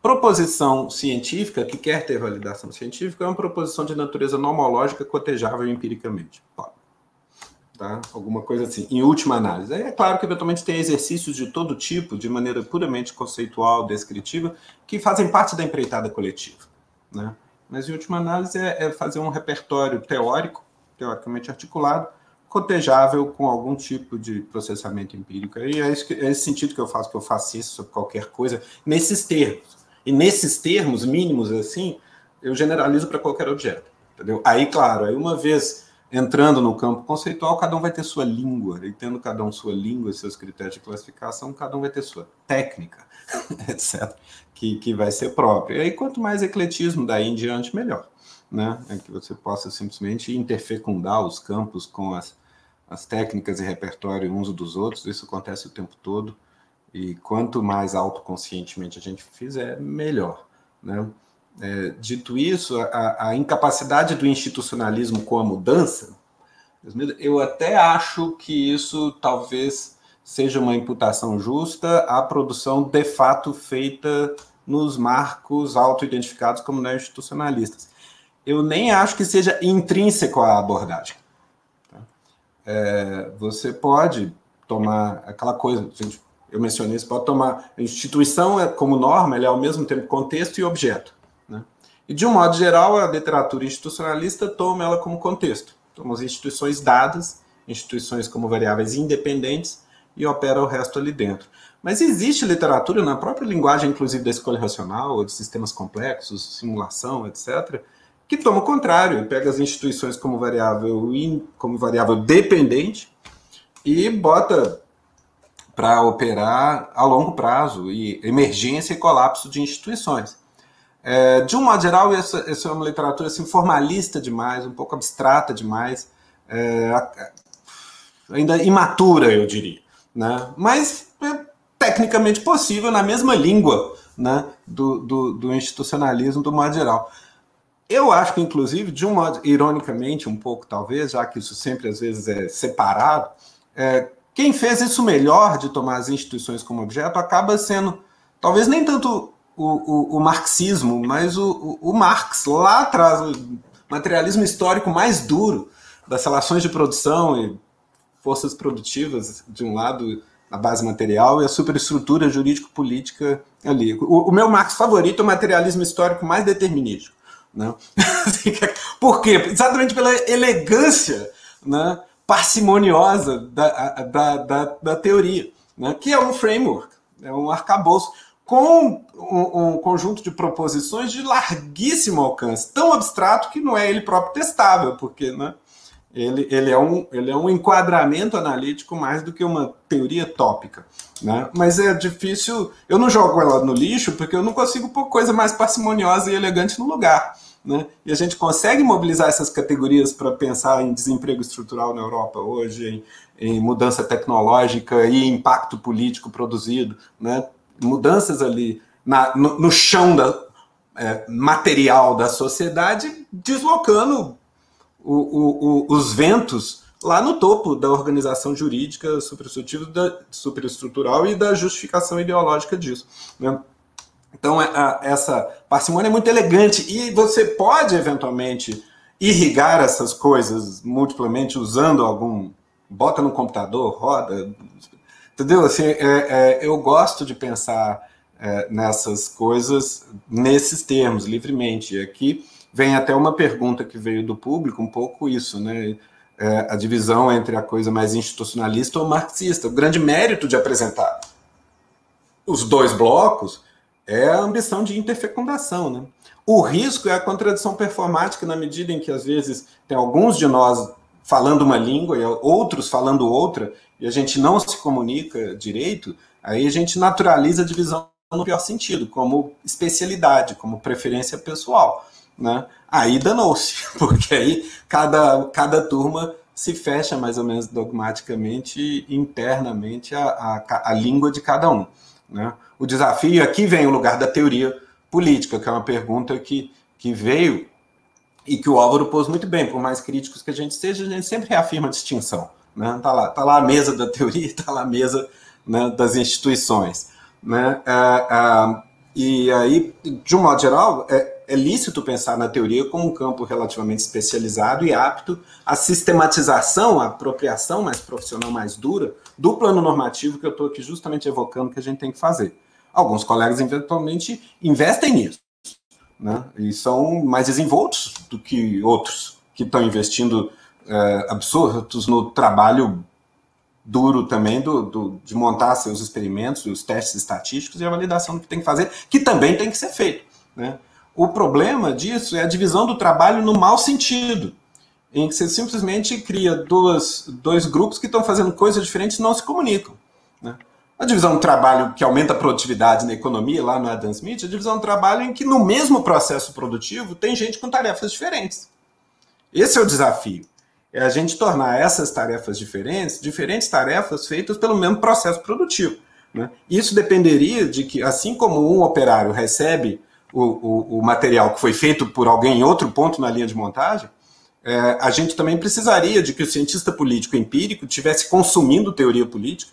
proposição científica que quer ter validação científica é uma proposição de natureza nomológica cotejável empiricamente. Tá? Alguma coisa assim, em última análise. é claro que eventualmente tem exercícios de todo tipo, de maneira puramente conceitual, descritiva, que fazem parte da empreitada coletiva, né? Mas em última análise é, é fazer um repertório teórico, teoricamente articulado, cotejável com algum tipo de processamento empírico. E é, esse, é esse sentido que eu faço, que eu faço isso sobre qualquer coisa, nesses termos. E nesses termos mínimos, assim, eu generalizo para qualquer objeto. Entendeu? Aí, claro, aí uma vez entrando no campo conceitual, cada um vai ter sua língua, e tendo cada um sua língua e seus critérios de classificação, cada um vai ter sua técnica, etc., que, que vai ser própria. E aí, quanto mais ecletismo daí em diante, melhor. Né? É que você possa simplesmente interfecundar os campos com as, as técnicas e repertório uns dos outros, isso acontece o tempo todo, e quanto mais autoconscientemente a gente fizer, melhor. Né? É, dito isso, a, a, incapacidade do institucionalismo com a mudança, eu até acho que isso talvez seja uma imputação justa à produção de fato feita nos marcos auto-identificados como não institucionalistas. Eu nem acho que seja intrínseco à abordagem. Tá? É, você pode tomar aquela coisa, gente, eu mencionei, você pode tomar a instituição como norma, ele é ao mesmo tempo contexto e objeto. E, de um modo geral, a literatura institucionalista toma ela como contexto. Toma as instituições dadas, instituições como variáveis independentes, e opera o resto ali dentro. Mas existe literatura na própria linguagem, inclusive da escolha racional, ou de sistemas complexos, simulação, etc., que toma o contrário, pega as instituições como variável, in, como variável dependente e bota para operar a longo prazo, e emergência e colapso de instituições. É, de um modo geral, essa, essa, é uma literatura assim, formalista demais, um pouco abstrata demais, é, ainda imatura, eu diria. Né? Mas é tecnicamente possível na mesma língua né, do, do, do, institucionalismo, do modo geral. Eu acho que, inclusive, de um modo, ironicamente, um pouco talvez, já que isso sempre às vezes é separado, é, quem fez isso melhor de tomar as instituições como objeto acaba sendo, talvez nem tanto o, o, o marxismo, mas o, o, Marx lá atrás, o materialismo histórico mais duro das relações de produção e forças produtivas de um lado a base material e a superestrutura jurídico-política ali. O, o, meu Marx favorito é o materialismo histórico mais determinístico. Né? Por quê? Exatamente pela elegância né, parcimoniosa da, da, da, da teoria, né, que é um framework, é um arcabouço com um, um, conjunto de proposições de larguíssimo alcance, tão abstrato que não é ele próprio testável, porque né, ele, ele, é um, ele é um enquadramento analítico mais do que uma teoria tópica. Né? Mas é difícil, eu não jogo ela no lixo porque eu não consigo pôr coisa mais parcimoniosa e elegante no lugar. Né? E a gente consegue mobilizar essas categorias para pensar em desemprego estrutural na Europa hoje, em, em mudança tecnológica e impacto político produzido, né? Mudanças ali na, no, no chão da, é, material da sociedade, deslocando o, o, o, os ventos lá no topo da organização jurídica superestrutura, da, superestrutural e da justificação ideológica disso. Né? Então, é, a, essa parcimônia é muito elegante e você pode, eventualmente, irrigar essas coisas multiplamente usando algum. bota no computador, roda. Entendeu? Assim, é, é, eu gosto de pensar é, nessas coisas nesses termos, livremente. E aqui vem até uma pergunta que veio do público, um pouco isso, né? É, a divisão entre a coisa mais institucionalista ou marxista. O grande mérito de apresentar os dois blocos é a ambição de interfecundação, né? O risco é a contradição performática, na medida em que, às vezes, tem alguns de nós falando uma língua e outros falando outra, e a gente não se comunica direito, aí a gente naturaliza a divisão no pior sentido, como especialidade, como preferência pessoal. Né? Aí danou-se, porque aí cada, cada turma se fecha mais ou menos dogmaticamente internamente a, a, a língua de cada um. Né? O desafio aqui vem o lugar da teoria política, que é uma pergunta que, que veio e que o Álvaro pôs muito bem, por mais críticos que a gente seja, a gente sempre reafirma a distinção. Né? Tá, lá, tá lá a mesa da teoria, está lá a mesa né, das instituições. Né? É, é, e aí, de um modo geral, é, é lícito pensar na teoria como um campo relativamente especializado e apto à sistematização, à apropriação mais profissional, mais dura, do plano normativo que eu estou aqui justamente evocando que a gente tem que fazer. Alguns colegas, eventualmente, investem nisso, né? e são mais desenvoltos do que outros que estão investindo é, absurdos no trabalho duro também do, do, de montar seus experimentos, os testes estatísticos e a validação do que tem que fazer, que também tem que ser feito. Né? O problema disso é a divisão do trabalho no mau sentido, em que você simplesmente cria duas, dois grupos que estão fazendo coisas diferentes e não se comunicam. Né? A divisão do trabalho que aumenta a produtividade na economia, lá no Adam Smith, é a divisão do trabalho em que no mesmo processo produtivo tem gente com tarefas diferentes. Esse é o desafio. É a gente tornar essas tarefas diferentes, diferentes tarefas feitas pelo mesmo processo produtivo. Né? Isso dependeria de que, assim como um operário recebe o, o, o material que foi feito por alguém em outro ponto na linha de montagem, é, a gente também precisaria de que o cientista político empírico tivesse consumindo teoria política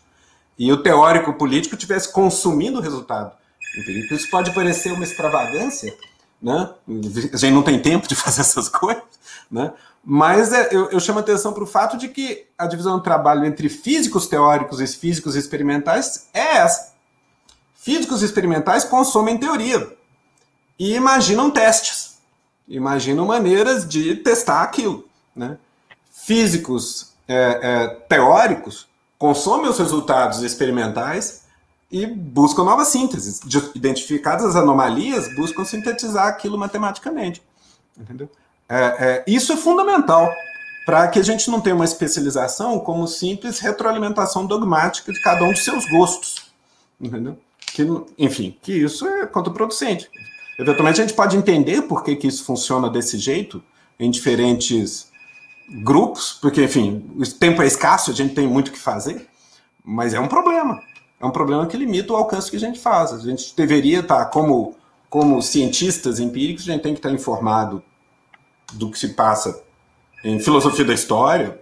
e o teórico político estivesse consumindo o resultado empírico. Isso pode parecer uma extravagância, né? a gente não tem tempo de fazer essas coisas, né? Mas é, eu, eu, chamo atenção para o fato de que a divisão do trabalho entre físicos teóricos e físicos experimentais é essa. Físicos experimentais consomem teoria e imaginam testes, imaginam maneiras de testar aquilo. Né? Físicos é, é, teóricos consomem os resultados experimentais e buscam novas sínteses. Identificadas as anomalias, buscam sintetizar aquilo matematicamente. Entendeu? É, é, isso é fundamental para que a gente não tenha uma especialização como simples retroalimentação dogmática de cada um de seus gostos. Entendeu? Que, enfim, que isso é contraproducente. Eventualmente a gente pode entender por que, que isso funciona desse jeito em diferentes grupos, porque, enfim, o tempo é escasso, a gente tem muito o que fazer, mas é um problema. É um problema que limita o alcance que a gente faz. A gente deveria estar, como, como cientistas empíricos, a gente tem que estar informado do que se passa em filosofia da história,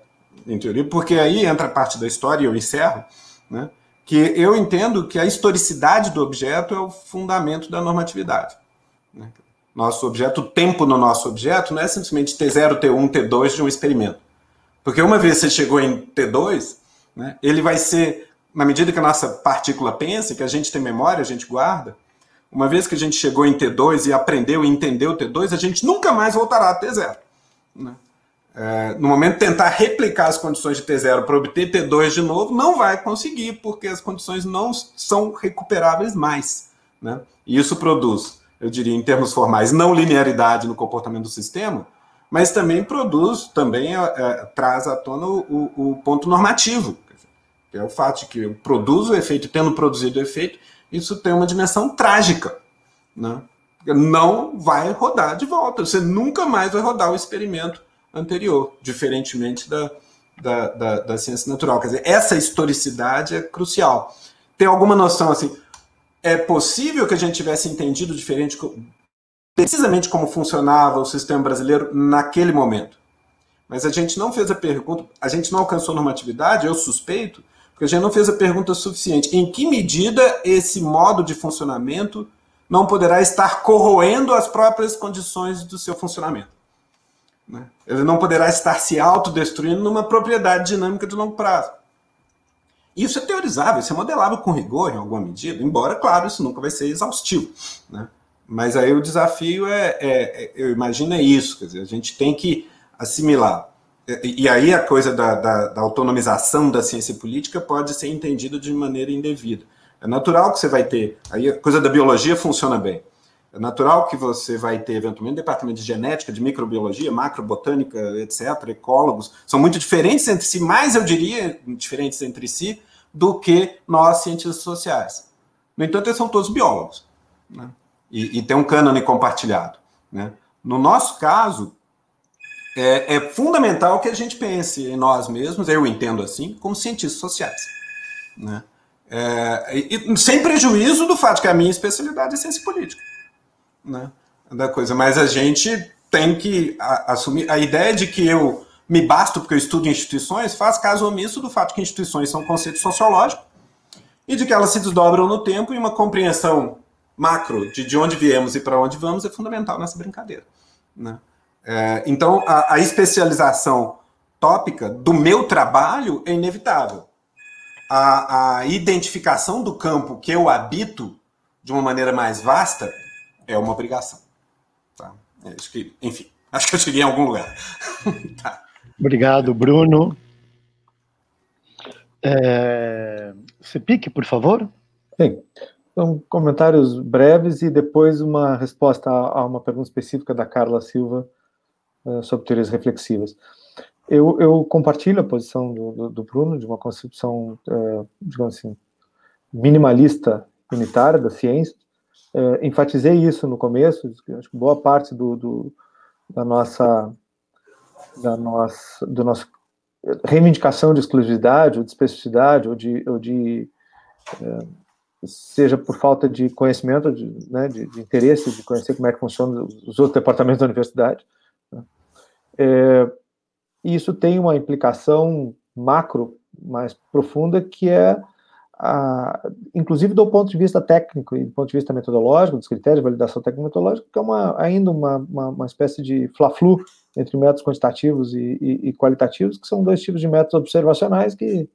em teoria, porque aí entra a parte da história e eu encerro, né, que eu entendo que a historicidade do objeto é o fundamento da normatividade. Né? nosso objeto, o tempo no nosso objeto não é simplesmente T0, T1, T2 de um experimento. Porque uma vez você chegou em T2, né, ele vai ser, na medida que a nossa partícula pensa, que a gente tem memória, a gente guarda, uma vez que a gente chegou em T2 e aprendeu e entendeu T2, a gente nunca mais voltará a T0. Né? É, no momento tentar replicar as condições de T0 para obter T2 de novo, não vai conseguir, porque as condições não são recuperáveis mais. Né? E isso produz eu diria, em termos formais, não linearidade no comportamento do sistema, mas também produz, também é, é, traz à tona o, o, ponto normativo, que é o fato de que eu produzo o efeito, tendo produzido o efeito, isso tem uma dimensão trágica, né? Não vai rodar de volta, você nunca mais vai rodar o experimento anterior, diferentemente da, da, da, da ciência natural. Quer dizer, essa historicidade é crucial. Tem alguma noção assim, é possível que a gente tivesse entendido diferente, precisamente como funcionava o sistema brasileiro naquele momento. Mas a gente não fez a pergunta, a gente não alcançou normatividade, eu suspeito, porque a gente não fez a pergunta suficiente. Em que medida esse modo de funcionamento não poderá estar corroendo as próprias condições do seu funcionamento? Né? Ele não poderá estar se autodestruindo numa propriedade dinâmica de longo prazo. Isso é teorizável, isso é modelável com rigor em alguma medida, embora, claro, isso nunca vai ser exaustivo. Né? Mas aí o desafio é, é, é, eu imagino, é isso, quer dizer, a gente tem que assimilar. E, aí a coisa da, da, da, autonomização da ciência política pode ser entendida de maneira indevida. É natural que você vai ter, aí a coisa da biologia funciona bem. É natural que você vai ter, eventualmente, departamento de genética, de microbiologia, macrobotânica, etc., ecólogos, são muito diferentes entre si, mais eu diria, diferentes entre si, do que nós, cientistas sociais. No entanto, eles são todos biólogos. Né? E, e tem um cânone compartilhado. Né? No nosso caso, é, é, fundamental que a gente pense em nós mesmos, eu entendo assim, como cientistas sociais. Né? É, e, sem prejuízo do fato que a minha especialidade é ciência política né, da coisa. Mas a gente tem que a, assumir a ideia de que eu me basto porque eu estudo instituições faz caso omisso do fato que instituições são um conceito sociológico e de que elas se desdobram no tempo e uma compreensão macro de de onde viemos e para onde vamos é fundamental nessa brincadeira. Né? É, então, a, a, especialização tópica do meu trabalho é inevitável. A, a identificação do campo que eu habito de uma maneira mais vasta é uma obrigação. Tá? É acho que, enfim, acho que eu cheguei em algum lugar. tá. Obrigado, Bruno. É... Cepic, por favor. Sim. Então, comentários breves e depois uma resposta a uma pergunta específica da Carla Silva uh, sobre teorias reflexivas. Eu, eu, compartilho a posição do, do, do Bruno de uma concepção, uh, digamos assim, minimalista unitária da ciência, Uh, enfatizei isso no começo, acho que boa parte do, do, da nossa da nossa do nosso reivindicação de exclusividade ou de especificidade ou de, ou de uh, seja por falta de conhecimento, de, né, de, de, interesse de conhecer como é que funcionam os outros departamentos da universidade. É, isso tem uma implicação macro mais profunda que é a, inclusive do ponto de vista técnico e do ponto de vista metodológico, dos critérios de validação técnico-metodológica, que é uma, ainda uma, uma, uma espécie de fla-flu entre métodos quantitativos e, e, e, qualitativos, que são dois tipos de métodos observacionais que,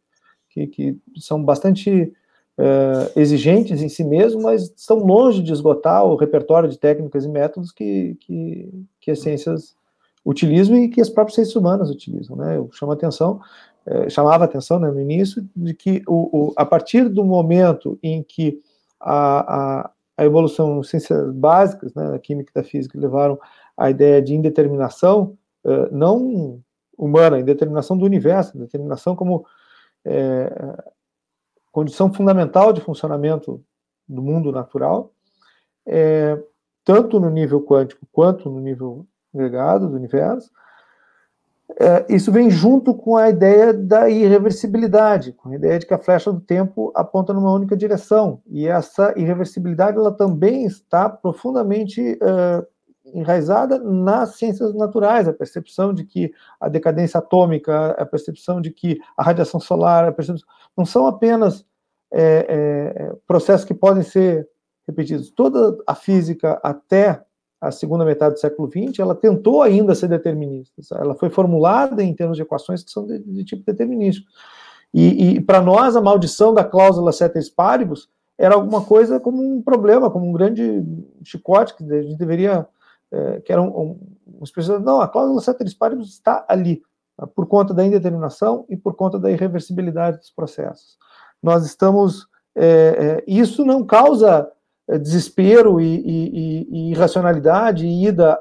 que, que são bastante uh, exigentes em si mesmos, mas estão longe de esgotar o repertório de técnicas e métodos que, que, que as ciências utilizam e que as próprias ciências humanas utilizam. Né? Eu chamo a atenção é, chamava atenção né, no início, de que o, o, a partir do momento em que a, a, a evolução, ciências básicas, né, a química e da física, levaram à ideia de indeterminação, é, não humana, indeterminação do universo, determinação como é, condição fundamental de funcionamento do mundo natural, tanto no nível quântico quanto no nível agregado do universo, é, isso vem junto com a ideia da irreversibilidade, com a ideia de que a flecha do tempo aponta numa única direção. E essa irreversibilidade ela também está profundamente uh, enraizada nas ciências naturais, a percepção de que a decadência atômica, a percepção de que a radiação solar, a percepção, não são apenas é, é, processos que podem ser repetidos. Toda a física até a segunda metade do século XX, ela tentou ainda ser determinista. Ela foi formulada em termos de equações que são de, de tipo determinístico. E, e para nós, a maldição da cláusula ceteris paribus era alguma coisa como um problema, como um grande chicote que a gente deveria, é, que era um, um, não, a cláusula ceteris paribus está ali, tá? por conta da indeterminação e por conta da irreversibilidade dos processos. Nós estamos, é, é, isso não causa desespero e, e, e, irracionalidade e ida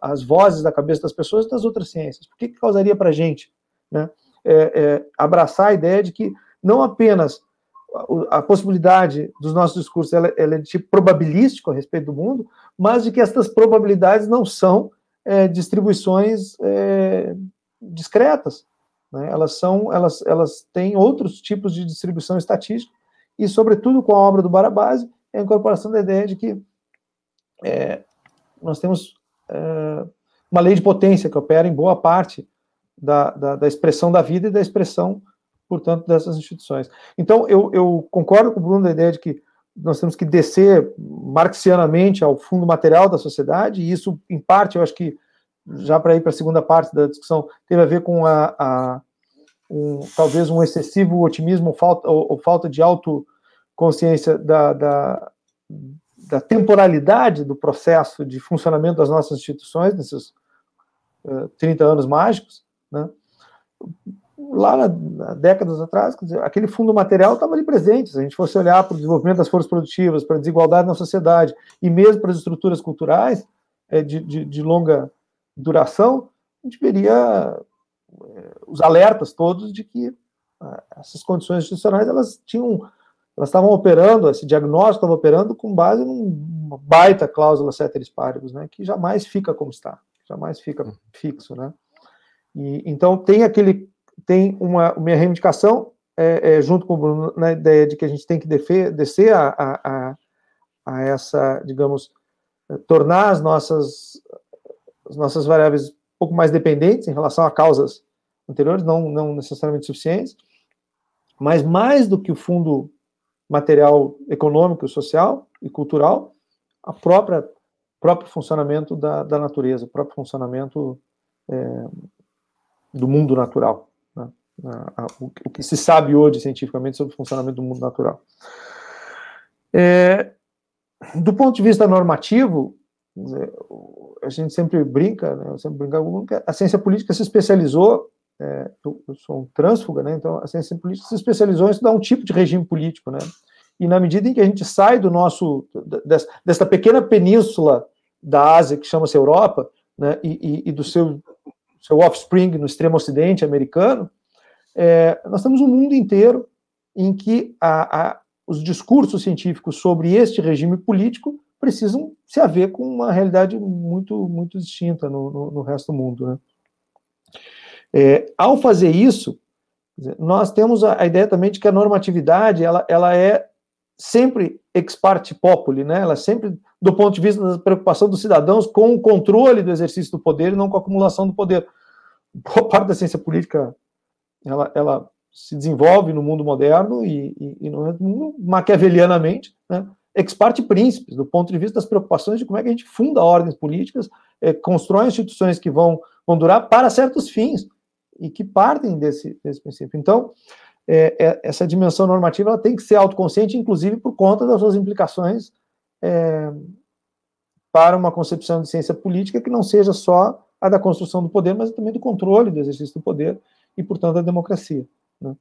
às vozes da cabeça das pessoas das outras ciências. Por que, que causaria para a gente né, é, é, abraçar a ideia de que não apenas a, a possibilidade dos nossos discursos ela, ela, é de tipo probabilístico a respeito do mundo, mas de que essas probabilidades não são é, distribuições é, discretas. Né? Elas são, elas, elas têm outros tipos de distribuição estatística e, sobretudo, com a obra do Barabasi, é a incorporação da ideia de que é, nós temos é, uma lei de potência que opera em boa parte da, da, da, expressão da vida e da expressão, portanto, dessas instituições. Então, eu, eu concordo com o Bruno da ideia de que nós temos que descer marxianamente ao fundo material da sociedade, e isso, em parte, eu acho que já para ir para a segunda parte da discussão, teve a ver com a, a um, talvez um excessivo otimismo ou falta, ou, ou falta de autoconsciência da, da, da, temporalidade do processo de funcionamento das nossas instituições, nesses uh, 30 anos mágicos, né? lá na, na, décadas atrás, dizer, aquele fundo material estava ali presente. Se a gente fosse olhar para o desenvolvimento das forças produtivas, para a desigualdade na sociedade e mesmo para as estruturas culturais é, de, de, de, longa duração, a gente veria é, os alertas todos de que é, essas condições institucionais elas tinham elas estavam operando, esse diagnóstico estava operando com base numa baita cláusula ceteris paribus, né, que jamais fica como está, jamais fica fixo, né. E, então tem aquele tem uma minha reivindicação é, é, junto com o Bruno na ideia de que a gente tem que defer, descer a, a, a, essa, digamos, tornar as nossas as nossas variáveis um pouco mais dependentes em relação a causas anteriores, não, não necessariamente suficientes, mas mais do que o fundo material econômico, social e cultural, a própria próprio funcionamento da, da natureza, o próprio funcionamento é, do mundo natural a, o, o, que se sabe hoje cientificamente sobre o funcionamento do mundo natural. É, do ponto de vista normativo, a gente sempre brinca, né, eu sempre brinco, a ciência política se especializou, é, eu, eu, sou um trânsfuga, né, então a ciência política se especializou em estudar um tipo de regime político, né, e na medida em que a gente sai do nosso, dessa, dessa pequena península da Ásia que chama-se Europa, né, e, e, e do seu, seu offspring no extremo ocidente americano, é, nós temos um mundo inteiro em que a, a, os discursos científicos sobre este regime político precisam se haver com uma realidade muito, muito distinta no, no, no resto do mundo. Né? É, ao fazer isso, nós temos a, a, ideia também de que a normatividade ela, ela é sempre ex parte populi, né? ela é sempre do ponto de vista da preocupação dos cidadãos com o controle do exercício do poder e não com a acumulação do poder. Boa parte da ciência política ela, ela se desenvolve no mundo moderno e, e, e no mundo maquiavelianamente, né, ex parte príncipes, do ponto de vista das preocupações de como é que a gente funda ordens políticas, é, constrói instituições que vão, vão durar para certos fins e que partem desse, desse princípio. Então, é, é, essa dimensão normativa ela tem que ser autoconsciente, inclusive por conta das suas implicações é, para uma concepção de ciência política que não seja só a da construção do poder, mas também do controle do exercício do poder e, portanto, a democracia. Né?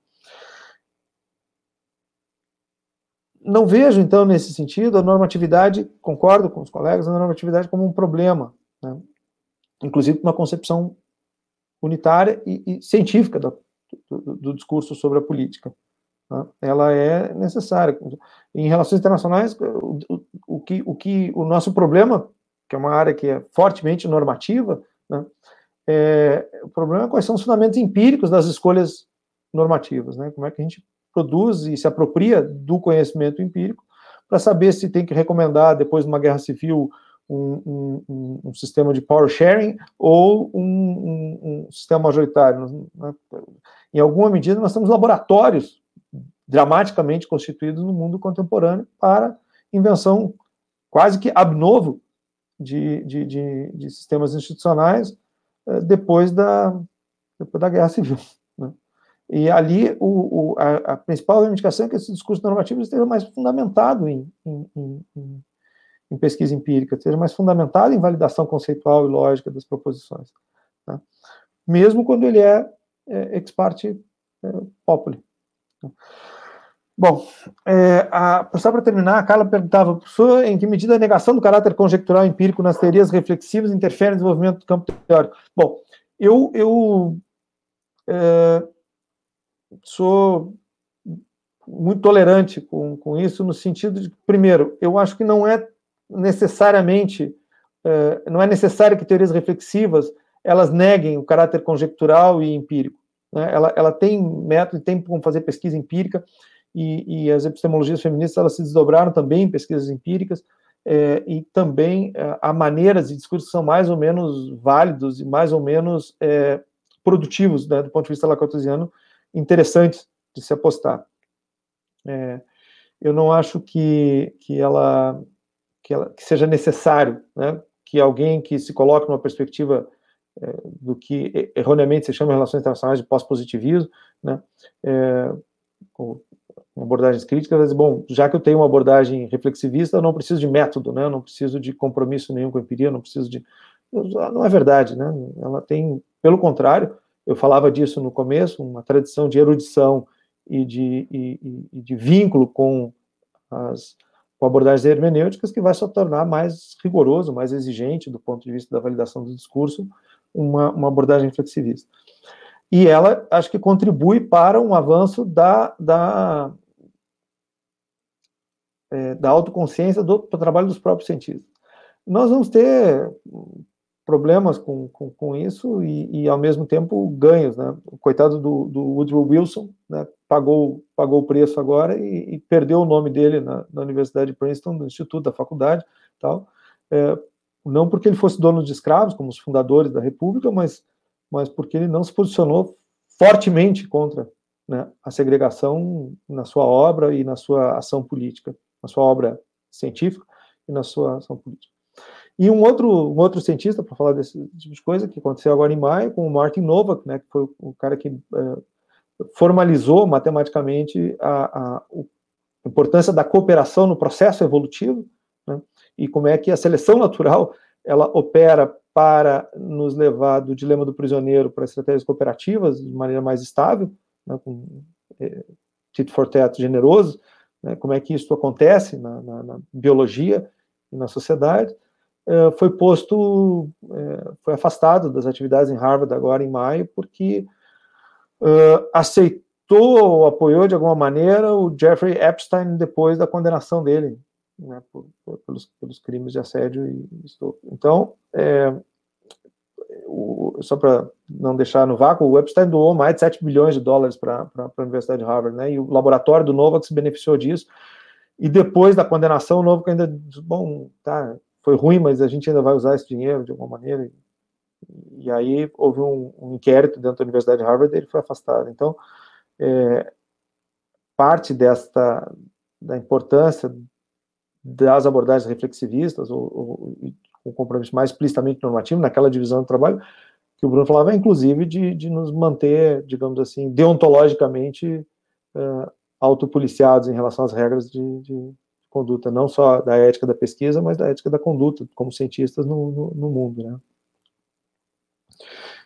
Não vejo, então, nesse sentido, a normatividade, concordo com os colegas, a normatividade como um problema, né? inclusive uma concepção unitária e, e científica do, do, do, discurso sobre a política. Né? Ela é necessária. Em relações internacionais, o, o, que, o que o nosso problema, que é uma área que é fortemente normativa, né? É, o problema é quais são os fundamentos empíricos das escolhas normativas, né? Como é que a gente produz e se apropria do conhecimento empírico para saber se tem que recomendar, depois de uma guerra civil, um, um, um sistema de power sharing ou um, um sistema majoritário. Né? Em alguma medida, nós temos laboratórios dramaticamente constituídos no mundo contemporâneo para invenção quase que ab novo de, de, de, de sistemas institucionais eh, depois da, depois da Guerra Civil. Né? E ali o, o, a, a, principal reivindicação é que esse discurso normativo esteja mais fundamentado em, em, em, em, pesquisa empírica, esteja mais fundamentado em validação conceitual e lógica das proposições. Né? Mesmo quando ele é, é ex parte é, populi. Né? Bom, é, a, só para terminar, a Carla perguntava, professor, em que medida a negação do caráter conjectural empírico nas teorias reflexivas interfere no desenvolvimento do campo teórico? Bom, eu, eu é, sou muito tolerante com, com isso, no sentido de, primeiro, eu acho que não é necessariamente, é, não é necessário que teorias reflexivas elas neguem o caráter conjectural e empírico. Né? Ela, ela tem método, tem como fazer pesquisa empírica, e, e, as epistemologias feministas elas se desdobraram também em pesquisas empíricas é, e também é, há maneiras e discursos que são mais ou menos válidos e mais ou menos é, produtivos, né, do ponto de vista lacotosiano, interessantes de se apostar. Eu não acho que, que, ela, que, ela, que seja necessário né, que alguém que se coloque numa perspectiva é, do que erroneamente se chama relações internacionais de pós-positivismo, né, é, abordagens críticas, mas, bom, já que eu tenho uma abordagem reflexivista, eu não preciso de método, né, eu não preciso de compromisso nenhum com a empiria, não preciso de... Não é verdade, né, ela tem, pelo contrário, eu falava disso no começo, uma tradição de erudição e de, e, e de vínculo com as com abordagens hermenêuticas que vai só tornar mais rigoroso, mais exigente do ponto de vista da validação do discurso, uma, uma abordagem flexivista. E ela, acho que contribui para um avanço da, da, é, da autoconsciência do, do trabalho dos próprios cientistas. Nós vamos ter problemas com, com, com isso e, e, ao mesmo tempo, ganhos. Né? Coitado do, do Woodrow Wilson né, pagou, pagou o preço agora e, e perdeu o nome dele na, na, Universidade de Princeton, no instituto, da faculdade, tal. É, não porque ele fosse dono de escravos, como os fundadores da República, mas, mas porque ele não se posicionou fortemente contra né, a segregação na sua obra e na sua ação política, na sua obra científica e na sua ação política. E um outro, um outro cientista, para falar desse tipo de coisa, que aconteceu agora em maio, com o Martin Novak, né, que foi o cara que é, formalizou matematicamente a, a, importância da cooperação no processo evolutivo, né, e como é que a seleção natural ela opera para nos levar do dilema do prisioneiro para estratégias cooperativas de maneira mais estável, né, com é, tit for tat generoso, né, como é que isso acontece na, na, na biologia e na sociedade, é, foi posto, é, foi afastado das atividades em Harvard agora em maio, porque é, aceitou ou apoiou de alguma maneira o Jeffrey Epstein depois da condenação dele né, por, por, pelos, pelos, crimes de assédio e estupro. Então, é, o, só para não deixar no vácuo, o Epstein doou mais de 7 bilhões de dólares para a Universidade de Harvard, né, e o laboratório do Novak se beneficiou disso, e depois da condenação, o Novak ainda, bom, tá, foi ruim, mas a gente ainda vai usar esse dinheiro de alguma maneira. E, aí houve um, um, inquérito dentro da Universidade de Harvard ele foi afastado. Então, é, parte desta da importância das abordagens reflexivistas ou, ou um compromisso mais explicitamente normativo naquela divisão do trabalho que o Bruno falava, inclusive de, de nos manter, digamos assim, deontologicamente uh, autopoliciados em relação às regras de, de, conduta, não só da ética da pesquisa, mas da ética da conduta, como cientistas no, no, no mundo. Né?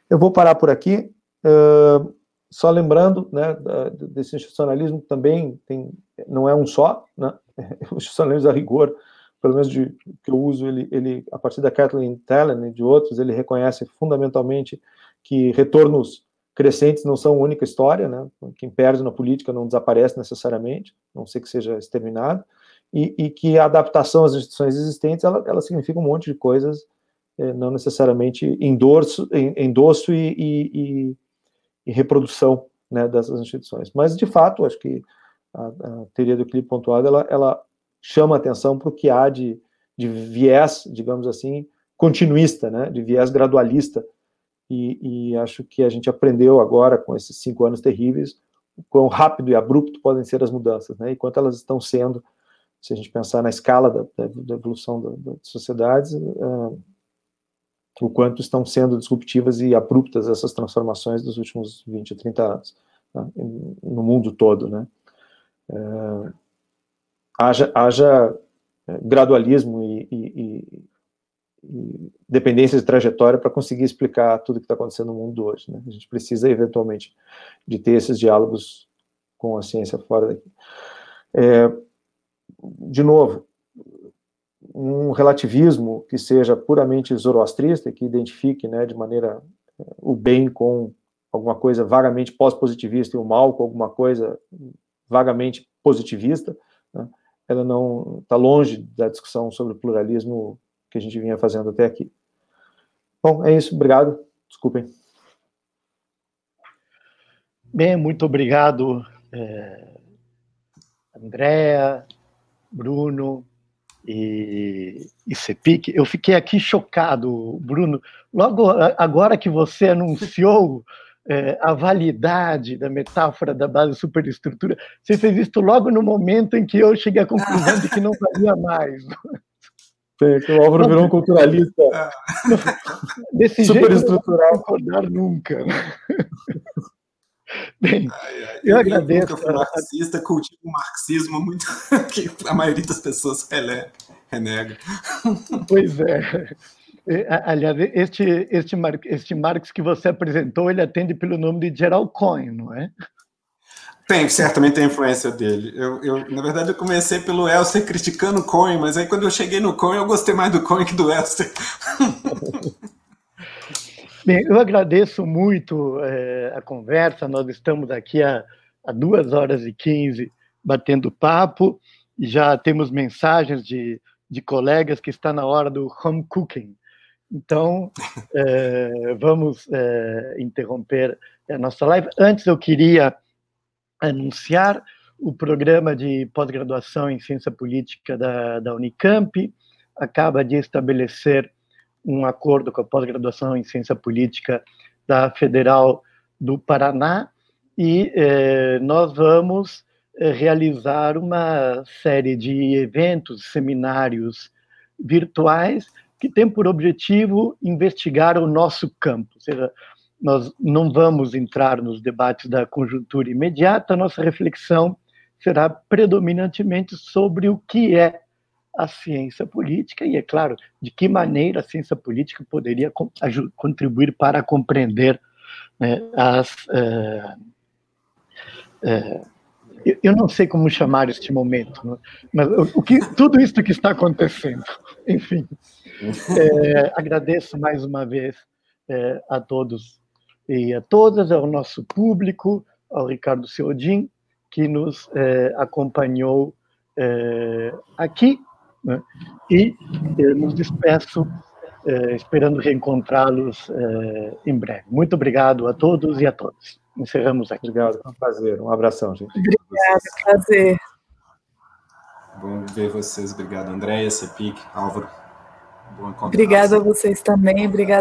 Eu vou parar por aqui, uh, só lembrando, né, desse institucionalismo também tem, não é um só, né, o institucionalismo a rigor, pelo menos de que eu uso, ele, ele a partir da Kathleen Talen e de outros, ele reconhece fundamentalmente que retornos crescentes não são única história, né? Quem perde na política não desaparece necessariamente, não ser que seja exterminado e, e, que a adaptação às instituições existentes ela, ela significa um monte de coisas, não necessariamente endorso, endosso e, e, e reprodução né, dessas instituições. Mas, de fato, acho que a, a teoria do equilíbrio pontuado ela, ela chama atenção para o que há de, de viés, digamos assim, continuista, né, de viés gradualista. E, e acho que a gente aprendeu agora, com esses cinco anos terríveis, quão rápido e abrupto podem ser as mudanças, né, e quanto elas estão sendo se a gente pensar na escala da, da, da evolução das sociedades, uh, o quanto estão sendo disruptivas e abruptas essas transformações dos últimos 20, 30 anos, né, no mundo todo, né. Uh, haja, haja é, gradualismo e, e, e, dependência de trajetória para conseguir explicar tudo que está acontecendo no mundo hoje. Né? A gente precisa, eventualmente, de ter esses diálogos com a ciência fora daqui. É, de novo, um relativismo que seja puramente zoroastrista, que identifique né, de maneira o bem com alguma coisa vagamente pós-positivista e o mal com alguma coisa vagamente positivista, né, ela não está longe da discussão sobre o pluralismo que a gente vinha fazendo até aqui. Bom, é isso, obrigado, desculpem. Bem, muito obrigado, é, Andréa, Bruno e, e Cepic. Eu fiquei aqui chocado, Bruno. Logo agora que você anunciou é, a validade da metáfora da base superestrutura, você fez isso logo no momento em que eu cheguei à conclusão de que não valia mais. O Álvaro virou um culturalista. Desse super jeito, estrutural. Não concordar nunca. Bem, ai, ai, eu, eu agradeço. Eu fui marxista, cultivo um marxismo muito que a maioria das pessoas renega. Pois é. Aliás, este, este, este Marx que você apresentou, ele atende pelo nome de Gerald Cohen, não é? Tem, certamente tem influência dele. Eu, eu, na verdade, eu comecei pelo Elster criticando o Cohen, mas aí quando eu cheguei no Cohen, eu gostei mais do Cohen que do Elster. Bem, eu agradeço muito é, a conversa. Nós estamos aqui há, há duas horas e quinze batendo papo e já temos mensagens de, de colegas que está na hora do home cooking. Então, é, vamos é, interromper a nossa live. Antes, eu queria anunciar o programa de pós-graduação em ciência política da, da Unicamp. Acaba de estabelecer um acordo com a pós-graduação em ciência política da Federal do Paraná e eh, nós vamos eh, realizar uma série de eventos, seminários virtuais que tem por objetivo investigar o nosso campo, ou seja, nós não vamos entrar nos debates da conjuntura imediata, nossa reflexão será predominantemente sobre o que é a ciência política e, é claro, de que maneira a ciência política poderia contribuir para compreender né, as. É, é, eu não sei como chamar este momento, né, mas o que, tudo isso que está acontecendo, enfim. É, agradeço mais uma vez a todos e a todas, ao nosso público, ao Ricardo Seodin, que nos acompanhou aqui né? E eh, nos despeço, eh, esperando reencontrá-los eh, em breve. Muito obrigado a todos e a todas. Encerramos aqui. Obrigado, foi um prazer. Um abração, gente. Obrigada, prazer. Bom ver vocês. Obrigado, Andréia, Cepic, Álvaro. Obrigada a vocês também. Obrigada.